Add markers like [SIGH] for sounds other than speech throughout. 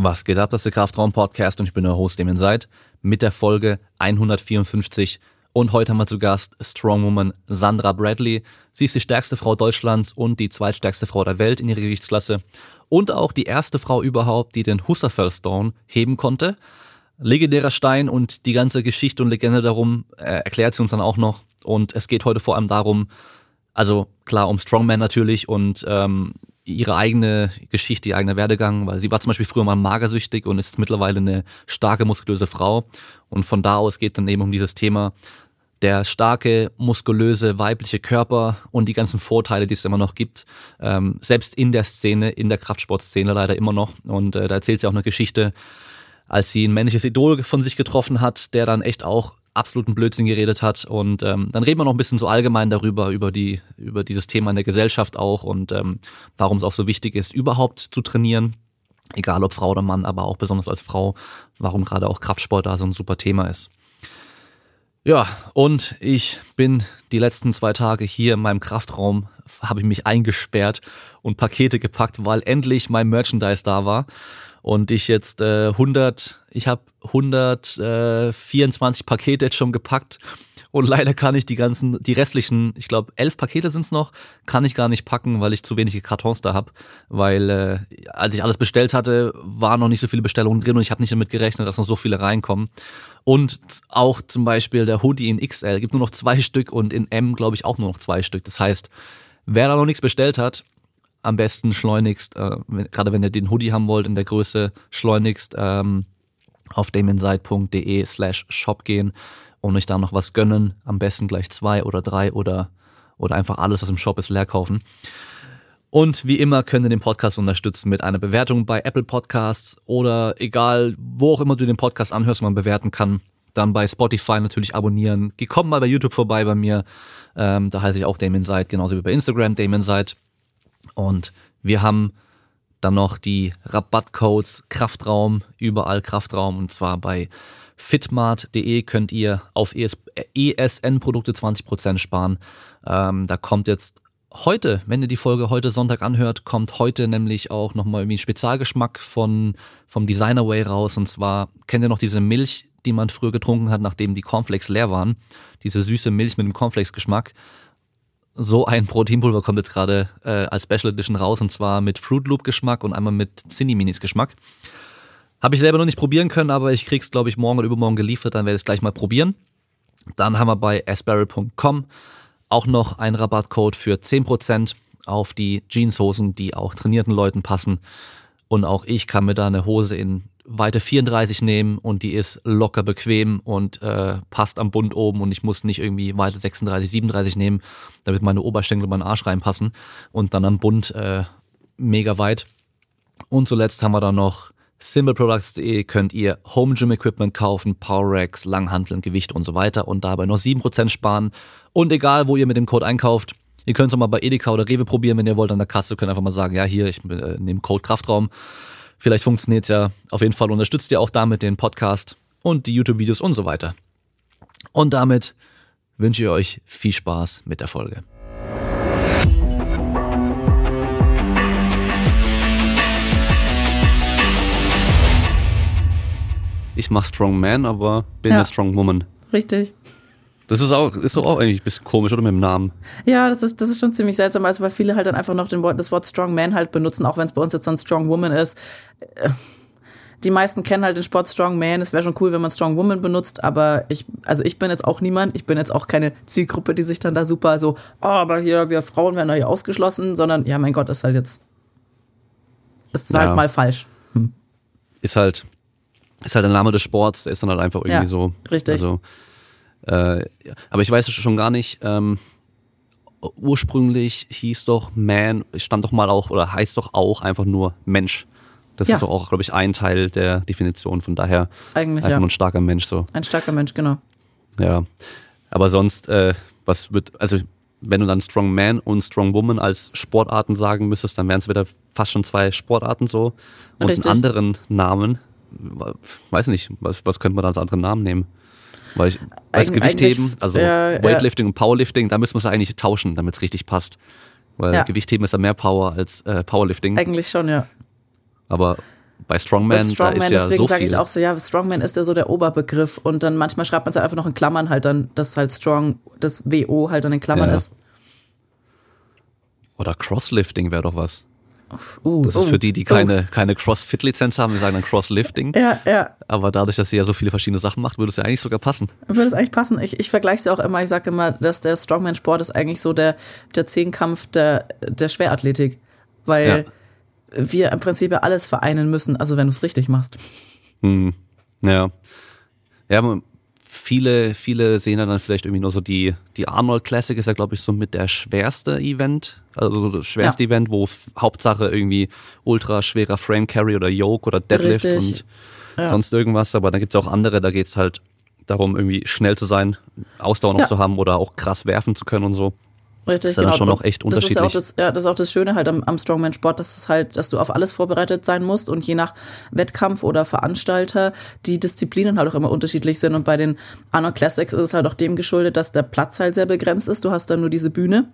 Was geht ab? Das ist der Kraftraum-Podcast und ich bin der Host, dem ihr seid, mit der Folge 154. Und heute haben wir zu Gast Strongwoman Sandra Bradley. Sie ist die stärkste Frau Deutschlands und die zweitstärkste Frau der Welt in ihrer Gewichtsklasse. Und auch die erste Frau überhaupt, die den Husserfeld Stone heben konnte. Legendärer Stein und die ganze Geschichte und Legende darum äh, erklärt sie uns dann auch noch. Und es geht heute vor allem darum, also klar um Strongman natürlich und ähm, ihre eigene Geschichte, ihr eigener Werdegang, weil sie war zum Beispiel früher mal magersüchtig und ist mittlerweile eine starke, muskulöse Frau. Und von da aus geht es dann eben um dieses Thema der starke, muskulöse, weibliche Körper und die ganzen Vorteile, die es immer noch gibt. Ähm, selbst in der Szene, in der Kraftsportszene leider immer noch. Und äh, da erzählt sie auch eine Geschichte, als sie ein männliches Idol von sich getroffen hat, der dann echt auch absoluten Blödsinn geredet hat. Und ähm, dann reden wir noch ein bisschen so allgemein darüber, über die, über dieses Thema in der Gesellschaft auch und ähm, warum es auch so wichtig ist, überhaupt zu trainieren. Egal ob Frau oder Mann, aber auch besonders als Frau, warum gerade auch Kraftsport da so ein super Thema ist. Ja, und ich bin die letzten zwei Tage hier in meinem Kraftraum, habe ich mich eingesperrt und Pakete gepackt, weil endlich mein Merchandise da war und ich jetzt äh, 100, ich habe 124 Pakete jetzt schon gepackt und leider kann ich die ganzen, die restlichen, ich glaube elf Pakete sind's noch, kann ich gar nicht packen, weil ich zu wenige Kartons da hab, weil äh, als ich alles bestellt hatte, waren noch nicht so viele Bestellungen drin und ich habe nicht damit gerechnet, dass noch so viele reinkommen. Und auch zum Beispiel der Hoodie in XL gibt nur noch zwei Stück und in M glaube ich auch nur noch zwei Stück. Das heißt, wer da noch nichts bestellt hat, am besten schleunigst, äh, wenn, gerade wenn ihr den Hoodie haben wollt in der Größe, schleunigst ähm, auf damienside.de slash shop gehen und euch da noch was gönnen. Am besten gleich zwei oder drei oder, oder einfach alles, was im Shop ist, leer kaufen. Und wie immer könnt ihr den Podcast unterstützen mit einer Bewertung bei Apple Podcasts oder egal, wo auch immer du den Podcast anhörst, man bewerten kann. Dann bei Spotify natürlich abonnieren. Geh komm mal bei YouTube vorbei bei mir. Ähm, da heiße ich auch Damien Seid, genauso wie bei Instagram Damien Seid. Und wir haben dann noch die Rabattcodes Kraftraum, überall Kraftraum und zwar bei fitmart.de könnt ihr auf ESN-Produkte 20% sparen. Ähm, da kommt jetzt heute, wenn ihr die Folge heute Sonntag anhört, kommt heute nämlich auch nochmal irgendwie ein Spezialgeschmack von, vom Designer Way raus. Und zwar kennt ihr noch diese Milch, die man früher getrunken hat, nachdem die Cornflakes leer waren. Diese süße Milch mit dem Cornflakes-Geschmack so ein Proteinpulver kommt jetzt gerade äh, als Special Edition raus und zwar mit Fruit Loop Geschmack und einmal mit Cinni Minis Geschmack. Habe ich selber noch nicht probieren können, aber ich krieg's glaube ich morgen oder übermorgen geliefert, dann werde ich es gleich mal probieren. Dann haben wir bei asparrow.com auch noch einen Rabattcode für 10% auf die Jeanshosen, die auch trainierten Leuten passen. Und auch ich kann mir da eine Hose in Weite 34 nehmen und die ist locker bequem und äh, passt am Bund oben und ich muss nicht irgendwie Weite 36, 37 nehmen, damit meine Oberschenkel und mein Arsch reinpassen und dann am Bund äh, mega weit. Und zuletzt haben wir da noch simpleproducts.de könnt ihr Home Gym Equipment kaufen, Power Racks, Langhanteln, Gewicht und so weiter und dabei noch 7% sparen. Und egal, wo ihr mit dem Code einkauft, ihr könnt es auch mal bei Edeka oder Rewe probieren, wenn ihr wollt an der Kasse, könnt einfach mal sagen, ja hier, ich äh, nehme Code Kraftraum Vielleicht funktioniert ja. Auf jeden Fall unterstützt ihr auch damit den Podcast und die YouTube-Videos und so weiter. Und damit wünsche ich euch viel Spaß mit der Folge. Ich mache Strong Man, aber bin ja. eine Strong Woman. Richtig. Das ist auch, ist doch auch eigentlich ein bisschen komisch, oder mit dem Namen? Ja, das ist, das ist schon ziemlich seltsam, also weil viele halt dann einfach noch den Wort, das Wort Strong Man halt benutzen, auch wenn es bei uns jetzt dann Strong Woman ist. Äh, die meisten kennen halt den Sport Strong Man. Es wäre schon cool, wenn man Strong Woman benutzt, aber ich, also ich bin jetzt auch niemand, ich bin jetzt auch keine Zielgruppe, die sich dann da super so, oh, aber hier, wir Frauen werden hier ausgeschlossen, sondern ja, mein Gott, ist halt jetzt, es war halt ja. halt mal falsch. Hm. Ist halt, ist halt der Name des Sports, der ist dann halt einfach irgendwie ja, so. Richtig. Also, äh, aber ich weiß schon gar nicht, ähm, ursprünglich hieß doch Man, stand doch mal auch, oder heißt doch auch einfach nur Mensch. Das ja. ist doch auch, glaube ich, ein Teil der Definition. Von daher Eigentlich, einfach ja. nur ein starker Mensch. So. Ein starker Mensch, genau. Ja. Aber sonst, äh, was wird, also wenn du dann Strong Man und Strong Woman als Sportarten sagen müsstest, dann wären es wieder fast schon zwei Sportarten so. Und Richtig. einen anderen Namen, weiß nicht, was, was könnte man da als anderen Namen nehmen? Weil ich, als Gewichtheben, also äh, Weightlifting ja. und Powerlifting, da müssen wir es eigentlich tauschen, damit es richtig passt. Weil ja. Gewichtheben ist ja mehr Power als äh, Powerlifting. Eigentlich schon, ja. Aber bei Strongman, Das Strongman, da ist ja deswegen so sage ich auch so, ja, Strongman ist ja so der Oberbegriff und dann manchmal schreibt man es halt einfach noch in Klammern halt dann, dass halt Strong, das WO halt dann in Klammern Ja. ist. Oder Crosslifting wäre doch was. Uh, Das ist für die, die keine, keine Crossfit-Lizenz haben, wir sagen dann Crosslifting. Ja, ja, Aber dadurch, dass sie ja so viele verschiedene Sachen macht, würde es ja eigentlich sogar passen. würde es eigentlich passen. Ich, ich vergleiche es ja auch immer, ich sage immer, dass der Strongman-Sport ist eigentlich so der, der Zehnkampf der, der Schwerathletik, weil wir im Prinzip ja alles vereinen müssen, also wenn du es richtig machst. Hm. Ja. Ja, aber viele, viele sehen ja dann vielleicht irgendwie nur so die, die Arnold Classic ist ja, glaube ich, so mit der schwerste Event. Also so das schwerste Ja. Event, wo Hauptsache irgendwie ultra schwerer Frame Carry oder Yoke oder Deadlift Richtig. und Ja. sonst irgendwas. Aber dann gibt's auch andere, da geht's halt darum, irgendwie schnell zu sein, Ausdauer noch Ja. zu haben oder auch krass werfen zu können und so. Richtig, Ist ja dann schon noch echt Das ist ja auch unterschiedlich. das, ja, das ist auch das Schöne halt am, am Strongman-Sport, dass es halt, dass du auf alles vorbereitet sein musst und je nach Wettkampf oder Veranstalter die Disziplinen halt auch immer unterschiedlich sind. Und bei den Arnold Classics ist es halt auch dem geschuldet, dass der Platz halt sehr begrenzt ist. Du hast dann nur diese Bühne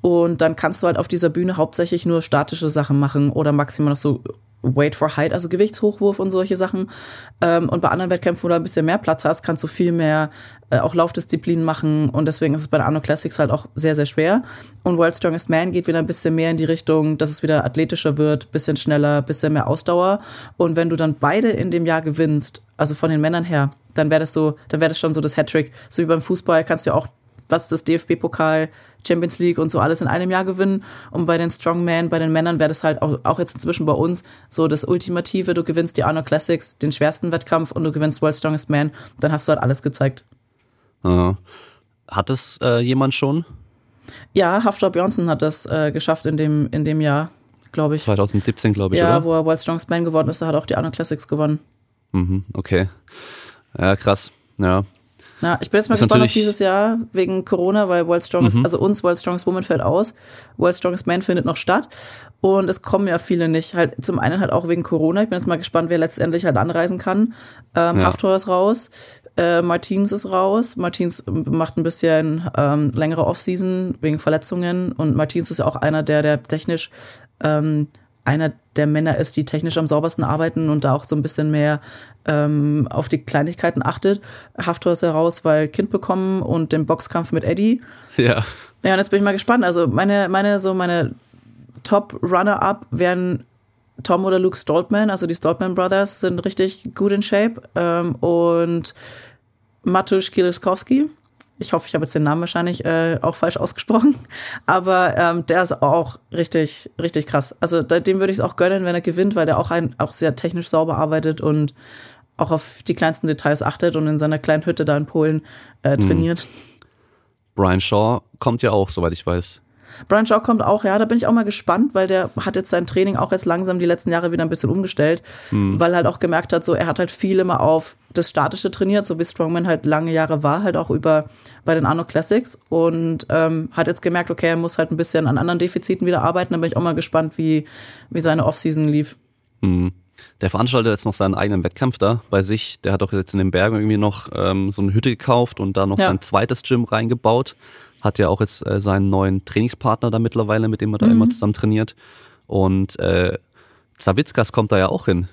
und dann kannst du halt auf dieser Bühne hauptsächlich nur statische Sachen machen oder maximal noch so Weight for Height, also Gewichtshochwurf und solche Sachen. Ähm, und bei anderen Wettkämpfen, wo du ein bisschen mehr Platz hast, kannst du viel mehr äh, auch Laufdisziplinen machen. Und deswegen ist es bei den Arno Classics halt auch sehr, sehr schwer. Und World Strongest Man geht wieder ein bisschen mehr in die Richtung, dass es wieder athletischer wird, bisschen schneller, bisschen mehr Ausdauer. Und wenn du dann beide in dem Jahr gewinnst, also von den Männern her, dann wäre das so, dann wäre das schon so das Hattrick. So wie beim Fußball kannst du ja auch, was ist das DFB-Pokal, Champions League und so alles in einem Jahr gewinnen. Und bei den Strongman, bei den Männern wäre das halt auch, auch jetzt inzwischen bei uns so das Ultimative. Du gewinnst die Arno Classics, den schwersten Wettkampf und du gewinnst World Strongest Man. Dann hast du halt alles gezeigt. Ja. Hat es äh, jemand schon? Ja, Haftor Björnsson hat das äh, geschafft in dem, in dem Jahr, glaube ich. 2017, glaube ich, Ja, oder? wo er World Strongest Man geworden ist, da hat er auch die Arno Classics gewonnen. Mhm, okay. Ja, krass. Ja. Ja, ich bin jetzt mal gespannt auf dieses Jahr wegen Corona, weil World Strongest, Mhm. also uns World Strongest Woman fällt aus. World Strongest Man findet noch statt. Und es kommen ja viele nicht. Halt, zum einen halt auch wegen Corona. Ich bin jetzt mal gespannt, wer letztendlich halt anreisen kann. Ähm, Ja. Haftor ist raus. Äh, Martins ist raus. Martins macht ein bisschen ähm, längere Offseason wegen Verletzungen. Und Martins ist ja auch einer, der, der technisch ähm, einer der Männer ist, die technisch am saubersten arbeiten und da auch so ein bisschen mehr ähm, auf die Kleinigkeiten achtet. Haftor ist heraus, weil Kind bekommen und den Boxkampf mit Eddie. Ja. Ja, und jetzt bin ich mal gespannt. Also meine, meine, so meine Top-Runner-Up wären Tom oder Luke Stoltman. Also die Stoltman Brothers sind richtig gut in Shape. Ähm, und Matusz Kieliskowski. Ich hoffe, ich habe jetzt den Namen wahrscheinlich äh, auch falsch ausgesprochen. [LAUGHS] Aber ähm, der ist auch richtig, richtig krass. Also da, dem würde ich es auch gönnen, wenn er gewinnt, weil der auch, ein, auch sehr technisch sauber arbeitet und auch auf die kleinsten Details achtet und in seiner kleinen Hütte da in Polen äh, trainiert. Brian Shaw kommt ja auch, soweit ich weiß. Brian Shaw kommt auch, ja, da bin ich auch mal gespannt, weil der hat jetzt sein Training auch jetzt langsam die letzten Jahre wieder ein bisschen umgestellt, weil er halt auch gemerkt hat, so er hat halt viel immer auf das Statische trainiert, so wie Strongman halt lange Jahre war, halt auch über bei den Arno Classics und ähm, hat jetzt gemerkt, okay, er muss halt ein bisschen an anderen Defiziten wieder arbeiten. Da bin ich auch mal gespannt, wie, wie seine Offseason lief. Mhm. Der veranstaltet jetzt noch seinen eigenen Wettkampf da bei sich. Der hat doch jetzt in den Bergen irgendwie noch ähm, so eine Hütte gekauft und da noch Ja. sein zweites Gym reingebaut. Hat ja auch jetzt äh, seinen neuen Trainingspartner da mittlerweile, mit dem er da Mhm. immer zusammen trainiert. Und äh, Zawitskas kommt da ja auch hin,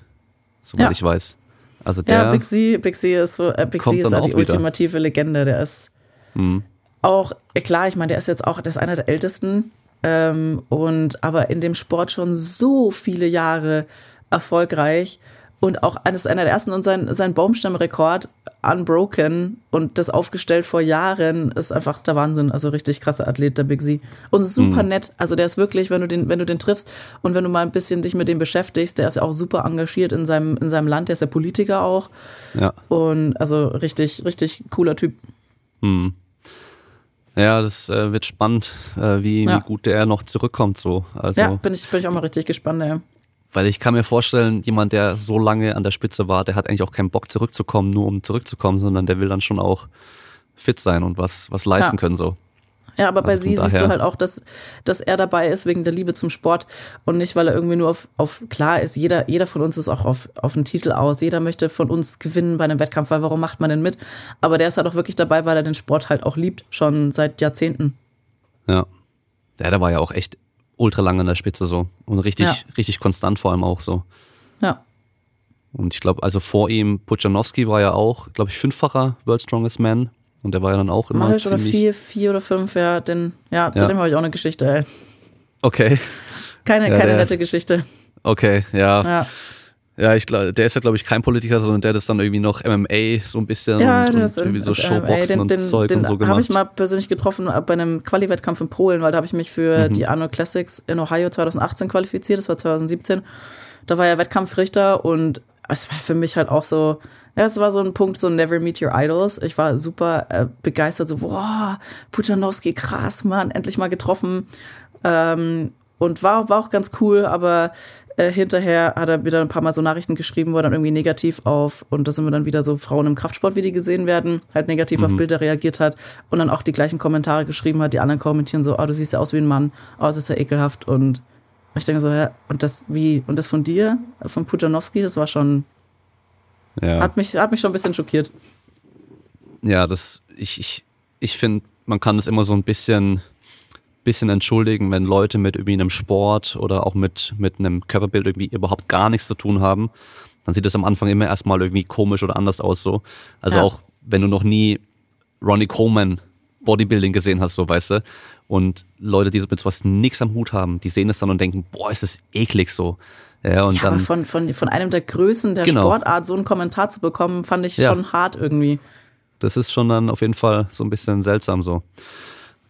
soweit Ja. ich weiß. Also der, Ja, Big Z, Big Z ist so, äh, Big Z ist halt die wieder. ultimative Legende. Der ist Mhm. auch, äh, klar, ich meine, der ist jetzt auch, der ist einer der ältesten. Ähm, und aber in dem Sport schon so viele Jahre erfolgreich und auch eines einer der ersten und sein, sein Baumstammrekord unbroken und das aufgestellt vor Jahren ist einfach der Wahnsinn. Also richtig krasser Athlet, der Big Z. Und super nett. Also der ist wirklich, wenn du den, wenn du den triffst und wenn du mal ein bisschen dich mit dem beschäftigst, der ist ja auch super engagiert in seinem, in seinem Land, der ist ja Politiker auch. ja. Und also richtig, richtig cooler Typ. Mhm. Ja, das äh, wird spannend, äh, wie, Ja. wie gut der noch zurückkommt so. Also, Ja, bin ich, bin ich auch mal richtig gespannt, ey. Weil ich kann mir vorstellen, jemand, der so lange an der Spitze war, der hat eigentlich auch keinen Bock zurückzukommen, nur um zurückzukommen, sondern der will dann schon auch fit sein und was, was leisten Ja. können so. Ja, aber bei Also von sie siehst du halt auch, dass, dass er dabei ist wegen der Liebe zum Sport und nicht, weil er irgendwie nur auf, auf klar ist, jeder, jeder von uns ist auch auf, auf einen Titel aus, jeder möchte von uns gewinnen bei einem Wettkampf, weil warum macht man denn mit? Aber der ist halt auch wirklich dabei, weil er den Sport halt auch liebt, schon seit Jahrzehnten. Ja. Der, der war ja auch echt ultra lang an der Spitze so und richtig, Ja. richtig konstant vor allem auch so. Ja. Und ich glaube, also vor ihm, Pujanowski war ja auch, glaube ich, fünffacher World Strongest Man. Und der war ja dann auch immer Marisch oder vier, vier oder fünf, ja. Den, ja, zu Ja. dem habe ich auch eine Geschichte, ey. Okay, Keine, Ja, keine nette Geschichte. okay, ja. Ja, Ja, ich glaube, der ist ja, glaube ich, kein Politiker, sondern der hat das dann irgendwie noch MMA so ein bisschen ja und, und irgendwie so ins Showboxen. Den, und den, Zeug den und so habe gemacht. ich mal persönlich getroffen äh, bei einem Quali-Wettkampf in Polen, weil da habe ich mich für Mhm. die Arnold Classics in Ohio 2018 qualifiziert. Das war 2017. Da war er Wettkampfrichter und es war für mich halt auch so, ja, es war so ein Punkt, so Never Meet Your Idols. Ich war super äh, begeistert, so, boah, Pujanowski, krass, Mann, endlich mal getroffen. Ähm, und war, war auch ganz cool, aber äh, hinterher hat er wieder ein paar Mal so Nachrichten geschrieben, wo er dann irgendwie negativ auf, und da sind wir dann wieder so Frauen im Kraftsport, wie die gesehen werden, halt negativ auf Bilder reagiert hat und dann auch die gleichen Kommentare geschrieben hat, die anderen kommentieren so, oh, du siehst ja aus wie ein Mann, oh, das ist ja ekelhaft. Und ich denke so, ja, und das wie, und das von dir, von Pujanowski, das war schon, ja. hat mich, hat mich schon ein bisschen schockiert. Ja, das, ich, ich, ich finde, man kann das immer so ein bisschen, bisschen entschuldigen, wenn Leute mit irgendwie einem Sport oder auch mit, mit einem Körperbild irgendwie überhaupt gar nichts zu tun haben. Dann sieht das am Anfang immer erstmal irgendwie komisch oder anders aus so. Also Ja. auch wenn du noch nie Ronnie Coleman Bodybuilding gesehen hast, so weißt du. Und Leute, die so mit sowas nichts am Hut haben, die sehen das dann und denken, boah, ist das eklig so. Ja, und ja, dann, von, von, von einem der Größen der Genau. Sportart so einen Kommentar zu bekommen, fand ich Ja. schon hart irgendwie. das ist schon dann auf jeden Fall so ein bisschen seltsam so.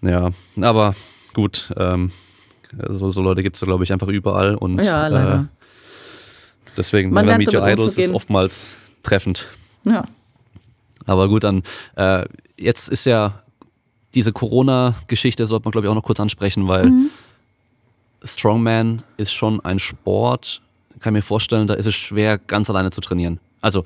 Ja, aber gut, ähm, so, so Leute gibt's es, glaube ich, einfach überall und Ja, leider. Äh, deswegen Man Meet Your Idols ist oftmals treffend. Ja. Aber gut, dann äh, jetzt ist ja diese Corona-Geschichte, sollte man glaube ich auch noch kurz ansprechen, weil Mhm. Strongman ist schon ein Sport, kann mir vorstellen, da ist es schwer, ganz alleine zu trainieren. Also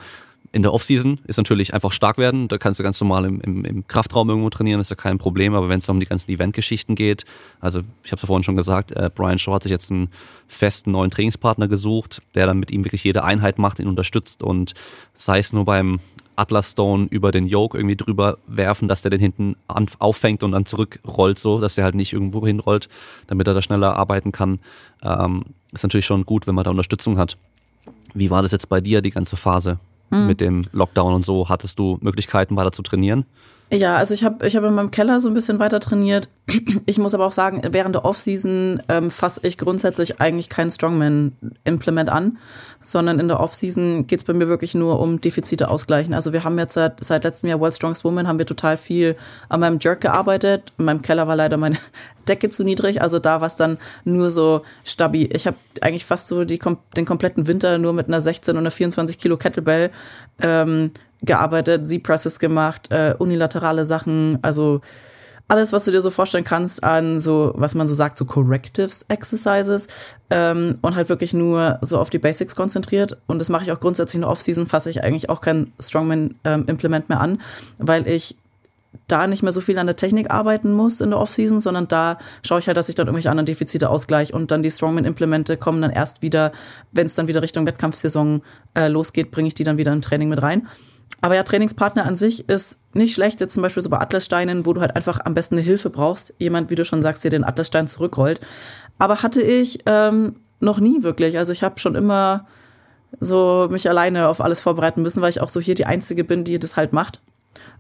in der Offseason ist natürlich einfach stark werden, da kannst du ganz normal im, im, im Kraftraum irgendwo trainieren, ist ja kein Problem, aber wenn es um die ganzen Eventgeschichten geht, also ich habe es ja vorhin schon gesagt, äh, Brian Shaw hat sich jetzt einen festen neuen Trainingspartner gesucht, der dann mit ihm wirklich jede Einheit macht, ihn unterstützt und sei es nur beim Atlas Stone über den Yoke irgendwie drüber werfen, dass der den hinten auffängt und dann zurückrollt, so, dass der halt nicht irgendwo hinrollt, damit er da schneller arbeiten kann. Ähm, ist natürlich schon gut, wenn man da Unterstützung hat. Wie war das jetzt bei dir, die ganze Phase mit dem Lockdown und so? Hattest du Möglichkeiten, weiter zu trainieren? Ja, also ich habe ich hab in meinem Keller so ein bisschen weiter trainiert. [CLEARS THROAT] Ich muss aber auch sagen, während der Offseason ähm, fasse ich grundsätzlich eigentlich kein Strongman-Implement an, sondern in der Offseason geht es bei mir wirklich nur um Defizite ausgleichen. Also wir haben jetzt seit, seit letztem Jahr World Strongest Woman, haben wir total viel an meinem Jerk gearbeitet. In meinem Keller war leider meine [LAUGHS] Decke zu niedrig, also da war es dann nur so stabil. Ich habe eigentlich fast so die, den kompletten Winter nur mit einer 16 und einer 24 Kilo Kettlebell ähm, gearbeitet, Z-Presses gemacht, äh, unilaterale Sachen, also alles, was du dir so vorstellen kannst an so, was man so sagt, so Correctives Exercises ähm, und halt wirklich nur so auf die Basics konzentriert. Und das mache ich auch grundsätzlich in der Off-Season, fasse ich eigentlich auch kein Strongman-Implement mehr an, weil ich da nicht mehr so viel an der Technik arbeiten muss in der Off-Season, sondern da schaue ich halt, dass ich dann irgendwelche anderen Defizite ausgleiche und dann die Strongman-Implemente kommen dann erst wieder, wenn es dann wieder Richtung Wettkampfsaison äh, losgeht, bringe ich die dann wieder in Training mit rein. Aber ja, Trainingspartner an sich ist nicht schlecht, jetzt zum Beispiel so bei Atlassteinen, wo du halt einfach am besten eine Hilfe brauchst. Jemand, wie du schon sagst, der den Atlasstein zurückrollt. Aber hatte ich ähm, noch nie wirklich. Also ich habe schon immer so mich alleine auf alles vorbereiten müssen, weil ich auch so hier die Einzige bin, die das halt macht.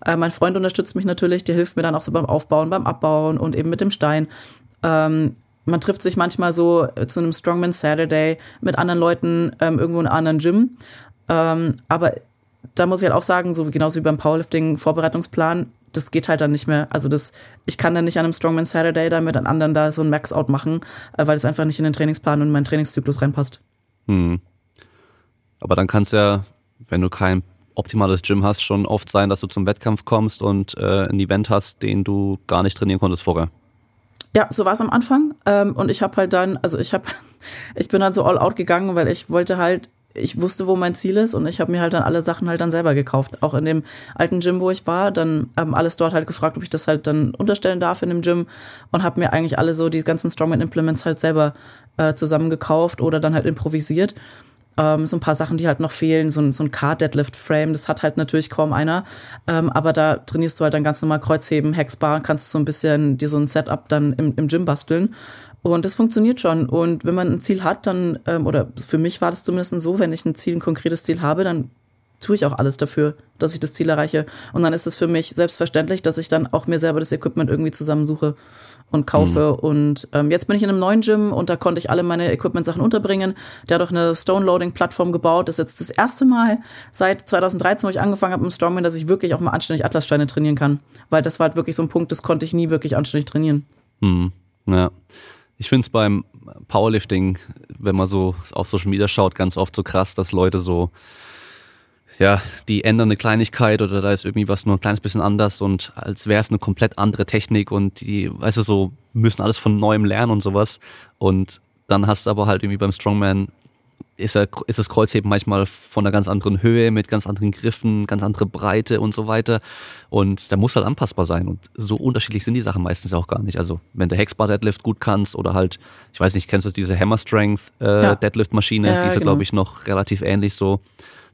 Äh, mein Freund unterstützt mich natürlich, der hilft mir dann auch so beim Aufbauen, beim Abbauen und eben mit dem Stein. Ähm, man trifft sich manchmal so äh, zu einem Strongman Saturday mit anderen Leuten ähm, irgendwo in einem anderen Gym. Ähm, aber da muss ich halt auch sagen, so genauso wie beim Powerlifting Vorbereitungsplan, das geht halt dann nicht mehr. Also das, ich kann dann nicht an einem Strongman Saturday dann mit einem anderen da so ein Max-Out machen, äh, weil es einfach nicht in den Trainingsplan und in meinen Trainingszyklus reinpasst. Hm. Aber dann kann es ja, wenn du kein optimales Gym hast, schon oft sein, dass du zum Wettkampf kommst und äh, ein Event hast, den du gar nicht trainieren konntest vorher. Ja, so war es am Anfang. Ähm, und ich habe halt dann, also ich habe, [LAUGHS] ich bin dann so all out gegangen, weil ich wollte halt, ich wusste, wo mein Ziel ist und ich habe mir halt dann alle Sachen halt dann selber gekauft. Auch in dem alten Gym, wo ich war, dann ähm, alles dort halt gefragt, ob ich das halt dann unterstellen darf in dem Gym und habe mir eigentlich alle so die ganzen Strongman Implements halt selber äh, zusammengekauft oder dann halt improvisiert. Ähm, so ein paar Sachen, die halt noch fehlen, so ein, so ein Car-Deadlift-Frame, das hat halt natürlich kaum einer. Ähm, aber da trainierst du halt dann ganz normal Kreuzheben, Hexbar, kannst so ein bisschen dir so ein Setup dann im, im Gym basteln. Und das funktioniert schon. Und wenn man ein Ziel hat, dann, ähm, oder für mich war das zumindest so, wenn ich ein Ziel, ein konkretes Ziel habe, dann tue ich auch alles dafür, dass ich das Ziel erreiche. Und dann ist es für mich selbstverständlich, dass ich dann auch mir selber das Equipment irgendwie zusammensuche und kaufe. Mhm. Und ähm, jetzt bin ich in einem neuen Gym und da konnte ich alle meine Equipment-Sachen unterbringen. Der hat auch eine Stone-Loading-Plattform gebaut. Das ist jetzt das erste Mal seit 2013, wo ich angefangen habe im Strongman, dass ich wirklich auch mal anständig Atlassteine trainieren kann. Weil das war halt wirklich so ein Punkt, das konnte ich nie wirklich anständig trainieren. Mhm. Ja. Ich finde es beim Powerlifting, wenn man so auf Social Media schaut, ganz oft so krass, dass Leute so ja, die ändern eine Kleinigkeit oder da ist irgendwie was nur ein kleines bisschen anders und als wäre es eine komplett andere Technik und die, weißt du, so müssen alles von neuem lernen und sowas. Und dann hast du aber halt irgendwie beim Strongman ist, er, ist das Kreuzheben manchmal von einer ganz anderen Höhe, mit ganz anderen Griffen, ganz andere Breite und so weiter. Und da muss halt anpassbar sein. Und so unterschiedlich sind die Sachen meistens auch gar nicht. Also wenn du Hexbar Deadlift gut kannst oder halt, ich weiß nicht, kennst du diese Hammer Strength äh, ja. Deadlift Maschine, ja, die ist genau. glaube ich noch relativ ähnlich so,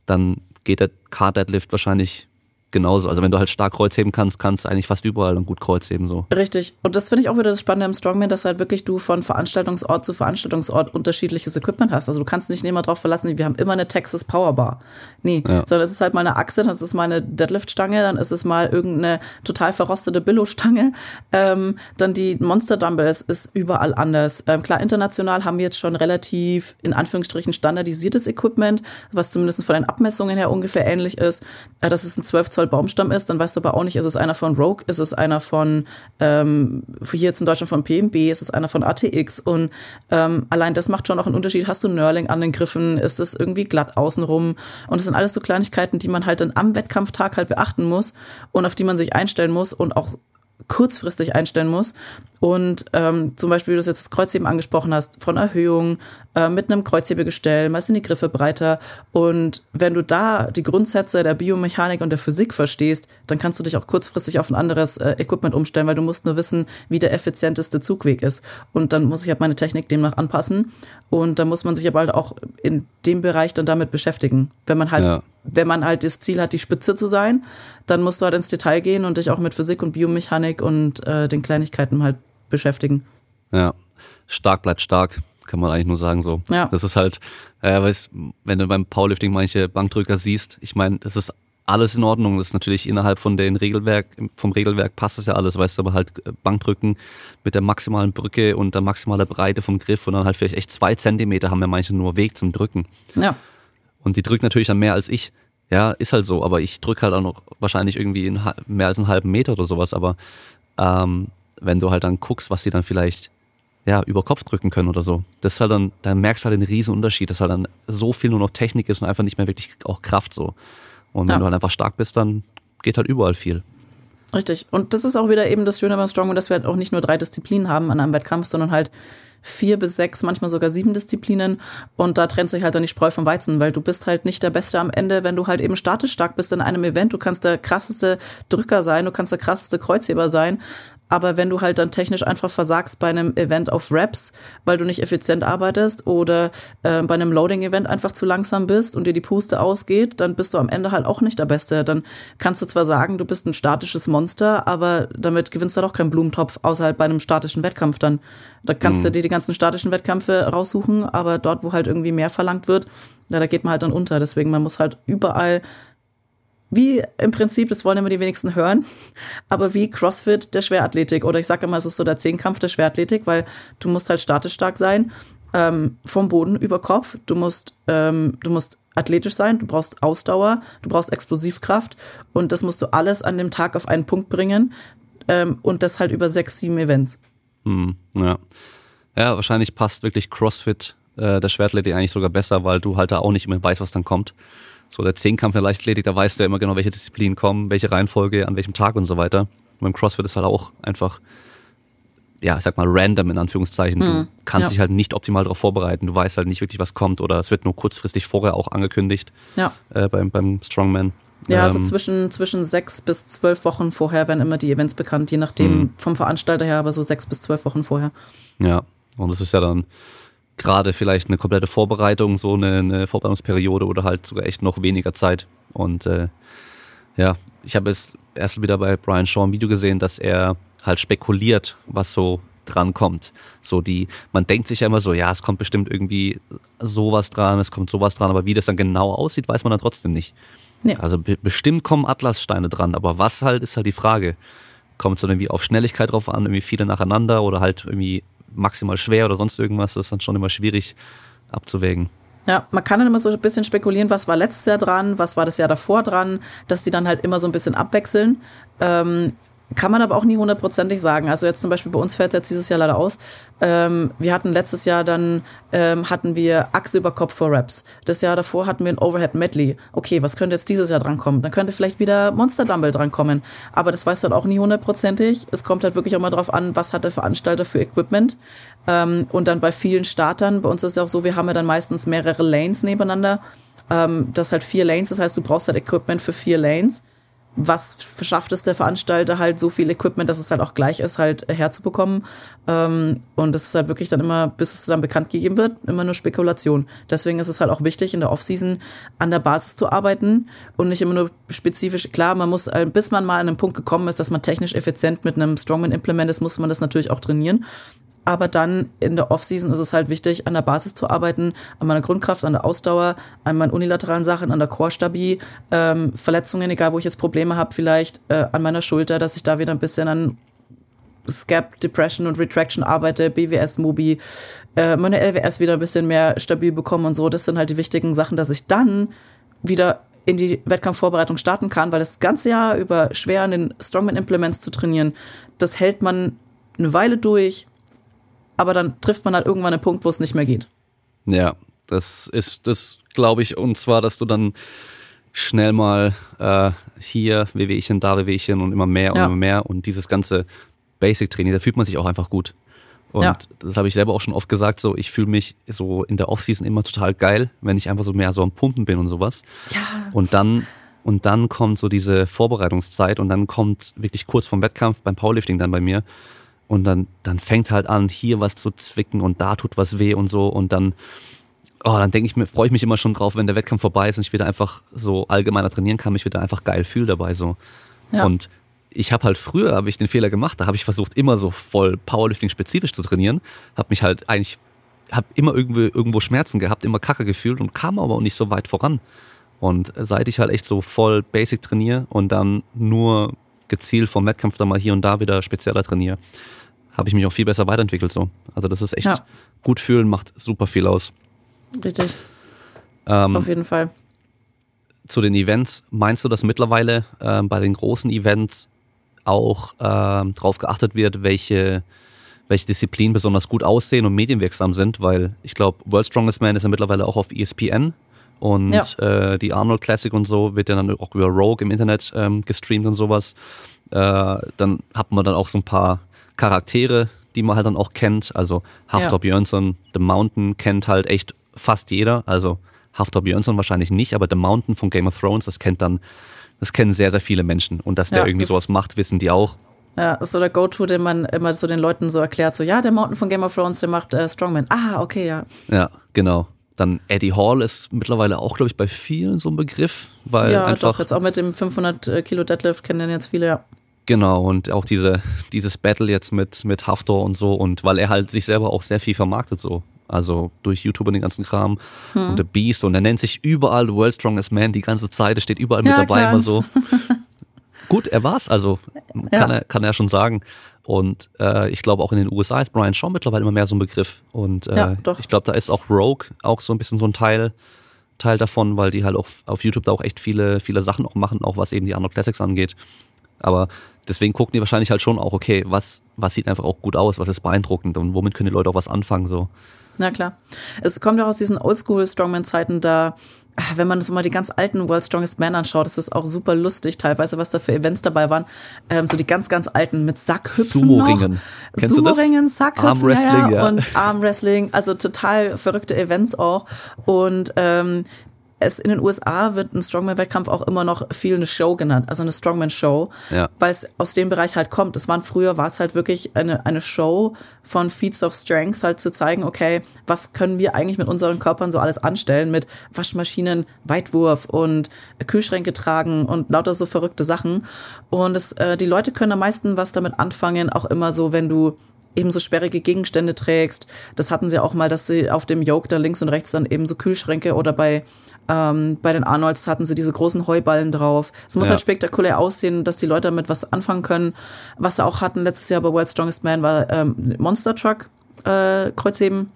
dann geht der Car Deadlift wahrscheinlich genauso. Also wenn du halt stark Kreuzheben kannst, kannst du eigentlich fast überall und gut Kreuzheben so. Richtig. Und das finde ich auch wieder das Spannende im Strongman, dass halt wirklich du von Veranstaltungsort zu Veranstaltungsort unterschiedliches Equipment hast. Also du kannst nicht immer darauf verlassen, wir haben immer eine Texas Powerbar. Nee, ja. sondern es ist halt mal eine Achse, dann ist es mal eine Deadlift-Stange, dann ist es mal irgendeine total verrostete Billo-Stange. Ähm, dann die Monster Dumbbells ist überall anders. Ähm, klar, international haben wir jetzt schon relativ, in Anführungsstrichen, standardisiertes Equipment, was zumindest von den Abmessungen her ungefähr ähnlich ist. Äh, das ist ein 12 Zoll Baumstamm ist, dann weißt du aber auch nicht, ist es einer von Rogue, ist es einer von, ähm, hier jetzt in Deutschland von PMB, ist es einer von ATX und ähm, allein das macht schon auch einen Unterschied. Hast du Nurling an den Griffen, ist es irgendwie glatt außenrum und es sind alles so Kleinigkeiten, die man halt dann am Wettkampftag halt beachten muss und auf die man sich einstellen muss und auch kurzfristig einstellen muss. Und ähm, zum Beispiel, wie du das jetzt das Kreuzheben angesprochen hast, von Erhöhung äh, mit einem Kreuzhebegestell, meist sind die Griffe breiter. Und wenn du da die Grundsätze der Biomechanik und der Physik verstehst, dann kannst du dich auch kurzfristig auf ein anderes äh, Equipment umstellen, weil du musst nur wissen, wie der effizienteste Zugweg ist. Und dann muss ich halt meine Technik demnach anpassen. Und da muss man sich aber halt auch in dem Bereich dann damit beschäftigen. Wenn man halt, ja. wenn man halt das Ziel hat, die Spitze zu sein, dann musst du halt ins Detail gehen und dich auch mit Physik und Biomechanik und äh, den Kleinigkeiten halt beschäftigen. Ja, stark bleibt stark, kann man eigentlich nur sagen so. Ja. Das ist halt, äh, weißt, wenn du beim Powerlifting manche Bankdrücker siehst, ich meine, das ist alles in Ordnung. Das ist natürlich innerhalb von den Regelwerk, vom Regelwerk passt das ja alles, weißt du, aber halt äh, Bankdrücken mit der maximalen Brücke und der maximalen Breite vom Griff und dann halt vielleicht echt zwei Zentimeter haben ja manche nur Weg zum Drücken. Ja. Und die drückt natürlich dann mehr als ich. Ja, ist halt so, aber ich drücke halt auch noch wahrscheinlich irgendwie mehr als einen halben Meter oder sowas, aber ähm, wenn du halt dann guckst, was sie dann vielleicht ja, über Kopf drücken können oder so. Das ist halt dann, dann merkst du halt den riesen Unterschied, dass halt dann so viel nur noch Technik ist und einfach nicht mehr wirklich auch Kraft so. Und wenn ja. du halt einfach stark bist, dann geht halt überall viel. Richtig. Und das ist auch wieder eben das Schöne beim Strongman, dass wir halt auch nicht nur drei Disziplinen haben an einem Wettkampf, sondern halt vier bis sechs, manchmal sogar sieben Disziplinen. Und da trennt sich halt dann die Spreu vom Weizen, weil du bist halt nicht der Beste am Ende, wenn du halt eben statisch stark bist in einem Event. Du kannst der krasseste Drücker sein, du kannst der krasseste Kreuzheber sein. Aber wenn du halt dann technisch einfach versagst bei einem Event auf Raps, weil du nicht effizient arbeitest oder äh, bei einem Loading-Event einfach zu langsam bist und dir die Puste ausgeht, dann bist du am Ende halt auch nicht der Beste. Dann kannst du zwar sagen, du bist ein statisches Monster, aber damit gewinnst du doch keinen Blumentopf, außer halt bei einem statischen Wettkampf dann. Da kannst mhm. du dir die ganzen statischen Wettkämpfe raussuchen, aber dort, wo halt irgendwie mehr verlangt wird, ja, da geht man halt dann unter. Deswegen, man muss halt überall wie im Prinzip, das wollen immer die wenigsten hören, [LAUGHS] aber wie CrossFit der Schwerathletik. Oder ich sage immer, es ist so der Zehnkampf der Schwerathletik, weil du musst halt statisch stark sein, ähm, vom Boden über Kopf. Du musst, ähm, du musst athletisch sein, du brauchst Ausdauer, du brauchst Explosivkraft und das musst du alles an dem Tag auf einen Punkt bringen ähm, und das halt über sechs, sieben Events. Hm, ja. ja, wahrscheinlich passt wirklich CrossFit äh, der Schwertathletik eigentlich sogar besser, weil du halt da auch nicht immer weißt, was dann kommt. So der Zehnkampf der Leichtathletik, da weißt du ja immer genau, welche Disziplinen kommen, welche Reihenfolge, an welchem Tag und so weiter. Und beim CrossFit ist halt auch einfach, ja, ich sag mal random in Anführungszeichen. Du mhm, kannst ja. dich halt nicht optimal darauf vorbereiten. Du weißt halt nicht wirklich, was kommt oder es wird nur kurzfristig vorher auch angekündigt. Ja. Äh, beim, beim Strongman. Ja, also ähm, zwischen, zwischen sechs bis zwölf Wochen vorher werden immer die Events bekannt, je nachdem mh. vom Veranstalter her, aber so sechs bis zwölf Wochen vorher. Ja, und das ist ja dann gerade vielleicht eine komplette Vorbereitung, so eine, eine Vorbereitungsperiode oder halt sogar echt noch weniger Zeit. Und äh, ja, ich habe jetzt erst wieder bei Brian Shaw ein Video gesehen, dass er halt spekuliert, was so dran kommt. So die, man denkt sich ja immer so, ja, es kommt bestimmt irgendwie sowas dran, es kommt sowas dran, aber wie das dann genau aussieht, weiß man dann trotzdem nicht. Nee. Also be bestimmt kommen Atlassteine dran, aber was halt, ist halt die Frage. Kommt es dann irgendwie auf Schnelligkeit drauf an, irgendwie viele nacheinander oder halt irgendwie maximal schwer oder sonst irgendwas, das ist dann schon immer schwierig abzuwägen. Ja, man kann dann immer so ein bisschen spekulieren, was war letztes Jahr dran, was war das Jahr davor dran, dass die dann halt immer so ein bisschen abwechseln. Ähm, kann man aber auch nie hundertprozentig sagen. Also jetzt zum Beispiel bei uns fällt jetzt dieses Jahr leider aus. Ähm, wir hatten letztes Jahr dann, ähm, hatten wir Achse über Kopf vor Raps. Das Jahr davor hatten wir ein Overhead Medley. Okay, was könnte jetzt dieses Jahr drankommen? Dann könnte vielleicht wieder Monster Dumble drankommen. Aber das weiß halt auch nie hundertprozentig. Es kommt halt wirklich auch mal drauf an, was hat der Veranstalter für Equipment. Ähm, und dann bei vielen Startern, bei uns ist es ja auch so, wir haben ja dann meistens mehrere Lanes nebeneinander. Ähm, das halt vier Lanes, das heißt, du brauchst halt Equipment für vier Lanes was verschafft es der Veranstalter halt so viel Equipment, dass es halt auch gleich ist, halt herzubekommen. Ähm, und das ist halt wirklich dann immer, bis es dann bekannt gegeben wird, immer nur Spekulation. Deswegen ist es halt auch wichtig, in der Offseason an der Basis zu arbeiten und nicht immer nur spezifisch. Klar, man muss, äh, bis man mal an einen Punkt gekommen ist, dass man technisch effizient mit einem Strongman-Implement ist, muss man das natürlich auch trainieren. Aber dann in der Offseason ist es halt wichtig, an der Basis zu arbeiten, an meiner Grundkraft, an der Ausdauer, an meinen unilateralen Sachen, an der Core-Stabi, ähm, Verletzungen, egal wo ich jetzt Probleme habe, vielleicht äh, an meiner Schulter, dass ich da wieder ein bisschen an Scap, Depression und Retraction arbeite, BWS, Mobi, äh, meine LWS wieder ein bisschen mehr stabil bekomme und so. Das sind halt die wichtigen Sachen, dass ich dann wieder in die Wettkampfvorbereitung starten kann, weil das ganze Jahr über schwer an den Strongman Implements zu trainieren, das hält man eine Weile durch, aber dann trifft man halt irgendwann einen Punkt, wo es nicht mehr geht. Ja, das ist das, glaube ich, und zwar, dass du dann schnell mal äh, hier Wehwehchen, da Wehwehchen und immer mehr und ja. immer mehr und dieses ganze Basic-Training, da fühlt man sich auch einfach gut. Und ja. das habe ich selber auch schon oft gesagt, so ich fühle mich so in der Offseason immer total geil, wenn ich einfach so mehr so am Pumpen bin und sowas. Ja. Und dann und dann kommt so diese Vorbereitungszeit und dann kommt wirklich kurz vorm Wettkampf beim Powerlifting dann bei mir und dann, dann fängt halt an, hier was zu zwicken und da tut was weh und so. Und dann, oh, dann denke ich mir, freue ich mich immer schon drauf, wenn der Wettkampf vorbei ist und ich wieder einfach so allgemeiner trainieren kann, mich wieder einfach geil fühle dabei so. Ja. Und ich habe halt früher habe ich den Fehler gemacht, da habe ich versucht immer so voll Powerlifting spezifisch zu trainieren, habe mich halt eigentlich habe immer irgendwo irgendwo Schmerzen gehabt, immer Kacke gefühlt und kam aber auch nicht so weit voran. Und seit ich halt echt so voll Basic trainiere und dann nur gezielt vom Wettkampf dann mal hier und da wieder spezieller trainiere, habe ich mich auch viel besser weiterentwickelt so. Also das ist echt ja. gut fühlen, macht super viel aus. Richtig. Ähm, Auf jeden Fall. Zu den Events, meinst du, dass mittlerweile äh, bei den großen Events auch äh, darauf geachtet wird, welche, welche Disziplinen besonders gut aussehen und medienwirksam sind? Weil ich glaube, World Strongest Man ist ja mittlerweile auch auf ESPN und ja. äh, die Arnold Classic und so wird ja dann auch über Rogue im Internet ähm, gestreamt und sowas. Äh, dann hat man dann auch so ein paar Charaktere, die man halt dann auch kennt. Also Haftor ja. Björnsson, The Mountain kennt halt echt fast jeder. Also Haftor Björnsson wahrscheinlich nicht, aber The Mountain von Game of Thrones, das kennt dann, das kennen sehr, sehr viele Menschen. Und dass der ja, irgendwie sowas macht, wissen die auch. Ja, ist so der Go-To, den man immer so den Leuten so erklärt, so, ja, der Mountain von Game of Thrones, der macht äh, Strongman. Ah, okay, ja. Ja, genau. Dann Eddie Hall ist mittlerweile auch, glaube ich, bei vielen so ein Begriff, weil ja, einfach. doch, jetzt auch mit dem 500 äh, Kilo Deadlift kennen den jetzt viele, ja. Genau, und auch diese, dieses Battle jetzt mit, mit Haftor und so, und weil er halt sich selber auch sehr viel vermarktet so. Also durch YouTube und den ganzen Kram hm. und The Beast und er nennt sich überall The World Strongest Man die ganze Zeit, er steht überall ja, mit dabei klar. immer so. [LAUGHS] Gut, er war's, also kann, ja. er, kann er schon sagen. Und äh, ich glaube auch in den USA ist Brian Shaw mittlerweile immer mehr so ein Begriff. Und äh, ja, ich glaube, da ist auch Rogue auch so ein bisschen so ein Teil, Teil davon, weil die halt auch auf YouTube da auch echt viele, viele Sachen auch machen, auch was eben die Arnold Classics angeht. Aber deswegen gucken die wahrscheinlich halt schon auch, okay, was, was sieht einfach auch gut aus, was ist beeindruckend und womit können die Leute auch was anfangen, so. Na klar. Es kommt auch aus diesen Oldschool-Strongman-Zeiten, da wenn man das mal die ganz alten World Strongest Men anschaut, ist das auch super lustig, teilweise, was da für Events dabei waren. Ähm, so die ganz, ganz alten mit Sackhüpfen. Sumo-Ringen. Sumo-Ringen, Sackhüpfen. Armwrestling, ja, ja. Und Armwrestling, also total verrückte Events auch. Und ähm, es in den USA wird ein Strongman-Wettkampf auch immer noch viel eine Show genannt, also eine Strongman-Show, ja. weil es aus dem Bereich halt kommt. Es waren früher, war es halt wirklich eine, eine Show von Feats of Strength, halt zu zeigen, okay, was können wir eigentlich mit unseren Körpern so alles anstellen, mit Waschmaschinen, Weitwurf und Kühlschränke tragen und lauter so verrückte Sachen. Und es, äh, die Leute können am meisten was damit anfangen, auch immer so, wenn du eben so sperrige Gegenstände trägst. Das hatten sie auch mal, dass sie auf dem Yoke da links und rechts dann eben so Kühlschränke oder bei ähm, bei den Arnolds hatten sie diese großen Heuballen drauf. Es muss Ja. halt spektakulär aussehen, dass die Leute damit was anfangen können. Was sie auch hatten letztes Jahr bei World's Strongest Man war ähm, Monster Truck äh, Kreuzheben.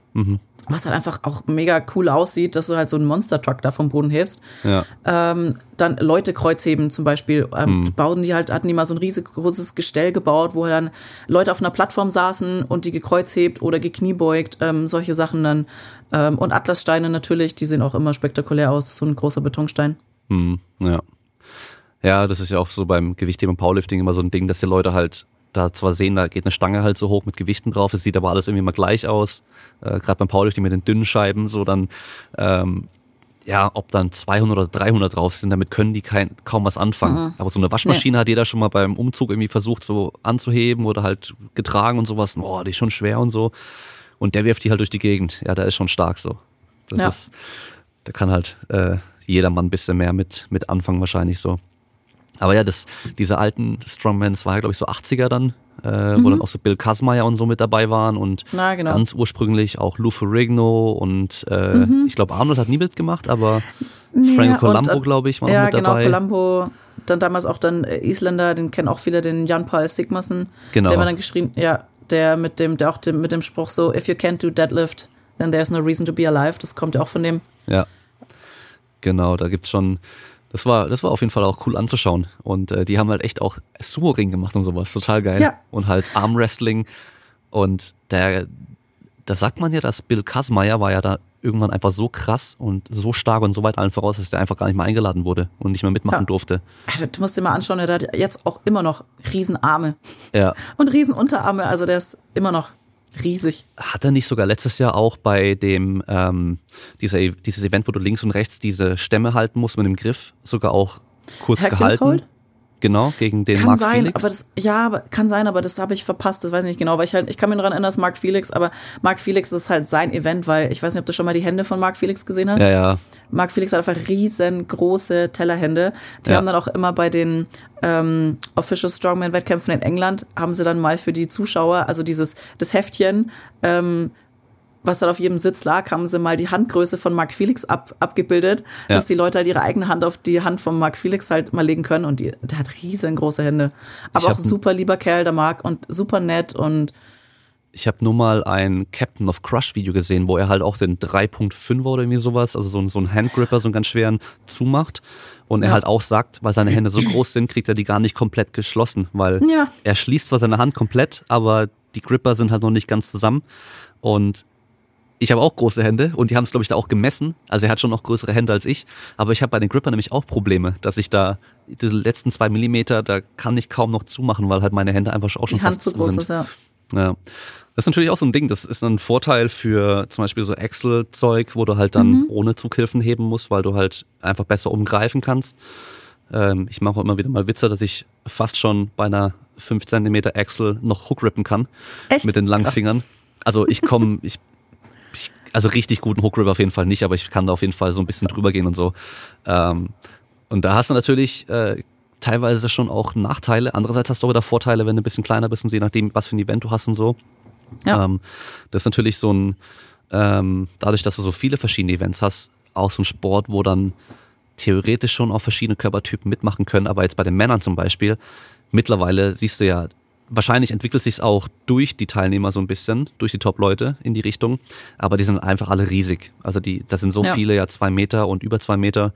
Was halt einfach auch mega cool aussieht, dass du halt so einen Monster Truck da vom Boden hebst. Ja. Ähm, dann Leute Kreuzheben zum Beispiel. Ähm, Hm. Bauen die halt, hatten die mal so ein riesig großes Gestell gebaut, wo dann Leute auf einer Plattform saßen und die gekreuzhebt oder gekniebeugt, ähm, solche Sachen dann. Ähm, und Atlassteine natürlich, die sehen auch immer spektakulär aus, so ein großer Betonstein. Hm, ja. Ja, das ist ja auch so beim Gewichtheben und Powerlifting immer so ein Ding, dass die Leute halt da zwar sehen, da geht eine Stange halt so hoch mit Gewichten drauf, das sieht aber alles irgendwie immer gleich aus. Äh, Gerade beim Powerlifting mit den dünnen Scheiben, so dann, ähm, ja, ob dann 200 oder 300 drauf sind, damit können die kein, kaum was anfangen. Aber so eine Waschmaschine hat jeder schon mal beim Umzug irgendwie versucht so anzuheben oder halt getragen und sowas. Boah, die ist schon schwer und so. Und der wirft die halt durch die Gegend. Ja, der ist schon stark so. Das Ja. ist, da kann halt äh, jedermann ein bisschen mehr mit, mit anfangen wahrscheinlich so. Aber ja, das, diese alten Strongmans war ja, glaube ich, so 80er dann, äh, wo dann auch so Bill Kasmeier und so mit dabei waren und Mhm. Na, genau. ganz ursprünglich auch Lou Ferrigno und äh, ich glaube Arnold hat nie mitgemacht, aber Ja, Frank und, Colombo, äh, glaube ich, war ja, mit genau, dabei. Colombo. Dann damals auch dann äh, Isländer, den kennen auch viele, den Jan Paul Sigmassen. Genau. Der war dann geschrien, ja, der mit dem, der auch dem, mit dem Spruch so, if you can't do deadlift, then there's no reason to be alive. Das kommt ja auch von dem. Ja. Genau, da gibt's schon. Das war, das war auf jeden Fall auch cool anzuschauen. Und äh, die haben halt echt auch Sumo-Ring gemacht und sowas. Total geil. Ja. Und halt Armwrestling. Und der, da sagt man ja, dass Bill Kasmeier war ja da irgendwann einfach so krass und so stark und so weit allen voraus, dass der einfach gar nicht mehr eingeladen wurde und nicht mehr mitmachen Ja. durfte. Du musst dir mal anschauen, der hat jetzt auch immer noch Riesenarme Ja. [LAUGHS] und Riesenunterarme. Also der ist immer noch riesig. Hat er nicht sogar letztes Jahr auch bei dem ähm, dieser, dieses Event, wo du links und rechts diese Stämme halten musst mit dem Griff, sogar auch kurz Hercules gehalten? Hold? Genau, gegen den Kann Mark sein, Felix. aber das, ja, aber kann sein, aber das habe ich verpasst, das weiß ich nicht genau, weil ich halt, ich kann mich daran erinnern, dass Mark Felix, aber Mark Felix ist halt sein Event, weil ich weiß nicht, ob du schon mal die Hände von Mark Felix gesehen hast. ja, ja. Mark Felix hat einfach riesengroße Tellerhände. Die Ja. haben dann auch immer bei den ähm, Official Strongman-Wettkämpfen in England, haben sie dann mal für die Zuschauer, also dieses, das Heftchen, ähm, was dann auf jedem Sitz lag, haben sie mal die Handgröße von Mark Felix ab, abgebildet, Ja. dass die Leute halt ihre eigene Hand auf die Hand von Mark Felix halt mal legen können und die, der hat riesengroße Hände. Aber auch super lieber Kerl, der Mark und super nett und Ich habe nur mal ein Captain of Crush Video gesehen, wo er halt auch den 3.5 oder irgendwie sowas, also so, ein- so einen Handgripper, so einen ganz schweren zumacht. Und er Ja. halt auch sagt, weil seine Hände so [CLEARS THROAT] groß sind, kriegt er die gar nicht komplett geschlossen, weil Ja. er schließt zwar seine Hand komplett, aber die Gripper sind halt noch nicht ganz zusammen. Und ich habe auch große Hände und die haben es, glaube ich, da auch gemessen. Also er hat schon noch größere Hände als ich. Aber ich habe bei den Grippern nämlich auch Probleme, dass ich da diese letzten zwei Millimeter, da kann ich kaum noch zumachen, weil halt meine Hände einfach auch schon die Hand zu groß sind. ist, ja. Ja. Das ist natürlich auch so ein Ding. Das ist ein Vorteil für zum Beispiel so Excel-Zeug, wo du halt dann Mhm. ohne Zughilfen heben musst, weil du halt einfach besser umgreifen kannst. Ähm, ich mache auch immer wieder mal Witze, dass ich fast schon bei einer 5 cm Excel noch Hookrippen kann. Echt? Mit den langen Krass. Fingern. Also ich komme, ich, also richtig guten Hookrip auf jeden Fall nicht, aber ich kann da auf jeden Fall so ein bisschen drüber gehen und so. Ähm, und da hast du natürlich äh, teilweise schon auch Nachteile. Andererseits hast du auch wieder Vorteile, wenn du ein bisschen kleiner bist und je nachdem, was für ein Event du hast und so. Ja. Ähm, das ist natürlich so ein, ähm, dadurch, dass du so viele verschiedene Events hast, auch so ein Sport, wo dann theoretisch schon auch verschiedene Körpertypen mitmachen können. Aber jetzt bei den Männern zum Beispiel, mittlerweile siehst du ja, wahrscheinlich entwickelt sich auch durch die Teilnehmer so ein bisschen, durch die Top-Leute in die Richtung. Aber die sind einfach alle riesig. Also die, das sind so Ja. viele, ja zwei Meter und über zwei Meter.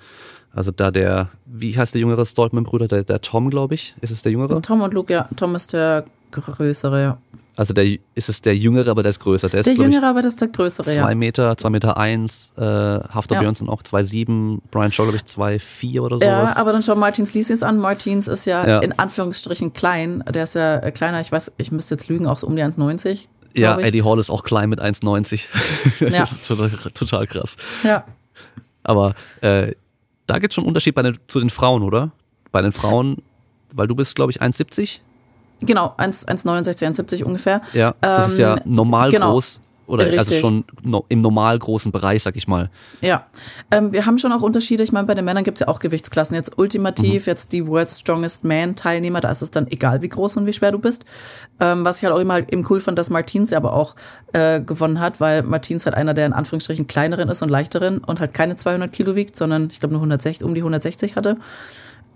Also da der, wie heißt der jüngere Stoltman-Bruder? Der, der Tom, glaube ich. Ist es der jüngere? Tom und Luke, ja. Tom ist der größere, ja. Also der ist es der jüngere, aber der ist größer. Der ist, Der ich, jüngere, aber das ist der größere, zwei ja. Meter, zwei Meter eins, äh, Hafter Ja. Björnsson auch zwei sieben, Brian Shaw, glaube ich, zwei vier oder sowas. Ja, aber dann schau Martins Lisis an. Martins ist ja, Ja. in Anführungsstrichen klein. Der ist ja äh, kleiner. Ich weiß, ich müsste jetzt lügen, auch so um die 1,90. ja. Eddie Hall ist auch klein mit 1,90. [LAUGHS] Ja. das ist total, total krass. Ja. Aber äh, da gibt's schon einen Unterschied bei den, zu den Frauen, oder? Bei den Frauen, weil du bist, glaube ich, 1,70. Genau, 1 1,69, 1,70 ungefähr. Ja, das ist Ähm, ja normal genau. groß. Oder also Richtig. schon no, im normal großen Bereich, sag ich mal. Ja, ähm, wir haben schon auch Unterschiede. Ich meine, bei den Männern gibt es ja auch Gewichtsklassen. Jetzt ultimativ, jetzt die World's Strongest Man Teilnehmer, da ist es dann egal, wie groß und wie schwer du bist. Ähm, was ich halt auch immer eben cool fand, dass Martins aber auch äh, gewonnen hat, weil Martins halt einer der in Anführungsstrichen kleineren ist und leichteren und halt keine 200 Kilo wiegt, sondern ich glaube nur 160, um die 160 hatte.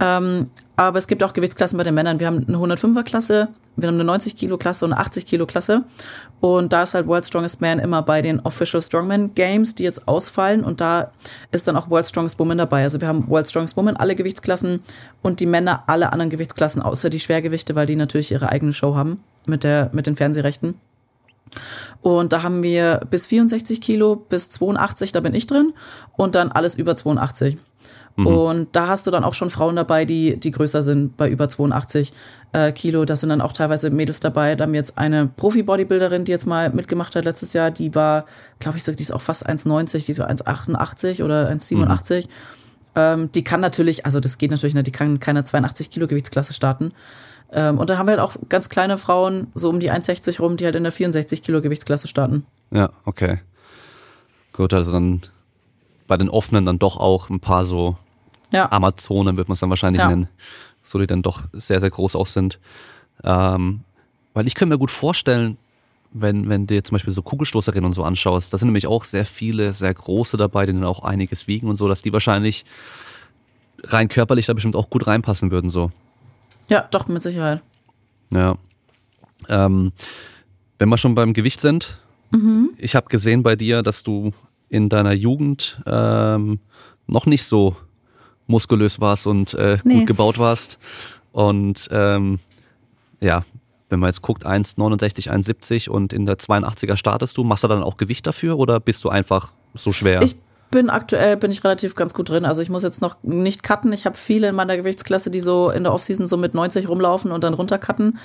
Ähm, aber es gibt auch Gewichtsklassen bei den Männern. Wir haben eine 105er Klasse, wir haben eine 90 Kilo Klasse und eine 80 Kilo Klasse. Und da ist halt World Strongest Man immer bei den Official Strongman Games, die jetzt ausfallen. Und da ist dann auch World Strongest Woman dabei. Also wir haben World Strongest Woman alle Gewichtsklassen und die Männer alle anderen Gewichtsklassen, außer die Schwergewichte, weil die natürlich ihre eigene Show haben mit, der, mit den Fernsehrechten. Und da haben wir bis 64 Kilo, bis 82, da bin ich drin. Und dann alles über 82. Und da hast du dann auch schon Frauen dabei, die, die größer sind, bei über 82 äh, Kilo. Da sind dann auch teilweise Mädels dabei. Da haben wir jetzt eine Profi-Bodybuilderin, die jetzt mal mitgemacht hat letztes Jahr. Die war, glaube ich, so, die ist auch fast 1,90, die ist so 1,88 oder 1,87. Ähm, die kann natürlich, also das geht natürlich nicht, die kann keine 82 Kilo Gewichtsklasse starten. Ähm, und dann haben wir halt auch ganz kleine Frauen, so um die 1,60 rum, die halt in der 64 Kilo Gewichtsklasse starten. Ja, okay. Gut, also dann bei den offenen dann doch auch ein paar so Ja. Amazonen, wird man es dann wahrscheinlich Ja. nennen. So die dann doch sehr, sehr groß auch sind. Ähm, weil ich könnte mir gut vorstellen, wenn, wenn du zum Beispiel so Kugelstoßerinnen und so anschaust, da sind nämlich auch sehr viele, sehr große dabei, die dann auch einiges wiegen und so, dass die wahrscheinlich rein körperlich da bestimmt auch gut reinpassen würden, so. Ja, doch, mit Sicherheit. Ja. Ähm, wenn wir schon beim Gewicht sind, ich habe gesehen bei dir, dass du in deiner Jugend ähm, noch nicht so muskulös warst und äh, Nee. gut gebaut warst. Und ähm, ja, wenn man jetzt guckt, 1,69, 1,70 und in der 82er startest du, machst du dann auch Gewicht dafür oder bist du einfach so schwer? Ich bin aktuell bin ich relativ ganz gut drin. Also ich muss jetzt noch nicht cutten. Ich habe viele in meiner Gewichtsklasse, die so in der Offseason so mit 90 rumlaufen und dann runtercutten.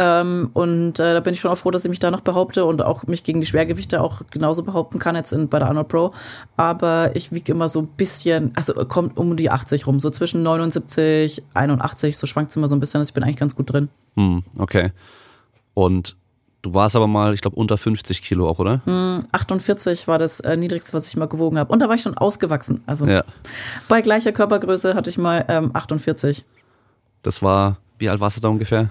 Ähm, und äh, da bin ich schon auch froh, dass ich mich da noch behaupte und auch mich gegen die Schwergewichte auch genauso behaupten kann jetzt in, bei der Arnold Pro. Aber ich wiege immer so ein bisschen, also kommt um die 80 rum, so zwischen 79, 81, so schwankt es immer so ein bisschen. Also ich bin eigentlich ganz gut drin. Hm, okay. Und du warst aber mal, ich glaube, unter 50 Kilo auch, oder? 48 war das äh, niedrigste, was ich mal gewogen habe. Und da war ich schon ausgewachsen. Also Ja. bei gleicher Körpergröße hatte ich mal ähm, 48. Das war, wie alt warst du da ungefähr?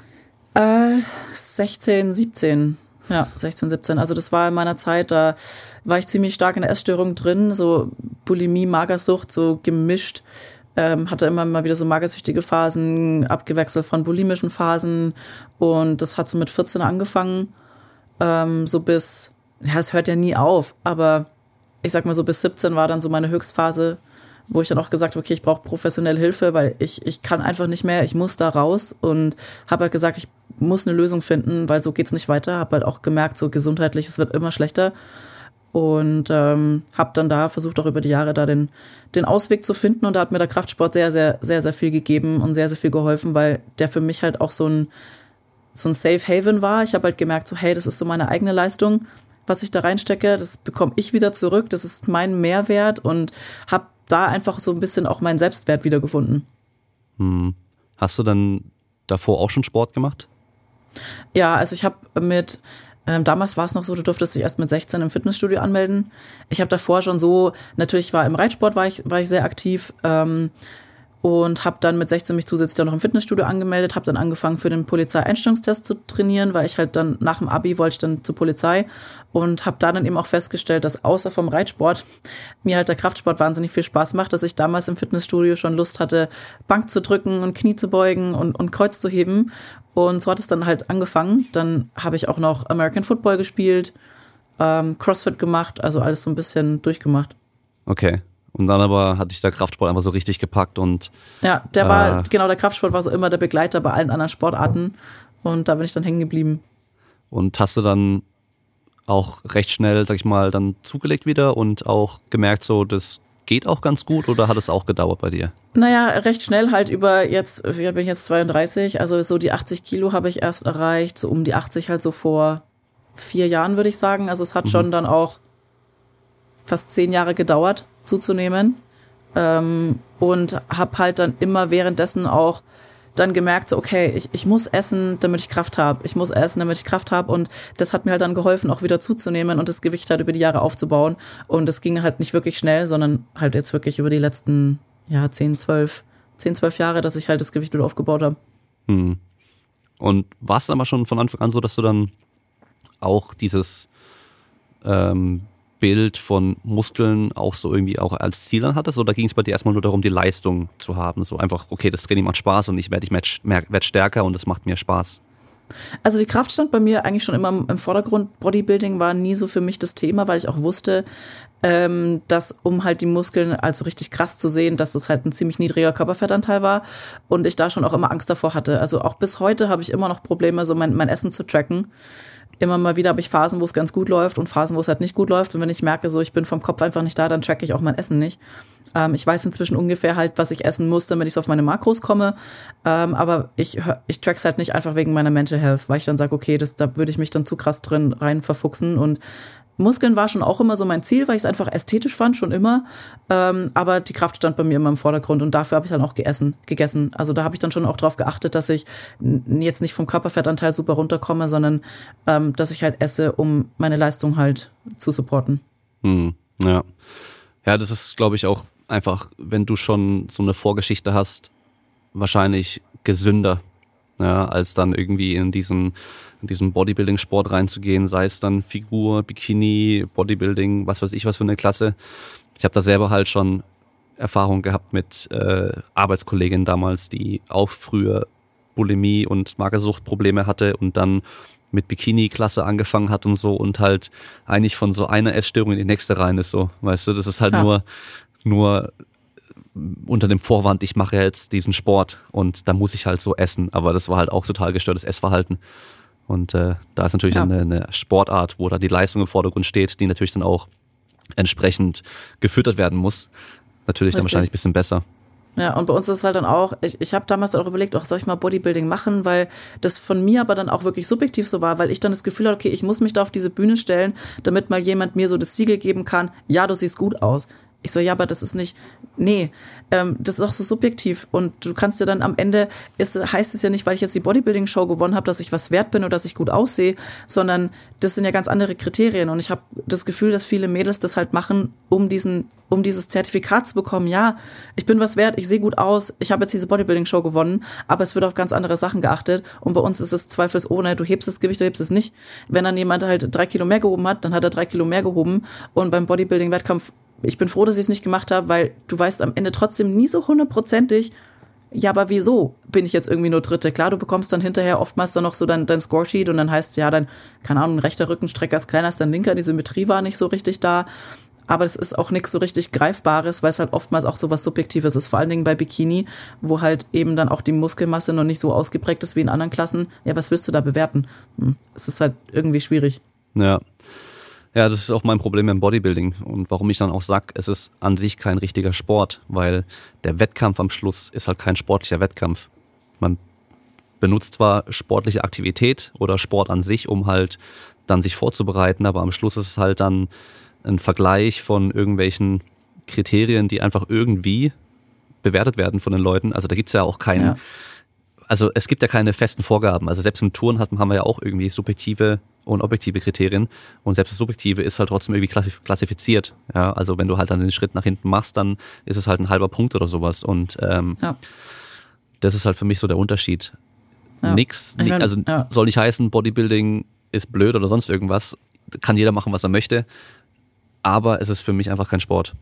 Äh, 16, 17. Ja, 16, 17. Also das war in meiner Zeit, da war ich ziemlich stark in der Essstörung drin, so Bulimie, Magersucht, so gemischt. Ähm, hatte immer mal wieder so magersüchtige Phasen, abgewechselt von bulimischen Phasen. Und das hat so mit 14 angefangen, ähm, so bis, ja, es hört ja nie auf, aber ich sag mal so bis 17 war dann so meine Höchstphase, wo ich dann auch gesagt habe, okay, ich brauche professionelle Hilfe, weil ich, ich kann einfach nicht mehr, ich muss da raus und habe halt gesagt, ich muss eine Lösung finden, weil so geht's nicht weiter. Habe halt auch gemerkt, so gesundheitlich, es wird immer schlechter und ähm, habe dann da versucht, auch über die Jahre da den, den Ausweg zu finden und da hat mir der Kraftsport sehr, sehr, sehr, sehr viel gegeben und sehr, sehr viel geholfen, weil der für mich halt auch so ein, so ein Safe Haven war. Ich habe halt gemerkt, so hey, das ist so meine eigene Leistung, was ich da reinstecke, das bekomme ich wieder zurück, das ist mein Mehrwert und habe da einfach so ein bisschen auch meinen Selbstwert wiedergefunden. Hm. Hast du dann davor auch schon Sport gemacht? Ja, also ich habe mit, ähm, damals war es noch so, du durftest dich erst mit 16 im Fitnessstudio anmelden. Ich habe davor schon so, natürlich war im Reitsport war ich, war ich sehr aktiv ähm, und habe dann mit 16 mich zusätzlich dann noch im Fitnessstudio angemeldet, habe dann angefangen für den Polizeieinstellungstest zu trainieren, weil ich halt dann nach dem Abi wollte ich dann zur Polizei und habe da dann eben auch festgestellt, dass außer vom Reitsport mir halt der Kraftsport wahnsinnig viel Spaß macht, dass ich damals im Fitnessstudio schon Lust hatte, Bank zu drücken und Knie zu beugen und, und Kreuz zu heben. Und so hat es dann halt angefangen. Dann habe ich auch noch American Football gespielt, ähm, CrossFit gemacht, also alles so ein bisschen durchgemacht. Okay. Und dann aber hatte ich der Kraftsport einfach so richtig gepackt und Ja, der war, Ah. genau, der Kraftsport war so immer der Begleiter bei allen anderen Sportarten. Und da bin ich dann hängen geblieben. Und hast du dann auch recht schnell, sag ich mal, dann zugelegt wieder und auch gemerkt, so, das geht auch ganz gut oder hat es auch gedauert bei dir? Naja, recht schnell halt über jetzt, wie bin ich jetzt 32, also so die 80 Kilo habe ich erst erreicht, so um die 80 halt so vor vier Jahren, würde ich sagen. Also es hat schon dann auch fast zehn Jahre gedauert, zuzunehmen. Ähm, und habe halt dann immer währenddessen auch dann gemerkt, so, okay, ich, ich muss essen, damit ich Kraft habe. Ich muss essen, damit ich Kraft habe. Und das hat mir halt dann geholfen, auch wieder zuzunehmen und das Gewicht halt über die Jahre aufzubauen. Und es ging halt nicht wirklich schnell, sondern halt jetzt wirklich über die letzten, ja, 10, 12, 10, 12 Jahre, dass ich halt das Gewicht wieder aufgebaut habe. Hm. Und war es dann aber schon von Anfang an so, dass du dann auch dieses ähm, Bild von Muskeln auch so irgendwie auch als Ziel dann hattest? Oder ging es bei dir erstmal nur darum, die Leistung zu haben? So einfach, okay, das Training macht Spaß und ich werde ich werd stärker und es macht mir Spaß. Also die Kraft stand bei mir eigentlich schon immer im Vordergrund. Bodybuilding war nie so für mich das Thema, weil ich auch wusste, ähm, dass um halt die Muskeln also richtig krass zu sehen, dass es halt ein ziemlich niedriger Körperfettanteil war und ich da schon auch immer Angst davor hatte. Also auch bis heute habe ich immer noch Probleme, so mein, mein Essen zu tracken immer mal wieder habe ich Phasen, wo es ganz gut läuft und Phasen, wo es halt nicht gut läuft. Und wenn ich merke, so ich bin vom Kopf einfach nicht da, dann tracke ich auch mein Essen nicht. Ähm, ich weiß inzwischen ungefähr halt, was ich essen muss, damit ich auf meine Makros komme. Ähm, aber ich, ich track's halt nicht einfach wegen meiner Mental Health, weil ich dann sage, okay, das, da würde ich mich dann zu krass drin rein verfuchsen. Und Muskeln war schon auch immer so mein Ziel, weil ich es einfach ästhetisch fand, schon immer. Ähm, aber die Kraft stand bei mir immer im Vordergrund und dafür habe ich dann auch geessen, gegessen. Also da habe ich dann schon auch darauf geachtet, dass ich jetzt nicht vom Körperfettanteil super runterkomme, sondern ähm, dass ich halt esse, um meine Leistung halt zu supporten. Hm, ja. Ja, das ist, glaube ich, auch einfach, wenn du schon so eine Vorgeschichte hast, wahrscheinlich gesünder, ja, als dann irgendwie in diesen in diesen Bodybuilding-Sport reinzugehen, sei es dann Figur, Bikini, Bodybuilding, was weiß ich, was für eine Klasse. Ich habe da selber halt schon Erfahrung gehabt mit äh, Arbeitskolleginnen damals, die auch früher Bulimie und Magersuchtprobleme hatte und dann mit Bikini-Klasse angefangen hat und so und halt eigentlich von so einer Essstörung in die nächste rein ist so, weißt du, das ist halt ja. nur nur unter dem Vorwand, ich mache jetzt diesen Sport und da muss ich halt so essen, aber das war halt auch total gestörtes Essverhalten und äh, da ist natürlich ja. eine, eine Sportart, wo da die Leistung im Vordergrund steht, die natürlich dann auch entsprechend gefüttert werden muss. Natürlich Richtig. dann wahrscheinlich ein bisschen besser. Ja, und bei uns ist es halt dann auch, ich, ich habe damals auch überlegt, ach, soll ich mal Bodybuilding machen, weil das von mir aber dann auch wirklich subjektiv so war, weil ich dann das Gefühl hatte, okay, ich muss mich da auf diese Bühne stellen, damit mal jemand mir so das Siegel geben kann, ja, du siehst gut aus. Ich so, ja, aber das ist nicht, nee, ähm, das ist auch so subjektiv. Und du kannst ja dann am Ende, ist, heißt es ja nicht, weil ich jetzt die Bodybuilding-Show gewonnen habe, dass ich was wert bin oder dass ich gut aussehe, sondern das sind ja ganz andere Kriterien. Und ich habe das Gefühl, dass viele Mädels das halt machen, um diesen, um dieses Zertifikat zu bekommen. Ja, ich bin was wert, ich sehe gut aus, ich habe jetzt diese Bodybuilding-Show gewonnen, aber es wird auf ganz andere Sachen geachtet. Und bei uns ist es zweifelsohne, du hebst das Gewicht, du hebst es nicht. Wenn dann jemand halt drei Kilo mehr gehoben hat, dann hat er drei Kilo mehr gehoben. Und beim Bodybuilding-Wettkampf ich bin froh, dass ich es nicht gemacht habe, weil du weißt am Ende trotzdem nie so hundertprozentig, ja, aber wieso bin ich jetzt irgendwie nur Dritte? Klar, du bekommst dann hinterher oftmals dann noch so dein, dein Scoresheet und dann heißt ja, dann, keine Ahnung, rechter Rückenstrecker ist kleiner als dein linker, die Symmetrie war nicht so richtig da. Aber es ist auch nichts so richtig Greifbares, weil es halt oftmals auch so was Subjektives ist. Vor allen Dingen bei Bikini, wo halt eben dann auch die Muskelmasse noch nicht so ausgeprägt ist wie in anderen Klassen. Ja, was willst du da bewerten? Hm, es ist halt irgendwie schwierig. Ja, ja, das ist auch mein Problem im Bodybuilding und warum ich dann auch sage, es ist an sich kein richtiger Sport, weil der Wettkampf am Schluss ist halt kein sportlicher Wettkampf. Man benutzt zwar sportliche Aktivität oder Sport an sich, um halt dann sich vorzubereiten, aber am Schluss ist es halt dann ein Vergleich von irgendwelchen Kriterien, die einfach irgendwie bewertet werden von den Leuten. Also da gibt's ja auch keinen, ja. also es gibt ja keine festen Vorgaben. Also selbst im Touren haben wir ja auch irgendwie subjektive und objektive Kriterien. Und selbst das Subjektive ist halt trotzdem irgendwie klassifiziert. Ja, also wenn du halt dann den Schritt nach hinten machst, dann ist es halt ein halber Punkt oder sowas. Und ähm, ja. das ist halt für mich so der Unterschied. Ja. Nix, ich mein, also ja. soll nicht heißen, Bodybuilding ist blöd oder sonst irgendwas. Kann jeder machen, was er möchte. Aber es ist für mich einfach kein Sport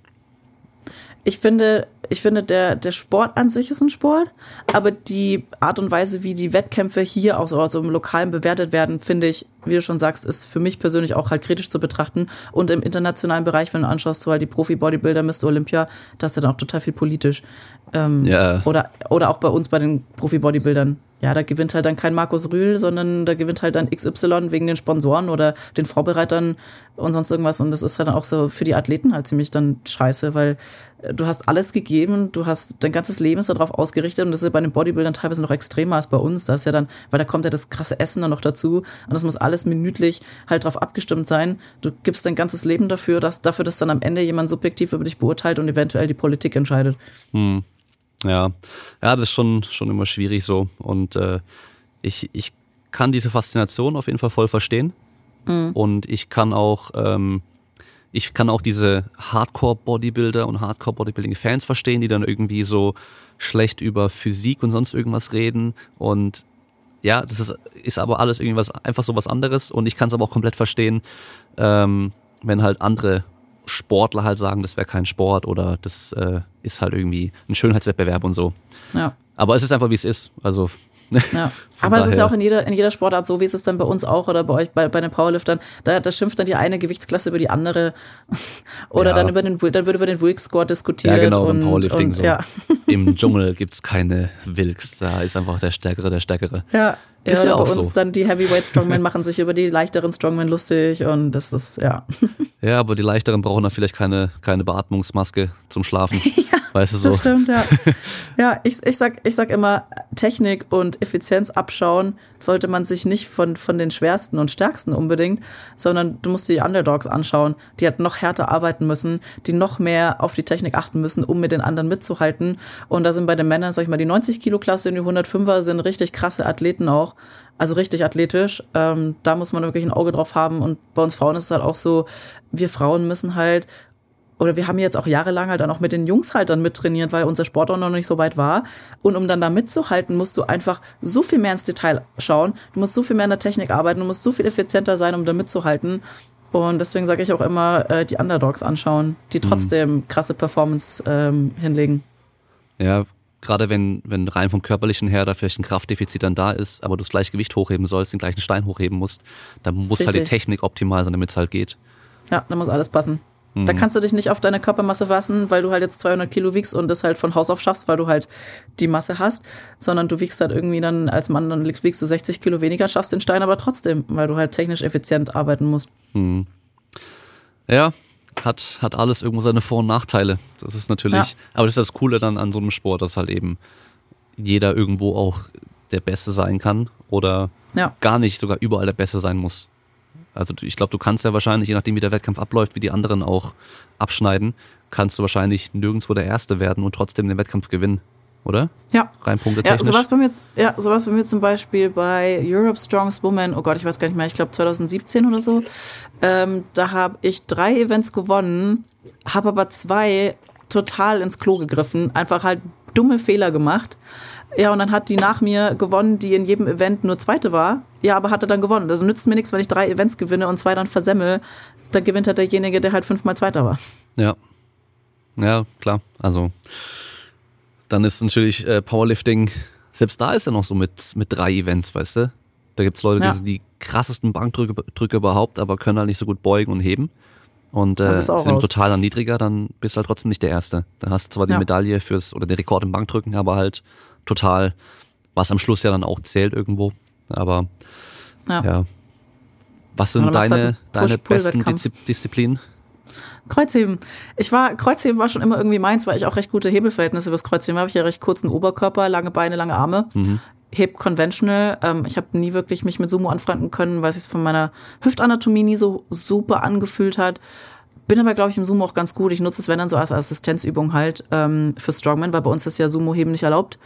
ich finde, ich finde, der, der Sport an sich ist ein Sport, aber die Art und Weise, wie die Wettkämpfe hier auch so also im Lokalen bewertet werden, finde ich, wie du schon sagst, ist für mich persönlich auch halt kritisch zu betrachten. Und im internationalen Bereich, wenn du anschaust, so halt die Profi-Bodybuilder, Mr. Olympia, da ist ja dann auch total viel politisch. Ähm, ja. oder, oder auch bei uns bei den Profi-Bodybuildern. Ja, da gewinnt halt dann kein Markus Rühl, sondern da gewinnt halt dann XY wegen den Sponsoren oder den Vorbereitern und sonst irgendwas. Und das ist halt auch so für die Athleten halt ziemlich dann scheiße, weil du hast alles gegeben, du hast dein ganzes Leben ist darauf ausgerichtet und das ist ja bei den Bodybuildern teilweise noch extremer als bei uns. Da ist ja dann, weil da kommt ja das krasse Essen dann noch dazu und das muss alles minütlich halt darauf abgestimmt sein. Du gibst dein ganzes Leben dafür, dass dafür, dass dann am Ende jemand subjektiv über dich beurteilt und eventuell die Politik entscheidet. Hm. Ja, ja, das ist schon, schon immer schwierig so. Und äh, ich, ich kann diese Faszination auf jeden Fall voll verstehen. Mhm. Und ich kann auch, ähm, ich kann auch diese Hardcore-Bodybuilder und Hardcore-Bodybuilding-Fans verstehen, die dann irgendwie so schlecht über Physik und sonst irgendwas reden. Und ja, das ist, ist aber alles irgendwas, einfach so was anderes. Und ich kann es aber auch komplett verstehen, ähm, wenn halt andere Sportler halt sagen, das wäre kein Sport oder das äh, ist halt irgendwie ein Schönheitswettbewerb und so. Ja. Aber es ist einfach, wie es ist. Also ja. Aber es ist ja auch in jeder, in jeder Sportart so, wie ist es dann bei uns auch oder bei euch, bei, bei den Powerliftern. Da, da schimpft dann die eine Gewichtsklasse über die andere. [LAUGHS] oder ja. dann, über den, dann wird über den Wilks-Score diskutiert. Ja, genau, und, beim Powerlifting und, so. Ja. [LAUGHS] Im Dschungel gibt es keine Wilks. Da ist einfach der Stärkere der Stärkere. Ja. Ist ja, ja bei uns so. dann die Heavyweight Strongmen [LAUGHS] machen sich über die leichteren Strongmen lustig und das ist, ja. Ja, aber die leichteren brauchen dann vielleicht keine, keine Beatmungsmaske zum Schlafen. ja, weißt du so. Das stimmt, ja. [LAUGHS] ja, ich, ich, sag, ich sag immer, Technik und Effizienz abschauen sollte man sich nicht von, von den schwersten und stärksten unbedingt, sondern du musst die Underdogs anschauen, die halt noch härter arbeiten müssen, die noch mehr auf die Technik achten müssen, um mit den anderen mitzuhalten. Und da sind bei den Männern, sag ich mal, die 90 Kilo Klasse und die 105er sind richtig krasse Athleten auch. Also richtig athletisch. Ähm, da muss man wirklich ein Auge drauf haben. Und bei uns Frauen ist es halt auch so, wir Frauen müssen halt oder wir haben jetzt auch jahrelang halt dann auch mit den Jungs halt dann mittrainiert, weil unser Sport auch noch nicht so weit war. Und um dann da mitzuhalten, musst du einfach so viel mehr ins Detail schauen. Du musst so viel mehr in der Technik arbeiten, du musst so viel effizienter sein, um da mitzuhalten. Und deswegen sage ich auch immer, äh, die Underdogs anschauen, die mhm. trotzdem mhm. krasse Performance ähm, hinlegen. Ja, gerade wenn, wenn rein vom körperlichen her da vielleicht ein Kraftdefizit dann da ist, aber du das gleiche Gewicht hochheben sollst, den gleichen Stein hochheben musst, dann muss Richtig. halt die Technik optimal sein, damit es halt geht. Ja, dann muss alles passen. Da mhm. kannst du dich nicht auf deine Körpermasse fassen, weil du halt jetzt 200 Kilo wiegst und das halt von Haus auf schaffst, weil du halt die Masse hast, sondern du wiegst halt irgendwie dann als Mann, dann wiegst du 60 Kilo weniger, schaffst den Stein aber trotzdem, weil du halt technisch effizient arbeiten musst. Mhm. Ja, hat, hat alles irgendwo seine Vor- und Nachteile. Das ist natürlich, ja. aber das ist das Coole dann an so einem Sport, dass halt eben jeder irgendwo auch der Beste sein kann oder ja. gar nicht sogar überall der Beste sein muss. Also ich glaube, du kannst ja wahrscheinlich, je nachdem wie der Wettkampf abläuft, wie die anderen auch abschneiden, kannst du wahrscheinlich nirgendwo der Erste werden und trotzdem den Wettkampf gewinnen, oder? Ja. Rein punktetechnisch. Ja, sowas bei mir, ja, sowas bei mir zum Beispiel bei Europe Strongest Woman, oh Gott, ich weiß gar nicht mehr, ich glaube 2017 oder so. Ähm, da habe ich drei Events gewonnen, habe aber zwei total ins Klo gegriffen, einfach halt dumme Fehler gemacht. Ja, und dann hat die nach mir gewonnen, die in jedem Event nur Zweite war. Ja, aber hatte dann gewonnen. Also nützt mir nichts, wenn ich drei Events gewinne und zwei dann versemmel. Dann gewinnt halt derjenige, der halt fünfmal Zweiter war. Ja. Ja, klar. Also dann ist natürlich äh, Powerlifting, selbst da ist er noch so mit, mit drei Events, weißt du? Da gibt es Leute, ja. die sind die krassesten Bankdrücke überhaupt, aber können halt nicht so gut beugen und heben. Und äh, sind total dann niedriger, dann bist du halt trotzdem nicht der Erste. Dann hast du zwar die ja. Medaille fürs oder den Rekord im Bankdrücken, aber halt total, was am Schluss ja dann auch zählt irgendwo. Aber ja. ja. Was sind deine, deine besten Disziplinen? Kreuzheben. Ich war, Kreuzheben war schon immer irgendwie meins, weil ich auch recht gute Hebelverhältnisse fürs Kreuzheben habe. Ich ja recht kurzen Oberkörper, lange Beine, lange Arme. Mhm. Heb conventional. Ähm, ich habe nie wirklich mich mit Sumo anfreunden können, weil es sich von meiner Hüftanatomie nie so super angefühlt hat. Bin aber, glaube ich, im Sumo auch ganz gut. Ich nutze es, wenn dann so als Assistenzübung halt ähm, für Strongman, weil bei uns ist ja Sumo-Heben nicht erlaubt.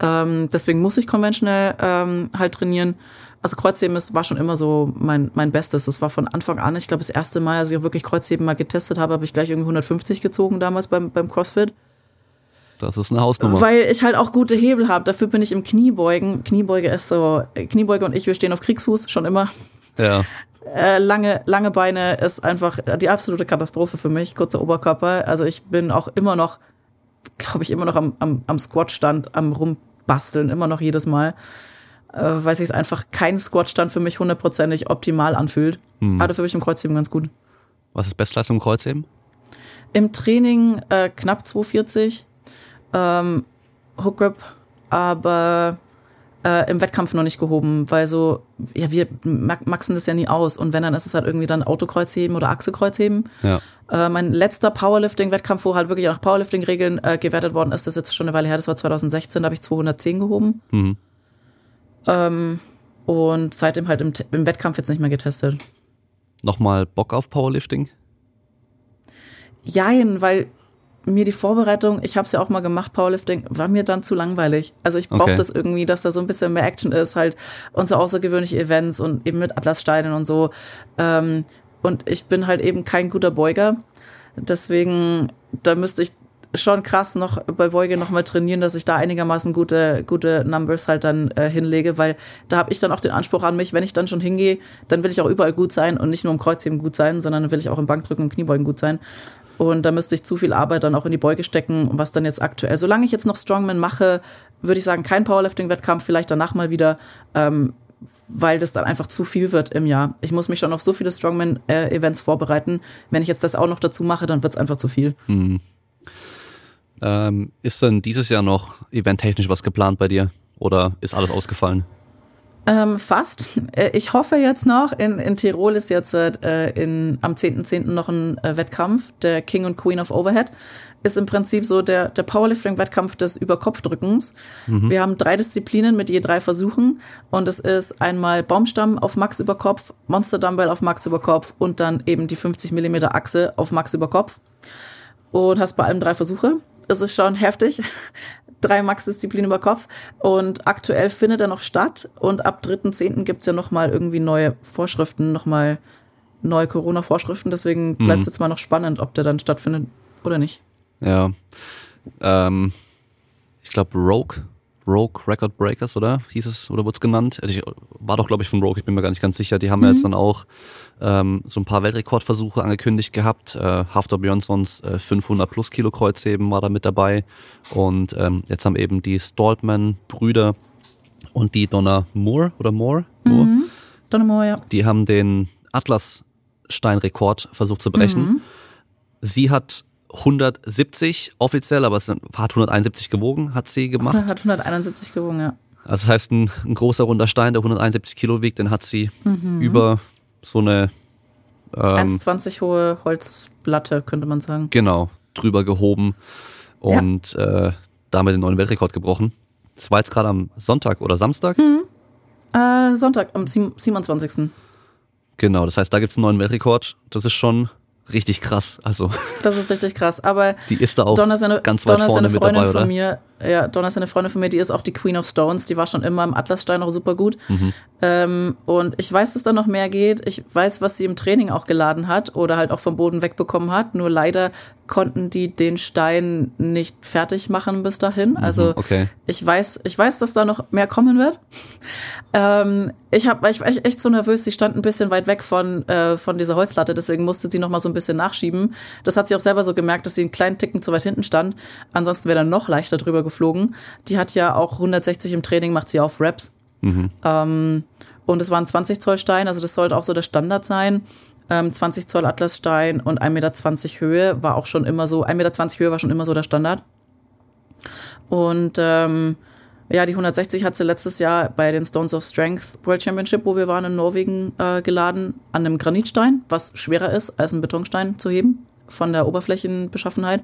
Ähm, deswegen muss ich konventionell ähm, halt trainieren. Also Kreuzheben ist, war schon immer so mein, mein Bestes. Das war von Anfang an, ich glaube, das erste Mal, als ich auch wirklich Kreuzheben mal getestet habe, habe ich gleich irgendwie 150 gezogen damals beim, beim CrossFit. Das ist eine Hausnummer. Weil ich halt auch gute Hebel habe. Dafür bin ich im Kniebeugen. Kniebeuge ist so, Kniebeuge und ich, wir stehen auf Kriegsfuß schon immer. Ja. Äh, lange, lange Beine ist einfach die absolute Katastrophe für mich. Kurzer Oberkörper. Also ich bin auch immer noch glaube ich, immer noch am, am, am Squat-Stand, am rumbasteln, immer noch jedes Mal. Äh, weil sich einfach kein Squat-Stand für mich hundertprozentig optimal anfühlt. Hm. Aber dafür bin ich im Kreuzheben ganz gut. Was ist Bestleistung im Kreuzheben? Im Training äh, knapp 240. Ähm, Hook Grip, aber äh, im Wettkampf noch nicht gehoben, weil so, ja, wir maxen das ja nie aus. Und wenn, dann ist es halt irgendwie dann Autokreuzheben oder Achsekreuzheben. Ja. Äh, mein letzter Powerlifting-Wettkampf, wo halt wirklich nach Powerlifting-Regeln äh, gewertet worden ist, das ist jetzt schon eine Weile her, das war 2016, da habe ich 210 gehoben. Mhm. Ähm, und seitdem halt im, im Wettkampf jetzt nicht mehr getestet. Nochmal Bock auf Powerlifting? Jein, weil mir die Vorbereitung, ich habe es ja auch mal gemacht, Powerlifting, war mir dann zu langweilig. Also ich brauche Okay. das irgendwie, dass da so ein bisschen mehr Action ist, halt und so außergewöhnliche Events und eben mit Atlassteinen und so. Ähm, und ich bin halt eben kein guter Beuger. Deswegen, da müsste ich schon krass noch bei Beuge nochmal trainieren, dass ich da einigermaßen gute, gute Numbers halt dann äh, hinlege, weil da habe ich dann auch den Anspruch an mich, wenn ich dann schon hingehe, dann will ich auch überall gut sein und nicht nur im Kreuzheben gut sein, sondern dann will ich auch im Bankdrücken und Kniebeugen gut sein. Und da müsste ich zu viel Arbeit dann auch in die Beuge stecken, was dann jetzt aktuell, solange ich jetzt noch Strongman mache, würde ich sagen, kein Powerlifting-Wettkampf, vielleicht danach mal wieder, ähm, weil das dann einfach zu viel wird im Jahr. Ich muss mich schon auf so viele Strongman-Events vorbereiten. Wenn ich jetzt das auch noch dazu mache, dann wird es einfach zu viel. Ähm, ist denn dieses Jahr noch eventtechnisch was geplant bei dir? Oder ist alles ausgefallen? Ähm, fast. Äh, Ich hoffe jetzt noch, in, in Tirol ist jetzt äh, in, am 10.10. noch ein äh, Wettkampf, der King und Queen of Overhead. Ist im Prinzip so der, der Powerlifting-Wettkampf des Überkopfdrückens. Wir haben drei Disziplinen mit je drei Versuchen und es ist einmal Baumstamm auf Max über Kopf, Monster Dumbbell auf Max über Kopf und dann eben die 50 mm Achse auf Max über Kopf. Und hast bei allem drei Versuche. Es ist schon heftig. Drei Max-Disziplinen über Kopf. Und aktuell findet er noch statt. Und ab 3.10. gibt's ja nochmal irgendwie neue Vorschriften, nochmal neue Corona-Vorschriften. Deswegen bleibt es jetzt mal noch spannend, ob der dann stattfindet oder nicht. Ja. Ähm, ich glaube Rogue, Rogue Record Breakers, oder? Hieß es, oder wurde es genannt? Also ich, war doch, glaube ich, von Rogue, ich bin mir gar nicht ganz sicher. Die haben ja jetzt dann auch ähm, so ein paar Weltrekordversuche angekündigt gehabt. Äh, Haftor Björnssons äh, 500 plus Kilo Kreuzheben war da mit dabei. Und ähm, jetzt haben eben die Stoltman-Brüder und die Donna Moore, oder Moore? Moore? Donnemore, ja. Die haben den Atlas-Stein-Rekord versucht zu brechen. Sie hat 170 offiziell, aber es hat 171 gewogen, hat sie gemacht. [LAUGHS] Hat 171 gewogen, ja. Also das heißt, ein, ein großer runder Stein, der 171 Kilo wiegt, den hat sie über so eine, ähm, 1,20 hohe Holzplatte, könnte man sagen. genau, drüber gehoben und äh, damit den neuen Weltrekord gebrochen. Das war jetzt gerade am Sonntag oder Samstag. Äh, Sonntag, am sieb- 27. Genau, das heißt, da gibt's einen neuen Weltrekord. Das ist schon richtig krass. Also Das ist richtig krass. Aber die ist da auch Donna ist eine, ganz weit Donna ist vorne eine mit Freundin dabei, oder? von mir. Ja, Donna ist eine Freundin von mir, die ist auch die Queen of Stones. Die war schon immer im Atlasstein auch super gut. Mhm. Ähm, und ich weiß, dass da noch mehr geht. Ich weiß, was sie im Training auch geladen hat oder halt auch vom Boden wegbekommen hat. Nur leider konnten die den Stein nicht fertig machen bis dahin. Also Mhm, okay. ich weiß, ich weiß, dass da noch mehr kommen wird. [LAUGHS] Ähm, ich, hab, ich war echt so nervös. Sie stand ein bisschen weit weg von, äh, von dieser Holzlatte, deswegen musste sie noch mal so ein bisschen nachschieben. Das hat sie auch selber so gemerkt, dass sie einen kleinen Ticken zu weit hinten stand. Ansonsten wäre er noch leichter drüber geflogen. Die hat ja auch 160 im Training, macht sie auf Reps. Ähm, und es war ein 20 Zoll Stein, also das sollte auch so der Standard sein. Ähm, 20 Zoll Atlasstein und 1,20 Meter Höhe war auch schon immer so, 1,20 Meter Höhe war schon immer so der Standard. Und ähm, ja, die 160 hat sie letztes Jahr bei den Stones of Strength World Championship, wo wir waren in Norwegen, äh, geladen, an einem Granitstein, was schwerer ist, als ein Betonstein zu heben, von der Oberflächenbeschaffenheit.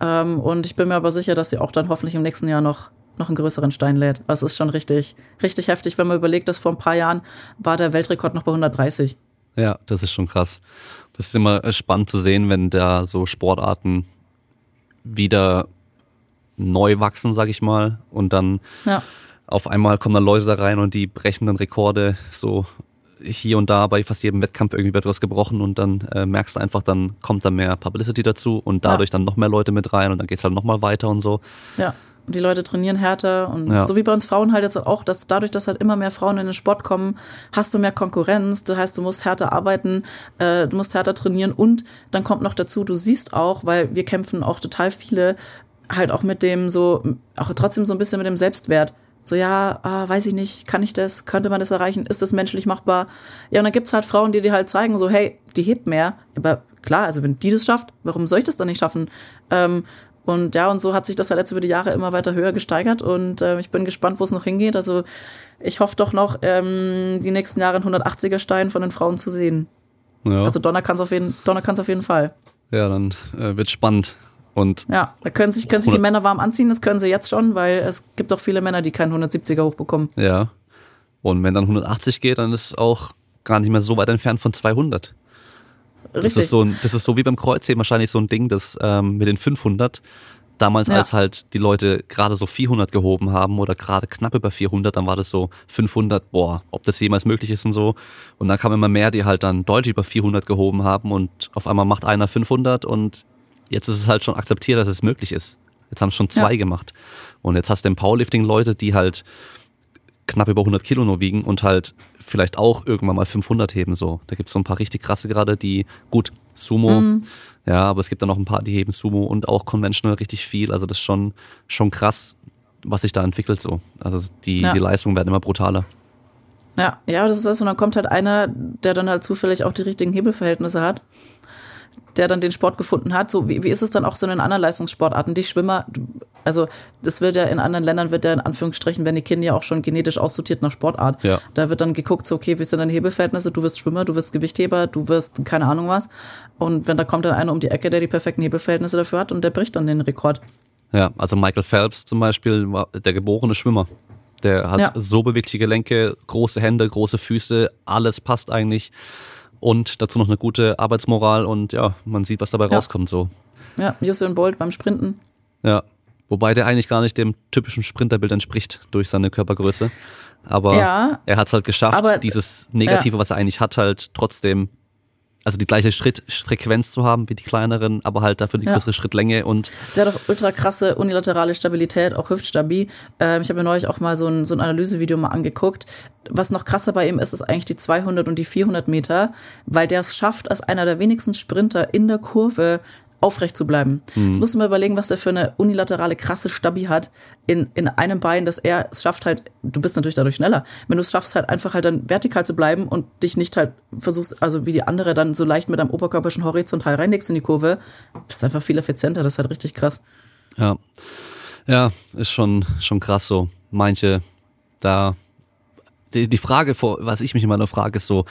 Ähm, und ich bin mir aber sicher, dass sie auch dann hoffentlich im nächsten Jahr noch, noch einen größeren Stein lädt. Das ist schon richtig, richtig heftig, wenn man überlegt, dass vor ein paar Jahren war der Weltrekord noch bei 130. Ja, das ist schon krass. Das ist immer äh, spannend zu sehen, wenn da so Sportarten wieder neu wachsen, sag ich mal, und dann Ja. auf einmal kommen dann Leute da rein und die brechen dann Rekorde so hier und da bei fast jedem Wettkampf irgendwie wird was gebrochen und dann äh, merkst du einfach, dann kommt da mehr Publicity dazu und dadurch dann noch mehr Leute mit rein und dann geht's halt nochmal weiter und so. Ja, und die Leute trainieren härter und Ja. so wie bei uns Frauen halt jetzt auch, dass dadurch, dass halt immer mehr Frauen in den Sport kommen, hast du mehr Konkurrenz. Das heißt, du musst härter arbeiten, äh, du musst härter trainieren und dann kommt noch dazu, du siehst auch, weil wir kämpfen auch total viele halt auch mit dem so, auch trotzdem so ein bisschen mit dem Selbstwert. So, ja, ah, weiß ich nicht, kann ich das? Könnte man das erreichen? Ist das menschlich machbar? Ja, und dann gibt's halt Frauen, die dir halt zeigen, so, hey, die hebt mehr. Aber klar, also wenn die das schafft, warum soll ich das dann nicht schaffen? Ähm, und ja, und so hat sich das halt jetzt über die Jahre immer weiter höher gesteigert und äh, ich bin gespannt, wo es noch hingeht. Also ich hoffe doch noch, ähm, die nächsten Jahre einen 180er Stein von den Frauen zu sehen. Ja, Also Donner kann es auf, jeden- Donner auf jeden Fall. ja dann äh, wird spannend. Und Ja, da können sich, können sich die Männer warm anziehen, das können sie jetzt schon, weil es gibt auch viele Männer, die keinen 170er hochbekommen. ja, und wenn dann 180 geht, dann ist auch gar nicht mehr so weit entfernt von 200. Das richtig. ist, so ein, das ist so wie beim Kreuzheben wahrscheinlich so ein Ding, das ähm, mit den 500, damals Ja. als halt die Leute gerade so 400 gehoben haben oder gerade knapp über 400, dann war das so 500, boah, ob das jemals möglich ist und so. Und dann kamen immer mehr, die halt dann deutlich über 400 gehoben haben und auf einmal macht einer 500 und jetzt ist es halt schon akzeptiert, dass es möglich ist. Jetzt haben es schon zwei Ja. gemacht. Und jetzt hast du im Powerlifting Leute, die halt knapp über 100 Kilo nur wiegen und halt vielleicht auch irgendwann mal 500 heben so. Da gibt's so ein paar richtig krasse gerade, die gut Sumo, ja, aber es gibt dann noch ein paar, die heben Sumo und auch conventional richtig viel. Also das ist schon schon krass, was sich da entwickelt so. Also die Ja. die Leistungen werden immer brutaler. Ja, ja, das ist das. Und dann kommt halt einer, der dann halt zufällig auch die richtigen Hebelverhältnisse hat, der dann den Sport gefunden hat. So, wie, wie ist es dann auch so in den anderen Leistungssportarten? Die Schwimmer, also das wird ja in anderen Ländern, wird ja in Anführungsstrichen, werden die Kinder ja auch schon genetisch aussortiert nach Sportart. Ja. Da wird dann geguckt, so, okay, wie sind deine Hebelverhältnisse? Du wirst Schwimmer, du wirst Gewichtheber, du wirst keine Ahnung was. Und wenn da kommt dann einer um die Ecke, der die perfekten Hebelverhältnisse dafür hat und der bricht dann den Rekord. Ja, also Michael Phelps zum Beispiel war der geborene Schwimmer. Der hat Ja. so bewegliche Gelenke, große Hände, große Füße, alles passt eigentlich. Und dazu noch eine gute Arbeitsmoral und ja, man sieht, was dabei Ja. rauskommt so. Ja, Usain Bolt beim Sprinten. Ja. Wobei der eigentlich gar nicht dem typischen Sprinterbild entspricht durch seine Körpergröße. Aber Ja. er hat es halt geschafft, dieses Negative, was er eigentlich hat, halt trotzdem, also die gleiche Schrittfrequenz zu haben wie die kleineren, aber halt dafür die Ja. größere Schrittlänge und Der hat auch ultra krasse unilaterale Stabilität, auch Hüftstabi. Ähm, ich habe mir neulich auch mal so ein, so ein Analysevideo mal angeguckt. Was noch krasser bei ihm ist, ist eigentlich die 200 und die 400 Meter, weil der es schafft, als einer der wenigsten Sprinter in der Kurve aufrecht zu bleiben. Jetzt musst du mal überlegen, was der für eine unilaterale krasse Stabi hat in, in einem Bein, dass er es schafft halt, du bist natürlich dadurch schneller, wenn du es schaffst halt einfach halt dann vertikal zu bleiben und dich nicht halt versuchst, also wie die andere dann so leicht mit deinem Oberkörper schon horizontal reinlegst in die Kurve, bist einfach viel effizienter, das ist halt richtig krass. Ja. Ja, ist schon, schon krass so. Manche, da, die, die Frage, vor, was ich mich immer noch frage, ist so,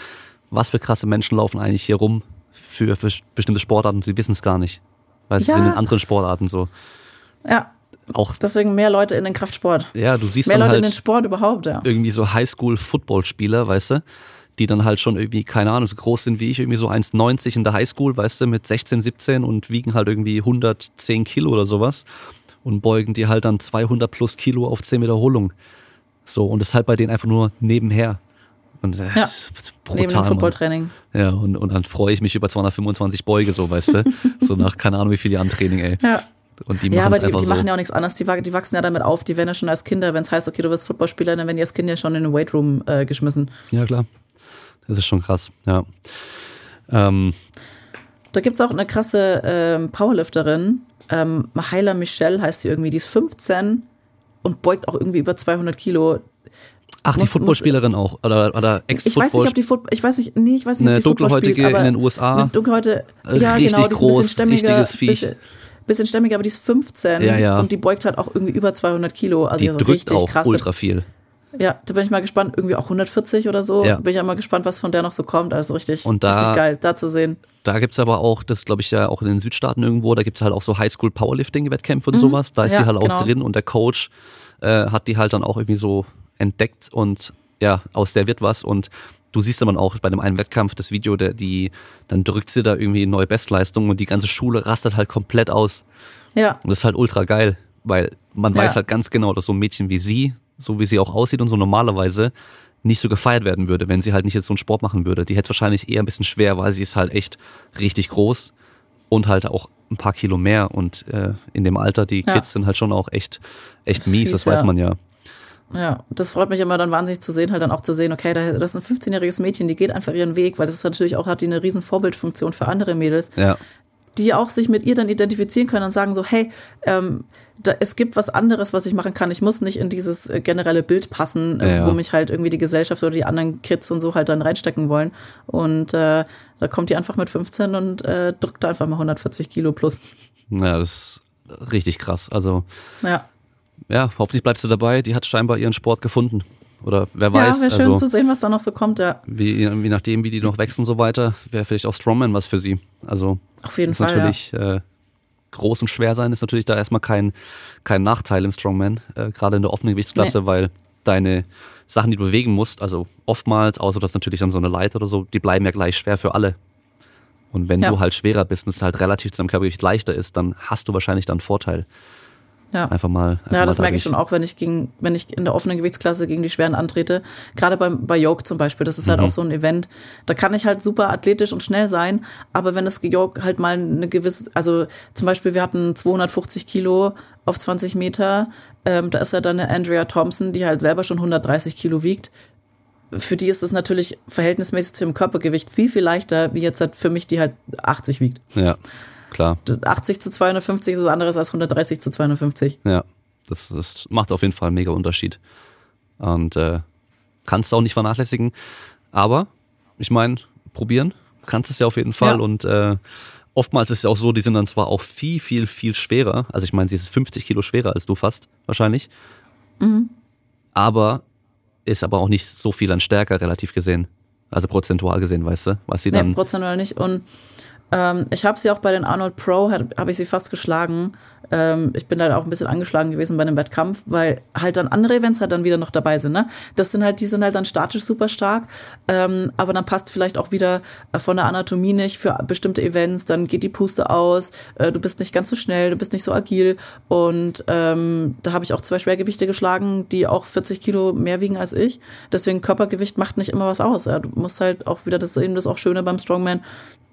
was für krasse Menschen laufen eigentlich hier rum für, für bestimmte Sportarten, sie wissen es gar nicht. Weil sie Ja. sind in anderen Sportarten so. Ja, Auch, deswegen mehr Leute in den Kraftsport. ja, du siehst Mehr Leute in halt den Sport überhaupt, ja. irgendwie so Highschool-Footballspieler, weißt du, die dann halt schon irgendwie, keine Ahnung, so groß sind wie ich, irgendwie so 1,90 in der Highschool, weißt du, mit 16, 17 und wiegen halt irgendwie 110 Kilo oder sowas und beugen die halt dann 200 plus Kilo auf 10 Wiederholungen. So, und das ist halt bei denen einfach nur nebenher. Und äh, Ja. das ist brutal, Neben dem. Footballtraining. Ja, und, und dann freue ich mich über 225 Beuge, so, weißt du, [LAUGHS] so nach, keine Ahnung, wie viel Jahren Training, ey. Ja. Und die Ja, aber es die, die so. machen ja auch nichts anderes. Die, die wachsen ja damit auf. Die werden ja schon als Kinder, wenn es heißt, okay, du wirst Footballspieler, dann werden die als Kinder schon in den Weightroom äh, geschmissen. ja, klar. Das ist schon krass, ja. Ähm, Da gibt's auch eine krasse ähm, Powerlifterin, ähm, Mahaila Michelle heißt sie irgendwie, die ist 15 und beugt auch irgendwie über 200 Kilo. Ach, die Footballspielerin auch, oder, oder ex Ich weiß nicht, ob die Football, ich weiß nicht, nee, ich weiß nicht, ob die dunkelhäutige spielt, in den USA. Eine dunkelhäute, ja Richtig genau, die ist ein groß, bisschen stämmiger, bisschen, bisschen stämmiger, aber die ist 15 Ja, ja. und die beugt halt auch irgendwie über 200 Kilo. Also die also drückt richtig auch krass. ultra viel. Ja, da bin ich mal gespannt. Irgendwie auch 140 oder so. Ja. Bin ich ja mal gespannt, was von der noch so kommt. Also richtig, Und da- richtig geil, da zu sehen. Da gibt's aber auch, das glaube ich ja auch in den Südstaaten irgendwo, da gibt's halt auch so Highschool Powerlifting-Wettkämpfe und sowas. Da ist Mhm. Ja, die halt auch genau. drin und der Coach äh, hat die halt dann auch irgendwie so entdeckt und ja, aus der wird was. Und du siehst dann auch bei dem einen Wettkampf das Video, der, die, dann drückt sie da irgendwie neue Bestleistung und die ganze Schule rastet halt komplett aus. Ja, Und das ist halt ultra geil, weil man Ja. weiß halt ganz genau, dass so ein Mädchen wie sie, so wie sie auch aussieht und so normalerweise, nicht so gefeiert werden würde, wenn sie halt nicht jetzt so einen Sport machen würde. Die hätte wahrscheinlich eher ein bisschen schwer, weil sie ist halt echt richtig groß und halt auch ein paar Kilo mehr. Und äh, in dem Alter, die Ja. Kids sind halt schon auch echt, echt mies, Fies, das weiß ja. man ja. Ja. Das freut mich immer dann wahnsinnig zu sehen, halt dann auch zu sehen, okay, da- das ist ein 15-jähriges Mädchen, die geht einfach ihren Weg, weil das ist natürlich auch, hat die eine riesen Vorbildfunktion für andere Mädels. Ja, die auch sich mit ihr dann identifizieren können und sagen so, hey, ähm, da, es gibt was anderes, was ich machen kann. Ich muss nicht in dieses äh, generelle Bild passen, äh, Ja. wo mich halt irgendwie die Gesellschaft oder die anderen Kids und so halt dann reinstecken wollen. Und äh, da kommt die einfach mit 15 und äh, drückt da einfach mal 140 Kilo plus. ja, das ist richtig krass. Also Ja, ja, hoffentlich bleibst du dabei. Die hat scheinbar ihren Sport gefunden. Oder wer ja weiß. wäre schön also, zu sehen, was da noch so kommt. Ja, wie, je nachdem, wie die noch wächst und so weiter, wäre vielleicht auch Strongman was für sie. Also auf jeden ist Fall. Ja. natürlich äh, groß und schwer sein, ist natürlich da erstmal kein, kein Nachteil im Strongman, äh, gerade in der offenen Gewichtsklasse, weil deine Sachen, die du bewegen musst, also oftmals, außer dass natürlich dann so eine Leiter oder so, die bleiben ja gleich schwer für alle. Und wenn Ja. du halt schwerer bist und es halt relativ zu deinem Körpergewicht leichter ist, dann hast du wahrscheinlich dann einen Vorteil. Ja. Einfach mal. Einfach Ja, mal das merke ich schon auch, wenn ich gegen, wenn ich in der offenen Gewichtsklasse gegen die Schweren antrete. Gerade beim, bei Yoke zum Beispiel, das ist halt Mhm. auch so ein Event. Da kann ich halt super athletisch und schnell sein, aber wenn das Yoke halt mal eine gewisse, also zum Beispiel wir hatten 250 Kilo auf 20 Meter, ähm, da ist ja dann eine Andrea Thompson, die halt selber schon 130 Kilo wiegt. Für die ist es natürlich verhältnismäßig zu ihrem Körpergewicht viel, viel leichter, wie jetzt halt für mich, die halt 80 wiegt. Ja, klar. 80 zu 250 ist was anderes als 130 zu 250. Ja, das, das macht auf jeden Fall einen mega Unterschied. Und äh, kannst du auch nicht vernachlässigen. Aber ich meine, probieren kannst es ja auf jeden Fall. Ja. Und äh, oftmals ist es ja auch so, die sind dann zwar auch viel, viel, viel schwerer. Also ich meine, sie ist 50 Kilo schwerer als du fast, wahrscheinlich. Aber ist aber auch nicht so viel an stärker relativ gesehen. Also prozentual gesehen, weißt du, was sie Nee, dann. prozentual nicht. Und ähm, ich habe sie auch bei den Arnold Pro, habe ich sie fast geschlagen. Ähm, ich bin da auch ein bisschen angeschlagen gewesen bei dem Wettkampf, weil halt dann andere Events halt dann wieder noch dabei sind. Ne? Das sind halt, die sind halt dann statisch super stark, ähm, aber dann passt vielleicht auch wieder äh, von der Anatomie nicht für bestimmte Events, dann geht die Puste aus, äh, du bist nicht ganz so schnell, du bist nicht so agil und ähm, da habe ich auch zwei Schwergewichte geschlagen, die auch 40 Kilo mehr wiegen als ich. Deswegen Körpergewicht macht nicht immer was aus. Ja? Du musst halt auch wieder, das ist eben das auch Schöne beim Strongman,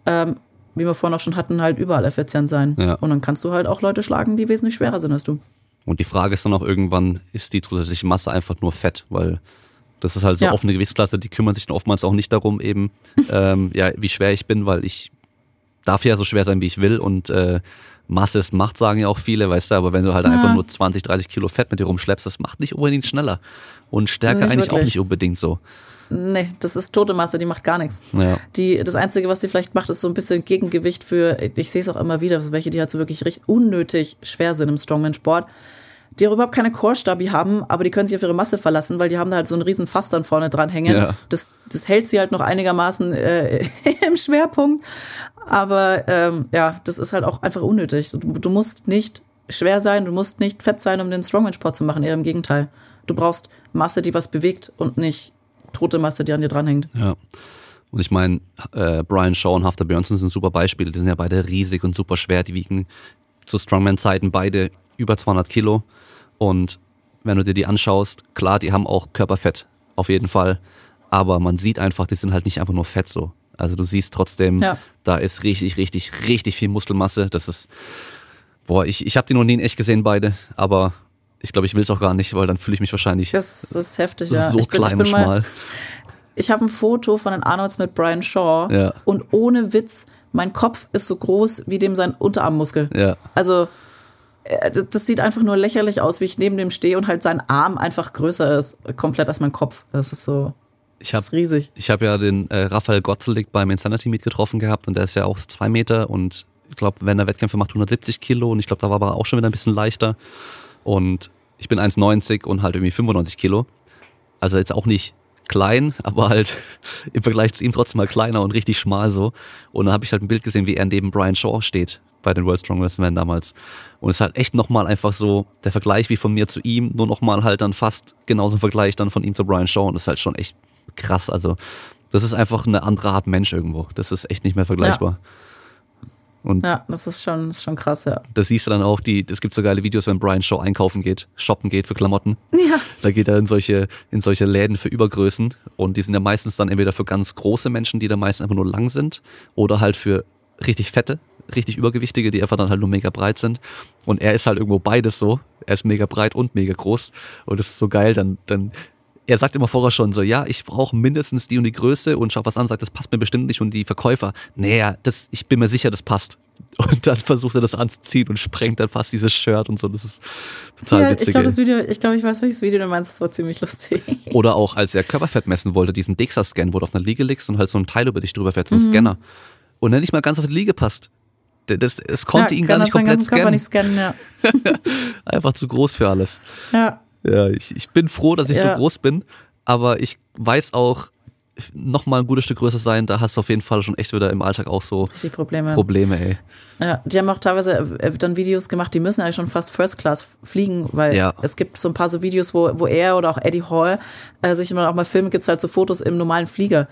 ähm, wie wir vorhin auch schon hatten, halt überall effizient sein. Ja. Und dann kannst du halt auch Leute schlagen, die wesentlich schwerer sind als du. Und die Frage ist dann auch irgendwann, ist die zusätzliche Masse einfach nur Fett? Weil das ist halt so Ja. offene Gewichtsklasse, die kümmern sich dann oftmals auch nicht darum, eben, [LAUGHS] ähm, ja, wie schwer ich bin, weil ich darf ja so schwer sein, wie ich will. Und äh, Masse ist Macht, sagen ja auch viele, weißt du, aber wenn du halt Ja. einfach nur 20, 30 Kilo Fett mit dir rumschleppst, das macht nicht unbedingt schneller. Und Stärke Nicht eigentlich auch wirklich. nicht unbedingt so. Nee, das ist tote Masse, die macht gar nichts. Ja. Die, das Einzige, was die vielleicht macht, ist so ein bisschen Gegengewicht für, ich sehe es auch immer wieder, welche, die halt so wirklich richtig unnötig schwer sind im Strongman-Sport, die auch überhaupt keine Core-Stabi haben, aber die können sich auf ihre Masse verlassen, weil die haben da halt so einen riesen Fass dann vorne dran hängen. Ja. Das, das hält sie halt noch einigermaßen äh, [LAUGHS] im Schwerpunkt. Aber ähm, ja, das ist halt auch einfach unnötig. Du, du musst nicht schwer sein, du musst nicht fett sein, um den Strongman-Sport zu machen, eher im Gegenteil. Du brauchst Masse, die was bewegt und nicht tote Masse, die an dir dranhängt. Ja. Und ich meine, äh, Brian Shaw und Hafter Björnsson sind super Beispiele. Die sind ja beide riesig und super schwer. Die wiegen zu Strongman-Zeiten beide über 200 Kilo. Und wenn du dir die anschaust, klar, die haben auch Körperfett, auf jeden Fall. Aber man sieht einfach, die sind halt nicht einfach nur fett so. Also du siehst trotzdem, Ja. da ist richtig, richtig, richtig viel Muskelmasse. Das ist, boah, ich, ich habe die noch nie in echt gesehen, beide. Aber ich glaube, ich will es auch gar nicht, weil dann fühle ich mich wahrscheinlich Das, das ist heftig, so ja. ich bin, klein ich und bin mal, schmal. Ich habe ein Foto von den Arnolds mit Brian Shaw Ja. und ohne Witz, mein Kopf ist so groß wie dem sein Unterarmmuskel. Ja. Also äh, das das sieht einfach nur lächerlich aus, wie ich neben dem stehe und halt sein Arm einfach größer ist, komplett als mein Kopf. Das ist so, Ich das habe ist riesig. Ich habe ja den äh, Raphael Gottelig beim Insanity Meet getroffen gehabt und der ist ja auch zwei Meter und ich glaube, wenn er Wettkämpfe macht, 170 Kilo und ich glaube, da war aber auch schon wieder ein bisschen leichter. Und ich bin 1,90 und halt irgendwie 95 Kilo. Also jetzt auch nicht klein, [LAUGHS] aber halt im Vergleich zu ihm trotzdem mal kleiner und richtig schmal so. Und dann habe ich halt ein Bild gesehen, wie er neben Brian Shaw steht bei den World Strongest Men damals. Und es ist halt echt nochmal einfach so der Vergleich wie von mir zu ihm, nur nochmal halt dann fast genauso ein Vergleich dann von ihm zu Brian Shaw. Und das ist halt schon echt krass. Also das ist einfach eine andere Art Mensch irgendwo. Das ist echt nicht mehr vergleichbar. Und Ja, das ist schon, ist schon krass, ja. das siehst du dann auch, die, es gibt so geile Videos, wenn Brian Shaw einkaufen geht, shoppen geht für Klamotten. Ja. Da geht er in solche, in solche Läden für Übergrößen und die sind ja meistens dann entweder für ganz große Menschen, die da meistens einfach nur lang sind, oder halt für richtig fette, richtig übergewichtige, die einfach dann halt nur mega breit sind. Und er ist halt irgendwo beides so. Er ist mega breit und mega groß. Und das ist so geil, dann, dann, er sagt immer vorher schon so, ja, ich brauche mindestens die und die Größe und schaut was an, sagt, das passt mir bestimmt nicht. Und die Verkäufer, naja, das, ich bin mir sicher, das passt. [LAUGHS] Und dann versucht er das anzuziehen und sprengt dann fast dieses Shirt und so. Das ist total ja witzig. ich glaube, das Video, ich glaube, ich weiß, welches Video du meinst, das war ziemlich lustig. [LAUGHS] Oder auch, als er Körperfett messen wollte, diesen DEXA-Scan, wo du auf einer Liege liegst und halt so ein Teil über dich drüber fährst, so Mhm. ein Scanner. Und der nicht mal ganz auf die Liege passt. Das, es konnte ihn gar nicht komplett scannen. nicht scannen, ja. [LAUGHS] Einfach zu groß für alles. Ja, Ja, ich, ich bin froh, dass ich Ja. so groß bin, aber ich weiß auch, noch mal ein gutes Stück größer sein, da hast du auf jeden Fall schon echt wieder im Alltag auch so Probleme. Probleme, ey. Ja, die haben auch teilweise äh, dann Videos gemacht, die müssen eigentlich schon fast First Class fliegen, weil Ja. es gibt so ein paar so Videos, wo, wo er oder auch Eddie Hall äh, sich immer auch mal filmen, gibt's halt so Fotos im normalen Flieger.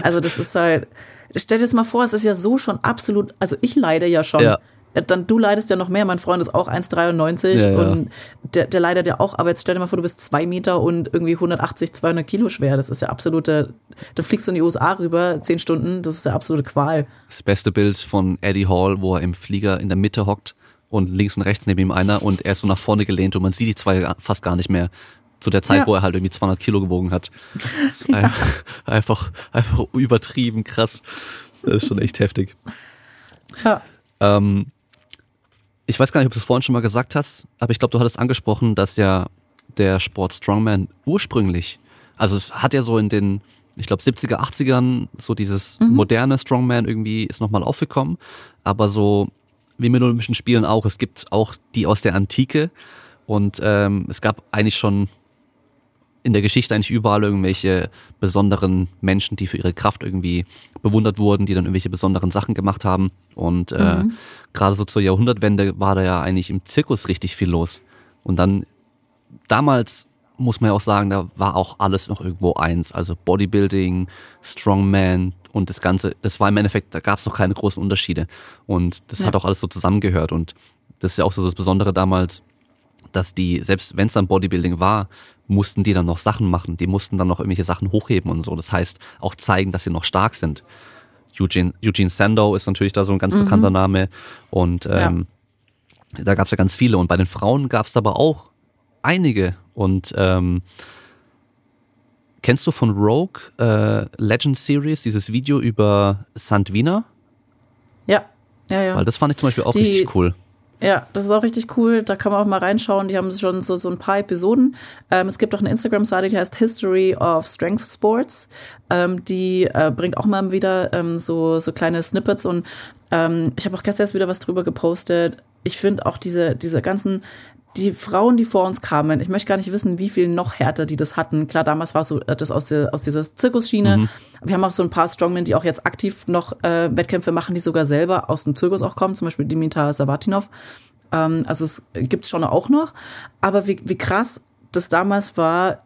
Also das ist halt, stell dir das mal vor, es ist ja so schon absolut, also ich leide ja schon. Ja. Dann du leidest ja noch mehr, mein Freund ist auch 1,93 Ja, ja. und der, der leidet ja auch, aber jetzt stell dir mal vor, du bist zwei Meter und irgendwie 180, 200 Kilo schwer. Das ist ja absolute, da fliegst du in die USA rüber, zehn Stunden, das ist ja absolute Qual. Das beste Bild von Eddie Hall, wo er im Flieger in der Mitte hockt und links und rechts neben ihm einer und er ist so nach vorne gelehnt und man sieht die zwei fast gar nicht mehr. Zu der Zeit, Ja. wo er halt irgendwie 200 Kilo gewogen hat. [LAUGHS] Einfach, einfach übertrieben krass. Das ist schon echt heftig. Ja. Ähm, ich weiß gar nicht, ob du es vorhin schon mal gesagt hast, aber ich glaube, du hattest angesprochen, dass ja der Sport Strongman ursprünglich, also es hat ja so in den, ich glaube, 70er, 80ern so dieses moderne Strongman irgendwie ist nochmal aufgekommen, aber so wie mit Olympischen Spielen auch, es gibt auch die aus der Antike. Und ähm, es gab eigentlich schon in der Geschichte eigentlich überall irgendwelche besonderen Menschen, die für ihre Kraft irgendwie bewundert wurden, die dann irgendwelche besonderen Sachen gemacht haben. Und äh, gerade so zur Jahrhundertwende war da ja eigentlich im Zirkus richtig viel los. Und dann damals muss man ja auch sagen, da war auch alles noch irgendwo eins. Also Bodybuilding, Strongman und das Ganze, das war im Endeffekt, da gab es noch keine großen Unterschiede. Und das Ja. hat auch alles so zusammengehört. Und das ist ja auch so das Besondere damals, dass die, selbst wenn es dann Bodybuilding war, mussten die dann noch Sachen machen. Die mussten dann noch irgendwelche Sachen hochheben und so. Das heißt, auch zeigen, dass sie noch stark sind. Eugene, Eugene Sandow ist natürlich da so ein ganz bekannter Name. Und ähm, da gab es ja ganz viele. Und bei den Frauen gab es aber auch einige. Und ähm, kennst du von Rogue äh, Legend Series dieses Video über Sandvina? Ja, ja, ja. Weil das fand ich zum Beispiel auch Die- richtig cool. Ja, das ist auch richtig cool. Da kann man auch mal reinschauen. Die haben schon so, so ein paar Episoden. Ähm, es gibt auch eine Instagram-Seite, die heißt History of Strength Sports. Ähm, die äh, bringt auch mal wieder ähm, so, so kleine Snippets. Und ähm, ich habe auch gestern erst wieder was drüber gepostet. Ich finde auch diese, diese ganzen, die Frauen, die vor uns kamen, ich möchte gar nicht wissen, wie viel noch härter die das hatten. Klar, damals war so äh, das aus, der, aus dieser Zirkusschiene. Wir haben auch so ein paar Strongmen, die auch jetzt aktiv noch äh, Wettkämpfe machen, die sogar selber aus dem Zirkus auch kommen, zum Beispiel Dimitar Savatinov. Ähm, also es gibt's schon auch noch. Aber wie, wie krass das damals war,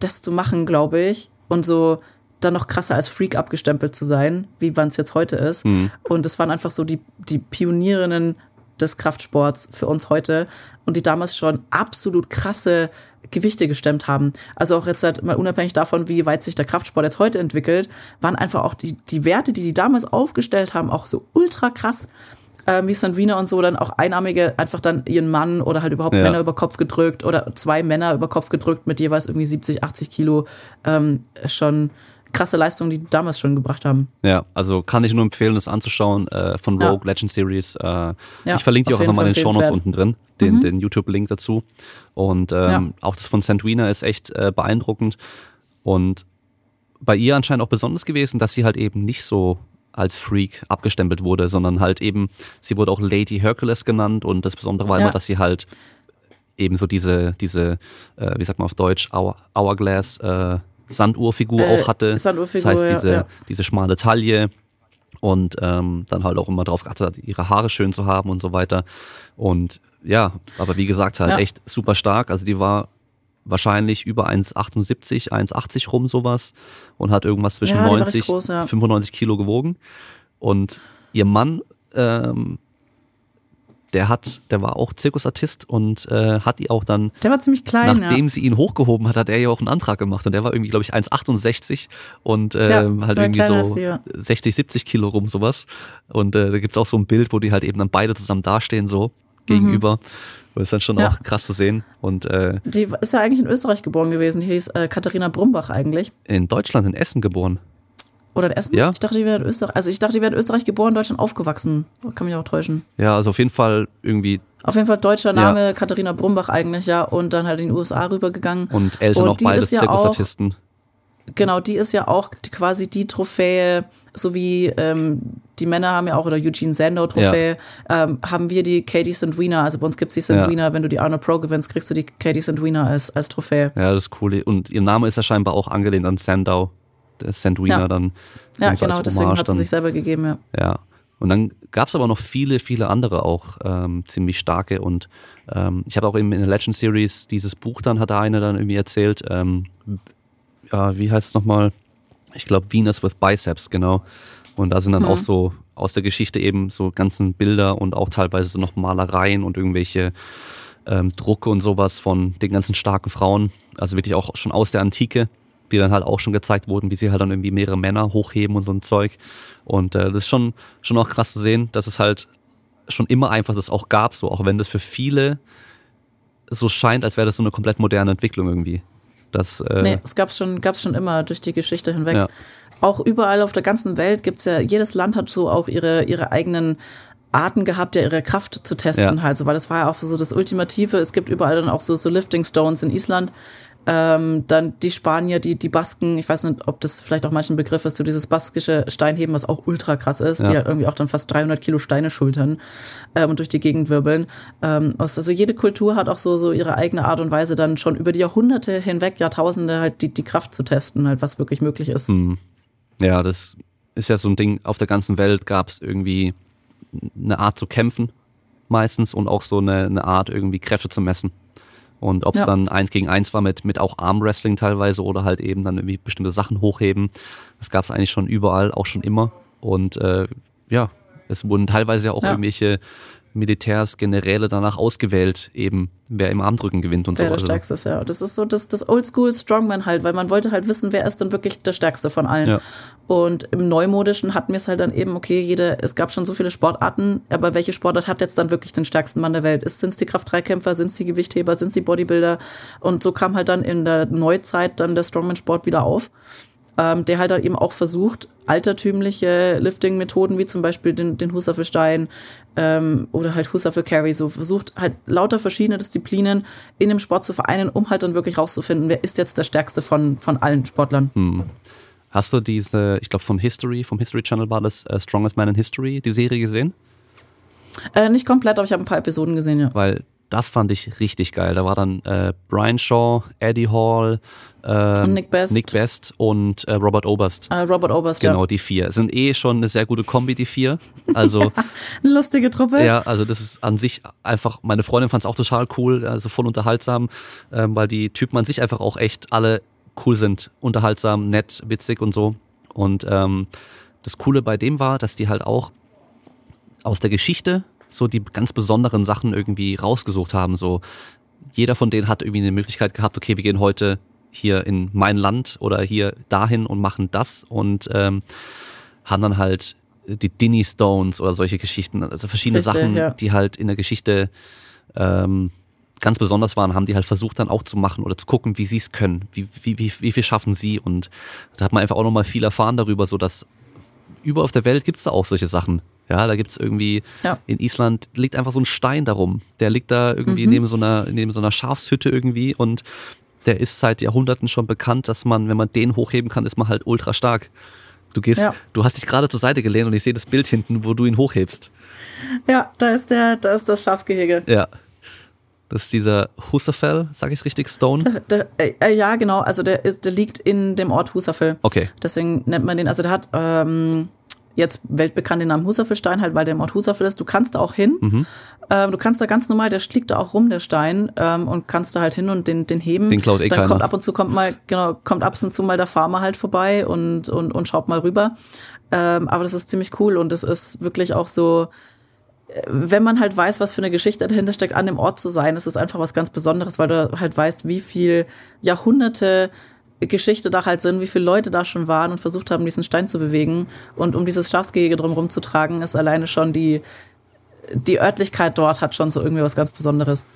das zu machen, glaube ich. Und so dann noch krasser als Freak abgestempelt zu sein, wie man es jetzt heute ist. Und es waren einfach so die, die Pionierinnen des Kraftsports für uns heute und die damals schon absolut krasse Gewichte gestemmt haben. Also auch jetzt halt mal unabhängig davon, wie weit sich der Kraftsport jetzt heute entwickelt, waren einfach auch die, die Werte, die die damals aufgestellt haben, auch so ultra krass. Ähm, wie Sandrina und so, dann auch Einarmige einfach dann ihren Mann oder halt überhaupt Ja. Männer über Kopf gedrückt oder zwei Männer über Kopf gedrückt mit jeweils irgendwie 70, 80 Kilo. Ähm, schon krasse Leistung, die die damals schon gebracht haben. Ja, also kann ich nur empfehlen, das anzuschauen äh, von Ja. Rogue Legend Series. Äh, Ja, ich verlinke auf auch nochmal in den Shownotes empfehlenswert. unten drin, den, den YouTube-Link dazu. Und ähm, Ja. auch das von Sandwina ist echt äh, beeindruckend. Und bei ihr anscheinend auch besonders gewesen, dass sie halt eben nicht so als Freak abgestempelt wurde, sondern halt eben, sie wurde auch Lady Hercules genannt und das Besondere war Ja. immer, dass sie halt eben so diese, diese, äh, wie sagt man auf Deutsch, Hour, Hourglass, äh, Sanduhrfigur Äh, auch hatte. Sanduhrfigur, das heißt, diese, ja, diese schmale Taille und ähm, dann halt auch immer drauf geachtet hat, ihre Haare schön zu haben und so weiter. Und ja, aber wie gesagt, halt Ja. echt super stark. Also die war wahrscheinlich über 1,78, 1,80 rum sowas und hat irgendwas zwischen Ja, die war recht 90, groß, ja. 95 Kilo gewogen. Und ihr Mann, ähm, der hat, der war auch Zirkusartist und äh, hat die auch dann Der war ziemlich klein, Nachdem ja. sie ihn hochgehoben hat, hat er ja auch einen Antrag gemacht und der war irgendwie, glaube ich, 1,68 und äh, Ja, halt war irgendwie so sie, ja. 60, 70 Kilo rum, sowas. Und äh, da gibt's auch so ein Bild, wo die halt eben dann beide zusammen dastehen, so gegenüber. Das ist dann schon Mhm. Ja. auch krass zu sehen. Und äh, Die ist ja eigentlich in Österreich geboren gewesen. Die hieß äh, Katharina Brumbach eigentlich. in Deutschland, in Essen geboren. Oder in Essen? Ja. Ich dachte, die wäre in Österreich. Also ich dachte, die wäre in Österreich geboren, Deutschland aufgewachsen. Kann mich auch täuschen. Ja, also auf jeden Fall irgendwie Auf jeden Fall deutscher Name, Katharina Brumbach eigentlich, ja. Und dann halt in die USA rübergegangen. und Eltern Und auch beides ja Zirkusartisten. Genau, die ist ja auch die, quasi die Trophäe, so wie ähm, die Männer haben ja auch, oder Eugene Sandow Trophäe, ähm, haben wir die Katie Sandwina. Also bei uns gibt's die Sandwina, wenn du die Arno Pro gewinnst, kriegst du die Katie Sandwina als, als Trophäe. Ja, das ist cool. Und ihr Name ist ja scheinbar auch angelehnt an Sandow. Sandwina Ja. dann. Ja, so als genau, deswegen Hommage hat sie dann. sich selber gegeben, ja. Ja. Und dann gab es aber noch viele, viele andere auch ähm, ziemlich starke. Und ähm, ich habe auch eben in der Legend Series dieses Buch dann, hat der eine dann irgendwie erzählt, ähm, ja, wie heißt es nochmal? Ich glaube Venus with Biceps, genau. Und da sind dann Mhm. auch so aus der Geschichte eben so ganzen Bilder und auch teilweise so noch Malereien und irgendwelche ähm, Drucke und sowas von den ganzen starken Frauen. Also wirklich auch schon aus der Antike, die dann halt auch schon gezeigt wurden, wie sie halt dann irgendwie mehrere Männer hochheben und so ein Zeug. Und äh, das ist schon, schon auch krass zu sehen, dass es halt schon immer einfach das auch gab, so auch wenn das für viele so scheint, als wäre das so eine komplett moderne Entwicklung irgendwie. Das, äh, Nee, es gab's schon, gab's schon immer durch die Geschichte hinweg. Ja. Auch überall auf der ganzen Welt gibt's ja, jedes Land hat so auch ihre, ihre eigenen Arten gehabt, ja ihre Kraft zu testen Ja. halt, so, weil das war ja auch so das Ultimative. Es gibt überall dann auch so, so Lifting Stones in Island. Ähm, dann die Spanier, die, die Basken, ich weiß nicht, ob das vielleicht auch manchen Begriff ist, so dieses baskische Steinheben, was auch ultra krass ist, die Ja. halt irgendwie auch dann fast 300 Kilo Steine schultern ähm, und durch die Gegend wirbeln. Ähm, also jede Kultur hat auch so, so ihre eigene Art und Weise, dann schon über die Jahrhunderte hinweg, Jahrtausende halt die, die Kraft zu testen, halt was wirklich möglich ist. Hm. Ja, das ist ja so ein Ding, auf der ganzen Welt gab es irgendwie eine Art zu kämpfen meistens und auch so eine, eine Art irgendwie Kräfte zu messen. Und ob es Ja. dann eins gegen eins war mit, mit auch Armwrestling teilweise oder halt eben dann irgendwie bestimmte Sachen hochheben, das gab es eigentlich schon überall, auch schon immer. Und äh, ja, es wurden teilweise ja auch Ja. irgendwelche Militärs, Generäle danach ausgewählt, eben wer im Armdrücken gewinnt und Wer so. der Also, Stärkste ist, ja. Das ist so das, das Oldschool Strongman halt, weil man wollte halt wissen, wer ist denn wirklich der Stärkste von allen. Ja. Und im Neumodischen hatten wir es halt dann eben, okay, jede, es gab schon so viele Sportarten, aber welche Sportart hat jetzt dann wirklich den stärksten Mann der Welt? Sind es die Kraft-3-Kämpfer, sind es die Gewichtheber, sind es die Bodybuilder? Und so kam halt dann in der Neuzeit dann der Strongman-Sport wieder auf ähm, der halt dann eben auch versucht, altertümliche Lifting-Methoden wie zum Beispiel den, den Husafel-Stein ähm, oder halt Husafel-Carry, so versucht halt lauter verschiedene Disziplinen in dem Sport zu vereinen, um halt dann wirklich rauszufinden, wer ist jetzt der stärkste von, von allen Sportlern. Hast du diese, ich glaube vom History, vom History Channel war das äh, Strongest Man in History, die Serie gesehen? Äh, nicht komplett, aber ich habe ein paar Episoden gesehen, ja. Weil das fand ich richtig geil. Da war dann äh, Brian Shaw, Eddie Hall, ähm, Und Nick Best. Nick Best und äh, Robert Oberst. Äh, Robert Oberst, Genau, ja. die vier. Sind eh schon eine sehr gute Kombi, die vier. Also, [LAUGHS] Eine lustige Truppe. ja, also das ist an sich einfach, meine Freundin fand es auch total cool, also voll unterhaltsam, ähm, weil die Typen an sich einfach auch echt alle cool sind. Unterhaltsam, nett, witzig und so. Und ähm, das Coole bei dem war, dass die halt auch aus der Geschichte so die ganz besonderen Sachen irgendwie rausgesucht haben. So jeder von denen hat irgendwie eine Möglichkeit gehabt, okay, wir gehen heute hier in mein Land oder hier dahin und machen das und ähm, haben dann halt die Dinny Stones oder solche Geschichten, also verschiedene Richtig, Sachen, ja. die halt in der Geschichte ähm, ganz besonders waren, haben die halt versucht dann auch zu machen oder zu gucken, wie sie es können, wie, wie, wie, wie viel schaffen sie und da hat man einfach auch nochmal viel erfahren darüber, so dass überall auf der Welt gibt's da auch solche Sachen. Ja, da gibt's irgendwie, Ja. in Island liegt einfach so ein Stein darum. Der liegt da irgendwie Mhm. neben so einer, neben so einer Schafshütte irgendwie und der ist seit Jahrhunderten schon bekannt, dass man, wenn man den hochheben kann, ist man halt ultra stark. Du gehst, Ja. du hast dich gerade zur Seite gelehnt und ich sehe das Bild hinten, wo du ihn hochhebst. Ja, da ist der, da ist das Schafsgehege. Ja. Das ist dieser Husserfell, sag ich richtig, Stone? Der, der, äh, ja, genau. Also der ist, der liegt in dem Ort Husafel. Okay. Deswegen nennt man den, also der hat ähm, jetzt weltbekannt den Namen Husafelstein, halt, weil der im Ort Husafel ist. Du kannst da auch hin. Mhm. Ähm, du kannst da ganz normal, der liegt da auch rum, der Stein, ähm, und kannst da halt hin und den, den heben. Den klaut eh Dann keiner. kommt ab und zu kommt mal, genau, kommt ab und zu mal der Farmer halt vorbei und, und, und schaut mal rüber. Ähm, aber das ist ziemlich cool und das ist wirklich auch so, äh, wenn man halt weiß, was für eine Geschichte dahinter steckt, an dem Ort zu sein, ist es einfach was ganz Besonderes, weil du halt weißt, wie viel Jahrhunderte Geschichte da halt sind, wie viele Leute da schon waren und versucht haben, diesen Stein zu bewegen. Und um dieses Schafsgehege drumherum zu tragen, ist alleine schon die, die Örtlichkeit dort hat schon so irgendwie was ganz Besonderes.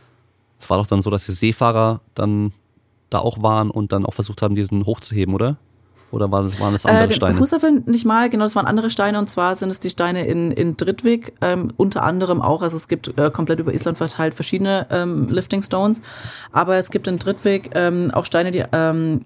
Es war doch dann so, dass die Seefahrer dann da auch waren und dann auch versucht haben, diesen hochzuheben, oder? Oder waren das, waren das andere Äh, Steine? Husafel nicht mal, genau, das waren andere Steine und zwar sind es die Steine in, in Drittvik, ähm, unter anderem auch, also es gibt äh, komplett über Island verteilt verschiedene ähm, Lifting Stones, aber es gibt in Drittvik ähm, auch Steine, die ähm,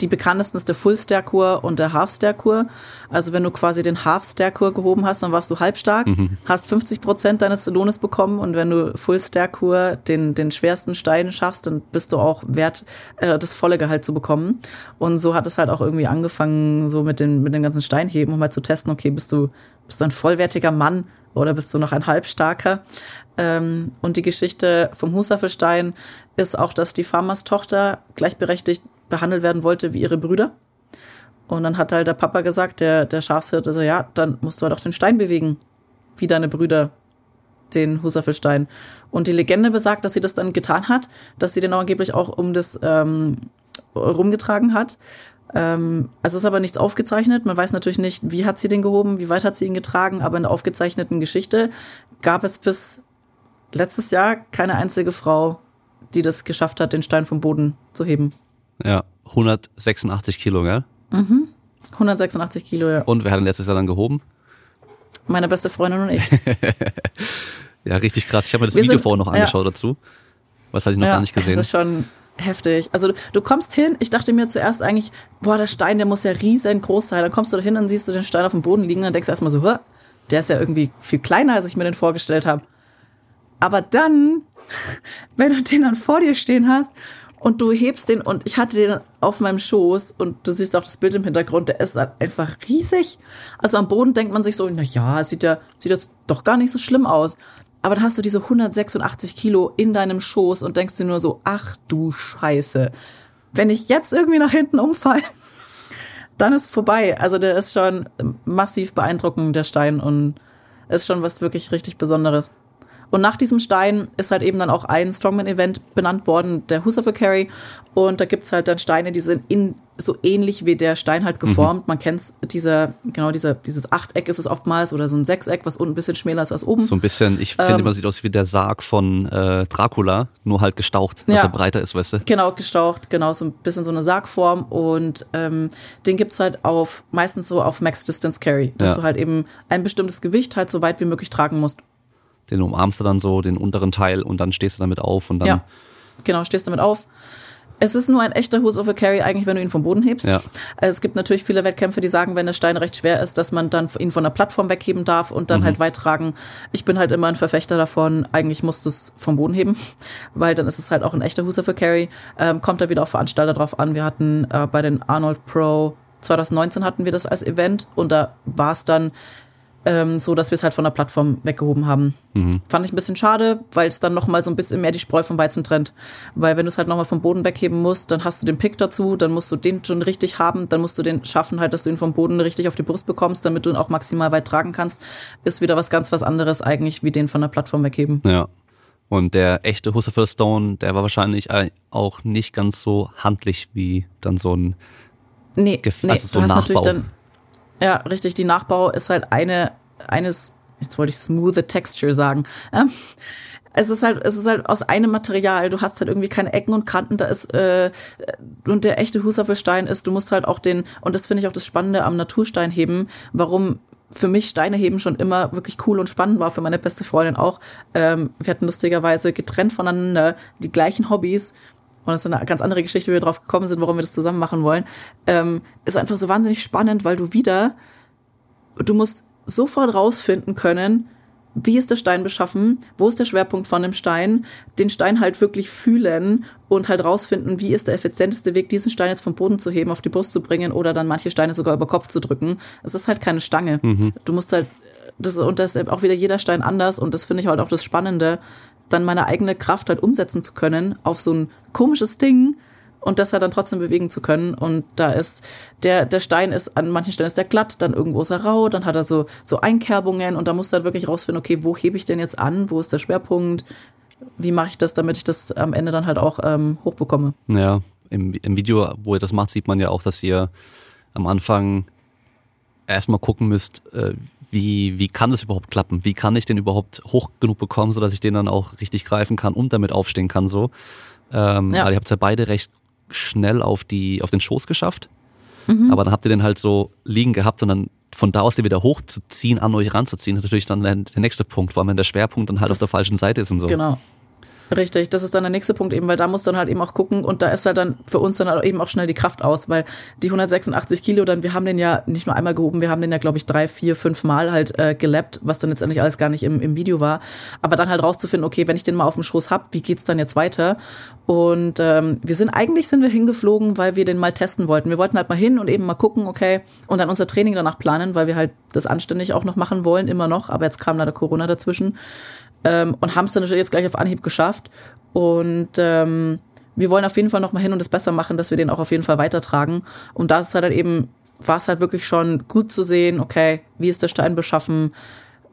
die bekanntesten ist der Full Stair Kur und der Half Stair Kur. Also wenn du quasi den Half Stair Kur gehoben hast, dann warst du halbstark, mhm. hast 50 Prozent deines Lohnes bekommen und wenn du Full Stair Kur den, den schwersten Stein schaffst, dann bist du auch wert, äh, das volle Gehalt zu bekommen. Und so hat es halt auch irgendwie angefangen, so mit den, mit den ganzen Steinheben, um mal zu testen, okay, bist du, bist du ein vollwertiger Mann oder bist du noch ein halbstarker? Ähm, und die Geschichte vom Husaffelstein ist auch, dass die Farmers Tochter gleichberechtigt behandelt werden wollte wie ihre Brüder. Und dann hat halt der Papa gesagt, der, der Schafshirte, so, ja, dann musst du halt auch den Stein bewegen, wie deine Brüder den Husaffelstein. Und die Legende besagt, dass sie das dann getan hat, dass sie den auch angeblich auch um das ähm, rumgetragen hat. Ähm, also ist aber nichts aufgezeichnet. Man weiß natürlich nicht, wie hat sie den gehoben, wie weit hat sie ihn getragen, aber in der aufgezeichneten Geschichte gab es bis letztes Jahr keine einzige Frau, die das geschafft hat, den Stein vom Boden zu heben. Ja, 186 Kilo, gell? Mhm. 186 Kilo, ja. Und wer hat den letztes Jahr dann gehoben? Meine beste Freundin und ich. [LAUGHS] ja, richtig krass. Ich habe mir das Wir Video vorher noch angeschaut ja. dazu. Was hatte ich noch ja, gar nicht gesehen? Das ist schon heftig. Also du, du, kommst hin, ich dachte mir zuerst eigentlich, boah, der Stein, der muss ja riesengroß sein. Dann kommst du da hin und siehst du den Stein auf dem Boden liegen, dann denkst du erstmal so, der ist ja irgendwie viel kleiner, als ich mir den vorgestellt habe. Aber dann, [LAUGHS] wenn du den dann vor dir stehen hast und du hebst den und ich hatte den auf meinem Schoß und du siehst auch das Bild im Hintergrund, der ist einfach riesig. Also am Boden denkt man sich so, na ja, sieht ja, sieht jetzt doch gar nicht so schlimm aus. Aber dann hast du diese 186 Kilo in deinem Schoß und denkst dir nur so, ach du Scheiße. Wenn ich jetzt irgendwie nach hinten umfall, [LAUGHS] dann ist vorbei. Also der ist schon massiv beeindruckend, der Stein und ist schon was wirklich richtig Besonderes. Und nach diesem Stein ist halt eben dann auch ein Strongman-Event benannt worden, der Husserl Carry. Und da gibt es halt dann Steine, die sind in, so ähnlich wie der Stein halt geformt. Mhm. Man kennt diese, genau, diese, dieses Achteck ist es oftmals oder so ein Sechseck, was unten ein bisschen schmäler ist als oben. So ein bisschen, ich finde, ähm, man sieht aus wie der Sarg von äh, Dracula, nur halt gestaucht, dass ja, er breiter ist, weißt du? Genau, gestaucht, genau, so ein bisschen so eine Sargform. Und ähm, den gibt's halt auf, meistens so auf Max Distance Carry, dass ja. du halt eben ein bestimmtes Gewicht halt so weit wie möglich tragen musst den umarmst du dann so, den unteren Teil und dann stehst du damit auf und dann. Ja, genau, stehst damit auf. Es ist nur ein echter Who's of a Carry eigentlich, wenn du ihn vom Boden hebst. Ja. Also es gibt natürlich viele Wettkämpfe, die sagen, wenn der Stein recht schwer ist, dass man dann ihn von der Plattform wegheben darf und dann mhm. halt weit tragen. Ich bin halt immer ein Verfechter davon, eigentlich musst du es vom Boden heben, [LAUGHS] weil dann ist es halt auch ein echter Who's of a Carry. Ähm, kommt da wieder auf Veranstalter drauf an. Wir hatten äh, bei den Arnold Pro 2019 hatten wir das als Event und da war es dann ähm, so dass wir es halt von der Plattform weggehoben haben. Mhm. Fand ich ein bisschen schade, weil es dann nochmal so ein bisschen mehr die Spreu vom Weizen trennt. Weil wenn du es halt nochmal vom Boden wegheben musst, dann hast du den Pick dazu, dann musst du den schon richtig haben, dann musst du den schaffen halt, dass du ihn vom Boden richtig auf die Brust bekommst, damit du ihn auch maximal weit tragen kannst. Ist wieder was ganz was anderes eigentlich, wie den von der Plattform wegheben. Ja. Und der echte Husserl Stone, der war wahrscheinlich auch nicht ganz so handlich wie dann so ein Nee, Gef nee also so du hast Nachbau. natürlich dann ja, richtig. Die Nachbau ist halt eine, eines, jetzt wollte ich smooth texture sagen. Ähm, es ist halt, es ist halt aus einem Material. Du hast halt irgendwie keine Ecken und Kanten. Da ist äh, und der echte Husaffelstein ist. Du musst halt auch den und das finde ich auch das Spannende am Naturstein heben. Warum für mich Steine heben schon immer wirklich cool und spannend war für meine beste Freundin auch. Ähm, wir hatten lustigerweise getrennt voneinander die gleichen Hobbys und das ist eine ganz andere Geschichte, wie wir drauf gekommen sind, warum wir das zusammen machen wollen, ähm, ist einfach so wahnsinnig spannend, weil du wieder, du musst sofort rausfinden können, wie ist der Stein beschaffen, wo ist der Schwerpunkt von dem Stein, den Stein halt wirklich fühlen und halt rausfinden, wie ist der effizienteste Weg, diesen Stein jetzt vom Boden zu heben, auf die Brust zu bringen oder dann manche Steine sogar über Kopf zu drücken. Es ist halt keine Stange. Mhm. Du musst halt, das, und das ist auch wieder jeder Stein anders und das finde ich halt auch das Spannende, dann meine eigene Kraft halt umsetzen zu können auf so ein komisches Ding und das halt dann trotzdem bewegen zu können. Und da ist der, der Stein ist an manchen Stellen ist der glatt, dann irgendwo ist er rau, dann hat er so, so Einkerbungen und da musst du halt wirklich rausfinden, okay, wo hebe ich denn jetzt an, wo ist der Schwerpunkt, wie mache ich das, damit ich das am Ende dann halt auch ähm, hochbekomme. Ja, im, im Video, wo ihr das macht, sieht man ja auch, dass ihr am Anfang erstmal gucken müsst, äh, wie, wie kann das überhaupt klappen? Wie kann ich den überhaupt hoch genug bekommen, sodass ich den dann auch richtig greifen kann und damit aufstehen kann so. Ähm, ja. ihr habt es ja beide recht schnell auf, die, auf den Schoß geschafft. Mhm. Aber dann habt ihr den halt so liegen gehabt und dann von da aus den wieder hochzuziehen, an euch ranzuziehen, ist natürlich dann der, der nächste Punkt, vor allem wenn der Schwerpunkt dann halt das, auf der falschen Seite ist und so. Genau. Richtig, das ist dann der nächste Punkt eben, weil da muss dann halt eben auch gucken und da ist halt dann für uns dann halt eben auch schnell die Kraft aus, weil die 186 Kilo dann, wir haben den ja nicht nur einmal gehoben, wir haben den ja glaube ich drei, vier, fünf Mal halt äh, gelappt, was dann letztendlich alles gar nicht im, im Video war, aber dann halt rauszufinden, okay, wenn ich den mal auf dem Schoß hab, wie geht's dann jetzt weiter? Und ähm, wir sind eigentlich sind wir hingeflogen, weil wir den mal testen wollten. Wir wollten halt mal hin und eben mal gucken, okay, und dann unser Training danach planen, weil wir halt das anständig auch noch machen wollen, immer noch, aber jetzt kam leider Corona dazwischen ähm, und haben es dann jetzt gleich auf Anhieb geschafft. Und ähm, wir wollen auf jeden Fall noch mal hin und es besser machen, dass wir den auch auf jeden Fall weitertragen. Und da ist halt, halt eben, war es halt wirklich schon gut zu sehen, okay, wie ist der Stein beschaffen,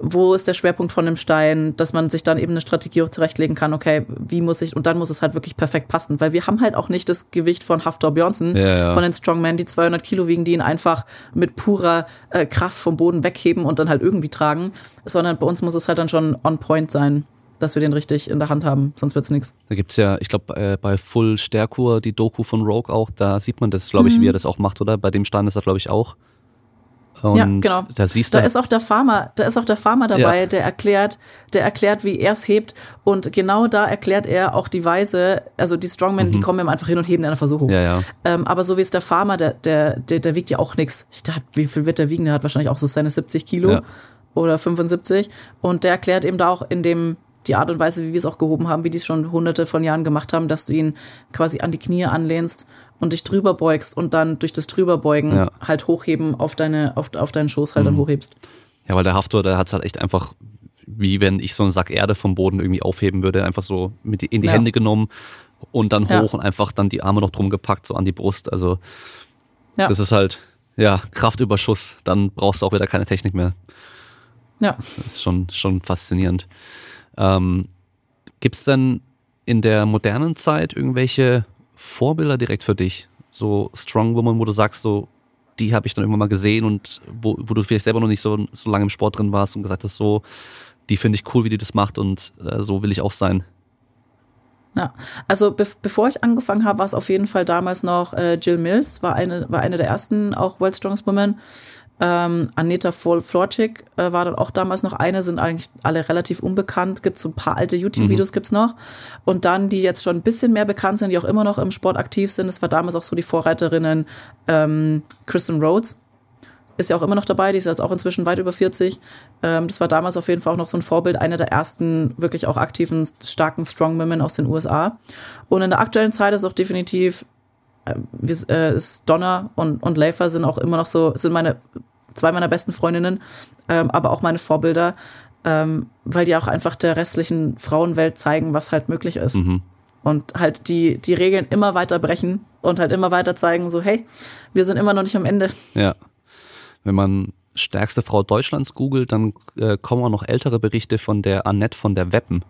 wo ist der Schwerpunkt von dem Stein, dass man sich dann eben eine Strategie auch zurechtlegen kann, okay, wie muss ich, und dann muss es halt wirklich perfekt passen, weil wir haben halt auch nicht das Gewicht von Haftor Björnsson, Ja, ja. von den Strongmen, die 200 Kilo wiegen, die ihn einfach mit purer äh, Kraft vom Boden wegheben und dann halt irgendwie tragen, sondern bei uns muss es halt dann schon on point sein, dass wir den richtig in der Hand haben, sonst wird's nichts. Da gibt's ja, ich glaube, äh, bei Full Stärkur, die Doku von Rogue auch, da sieht man das, glaube ich, wie er das auch macht, oder? Bei dem Stein ist er, glaube ich, auch. Und Mhm. Ja, genau. Da siehst Da du, ist auch der Farmer, da ist auch der Farmer dabei, Ja. der erklärt, der erklärt, wie er es hebt. Und genau da erklärt er auch die Weise, also die Strongmen, die kommen ihm einfach hin und heben in einer Versuchung. Mhm. ja, ja. Ähm, aber so wie es der Farmer, der, der, der, der wiegt ja auch nichts. Der hat, wie viel wird der wiegen? Der hat wahrscheinlich auch so seine 70 Kilo Ja. oder 75. Und der erklärt eben da auch in dem, die Art und Weise, wie wir es auch gehoben haben, wie die es schon hunderte von Jahren gemacht haben, dass du ihn quasi an die Knie anlehnst und dich drüber beugst und dann durch das drüberbeugen Ja. halt hochheben auf deine, auf, auf deinen Schoß halt dann hochhebst. Ja, weil der Haftor, der hat's halt echt einfach, wie wenn ich so einen Sack Erde vom Boden irgendwie aufheben würde, einfach so mit die- in die Ja. Hände genommen und dann Ja. hoch und einfach dann die Arme noch drum gepackt, so an die Brust. Also Ja. das ist halt, ja, Kraftüberschuss, dann brauchst du auch wieder keine Technik mehr. Ja. Das ist schon, schon faszinierend. Ähm, Gibt es denn in der modernen Zeit irgendwelche Vorbilder direkt für dich? So Strong Woman, wo du sagst, so, die habe ich dann irgendwann mal gesehen und wo, wo du vielleicht selber noch nicht so, so lange im Sport drin warst und gesagt hast, so, die finde ich cool, wie die das macht und äh, so will ich auch sein. Ja, also be bevor ich angefangen habe, war es auf jeden Fall damals noch äh, Jill Mills, war eine, war eine der ersten auch World Strongest Women. Ähm, Aneta Florczyk äh, war dann auch damals noch eine, sind eigentlich alle relativ unbekannt. Gibt so ein paar alte YouTube-Videos gibt's noch. Und dann, die jetzt schon ein bisschen mehr bekannt sind, die auch immer noch im Sport aktiv sind, das war damals auch so die Vorreiterinnen ähm, Kristen Rhodes. Ist ja auch immer noch dabei, die ist jetzt auch inzwischen weit über 40. Ähm, das war damals auf jeden Fall auch noch so ein Vorbild, eine der ersten wirklich auch aktiven, starken Strongwomen aus den USA. Und in der aktuellen Zeit ist auch definitiv, äh, wir- äh, ist Donna und, und Leifer sind auch immer noch so, sind meine, zwei meiner besten Freundinnen, ähm, aber auch meine Vorbilder, ähm, weil die auch einfach der restlichen Frauenwelt zeigen, was halt möglich ist. Mhm. Und halt die, die Regeln immer weiter brechen und halt immer weiter zeigen, so, hey, wir sind immer noch nicht am Ende. Ja. Wenn man stärkste Frau Deutschlands googelt, dann äh, kommen auch noch ältere Berichte von der Annette von der Weppen,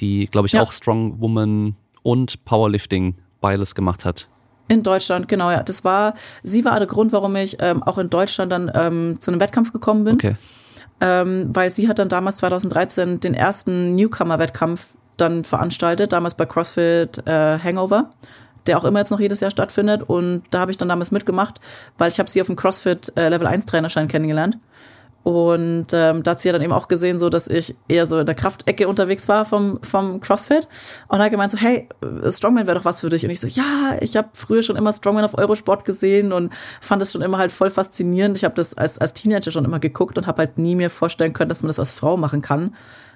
die, glaube ich, Ja. auch Strong Woman und Powerlifting beides gemacht hat. In Deutschland, genau, ja. Das war, sie war der Grund, warum ich ähm, auch in Deutschland dann ähm, zu einem Wettkampf gekommen bin. Okay. Ähm, weil sie hat dann damals 2013 den ersten Newcomer-Wettkampf dann veranstaltet, damals bei CrossFit äh, Hangover, der auch immer jetzt noch jedes Jahr stattfindet. Und da habe ich dann damals mitgemacht, weil ich habe sie auf dem CrossFit äh, Level 1 Trainerschein kennengelernt. Und ähm, da hat sie ja dann eben auch gesehen, so dass ich eher so in der Kraftecke unterwegs war vom, vom CrossFit. Und hat gemeint so, hey, äh, Strongman wäre doch was für dich. Und ich so, ja, ich habe früher schon immer Strongman auf Eurosport gesehen und fand es schon immer halt voll faszinierend. Ich habe das als, als Teenager schon immer geguckt und habe halt nie mir vorstellen können, dass man das als Frau machen kann.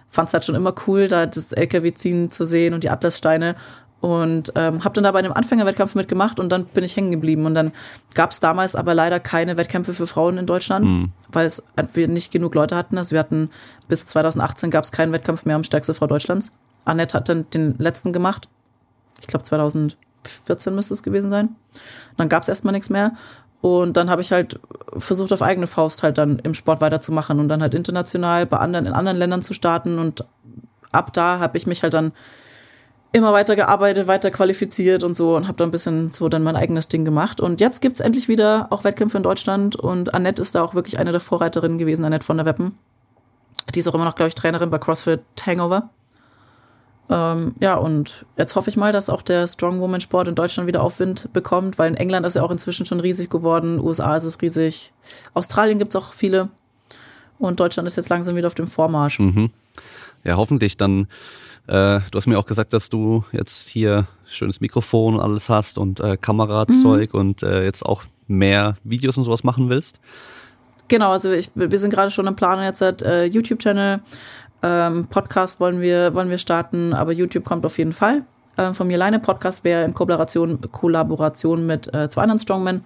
Fand es halt schon immer cool, da das LKW-Ziehen zu sehen und die Atlassteine. Und ähm, habe dann da bei einem Anfängerwettkampf mitgemacht und dann bin ich hängen geblieben. Und dann gab es damals aber leider keine Wettkämpfe für Frauen in Deutschland, weil es wir nicht genug Leute hatten. Also wir hatten bis 2018 gab es keinen Wettkampf mehr um stärkste Frau Deutschlands. Annette hat dann den letzten gemacht. Ich glaube 2014 müsste es gewesen sein. Dann gab es erstmal nichts mehr. Und dann habe ich halt versucht, auf eigene Faust halt dann im Sport weiterzumachen und dann halt international bei anderen, in anderen Ländern zu starten. Und ab da habe ich mich halt dann immer weiter gearbeitet, weiter qualifiziert und so und habe dann ein bisschen so dann mein eigenes Ding gemacht. Und jetzt gibt's endlich wieder auch Wettkämpfe in Deutschland und Annette ist da auch wirklich eine der Vorreiterinnen gewesen, Annette von der Weppen. Die ist auch immer noch, glaube ich, Trainerin bei CrossFit Hangover. Ähm, ja, und jetzt hoffe ich mal, dass auch der Strong Woman Sport in Deutschland wieder Aufwind bekommt, weil in England ist er auch inzwischen schon riesig geworden, USA ist es riesig, Australien gibt's auch viele und Deutschland ist jetzt langsam wieder auf dem Vormarsch. Mhm. Ja, hoffentlich dann. Äh, du hast mir auch gesagt, dass du jetzt hier schönes Mikrofon und alles hast und äh, Kamerazeug mhm. und äh, jetzt auch mehr Videos und sowas machen willst. Genau, also ich, wir sind gerade schon im Plan jetzt halt, äh, YouTube-Channel, ähm, Podcast wollen wir, wollen wir starten, aber YouTube kommt auf jeden Fall. Äh, von mir alleine Podcast wäre in Kollaboration, Kollaboration mit äh, zwei anderen Strongmen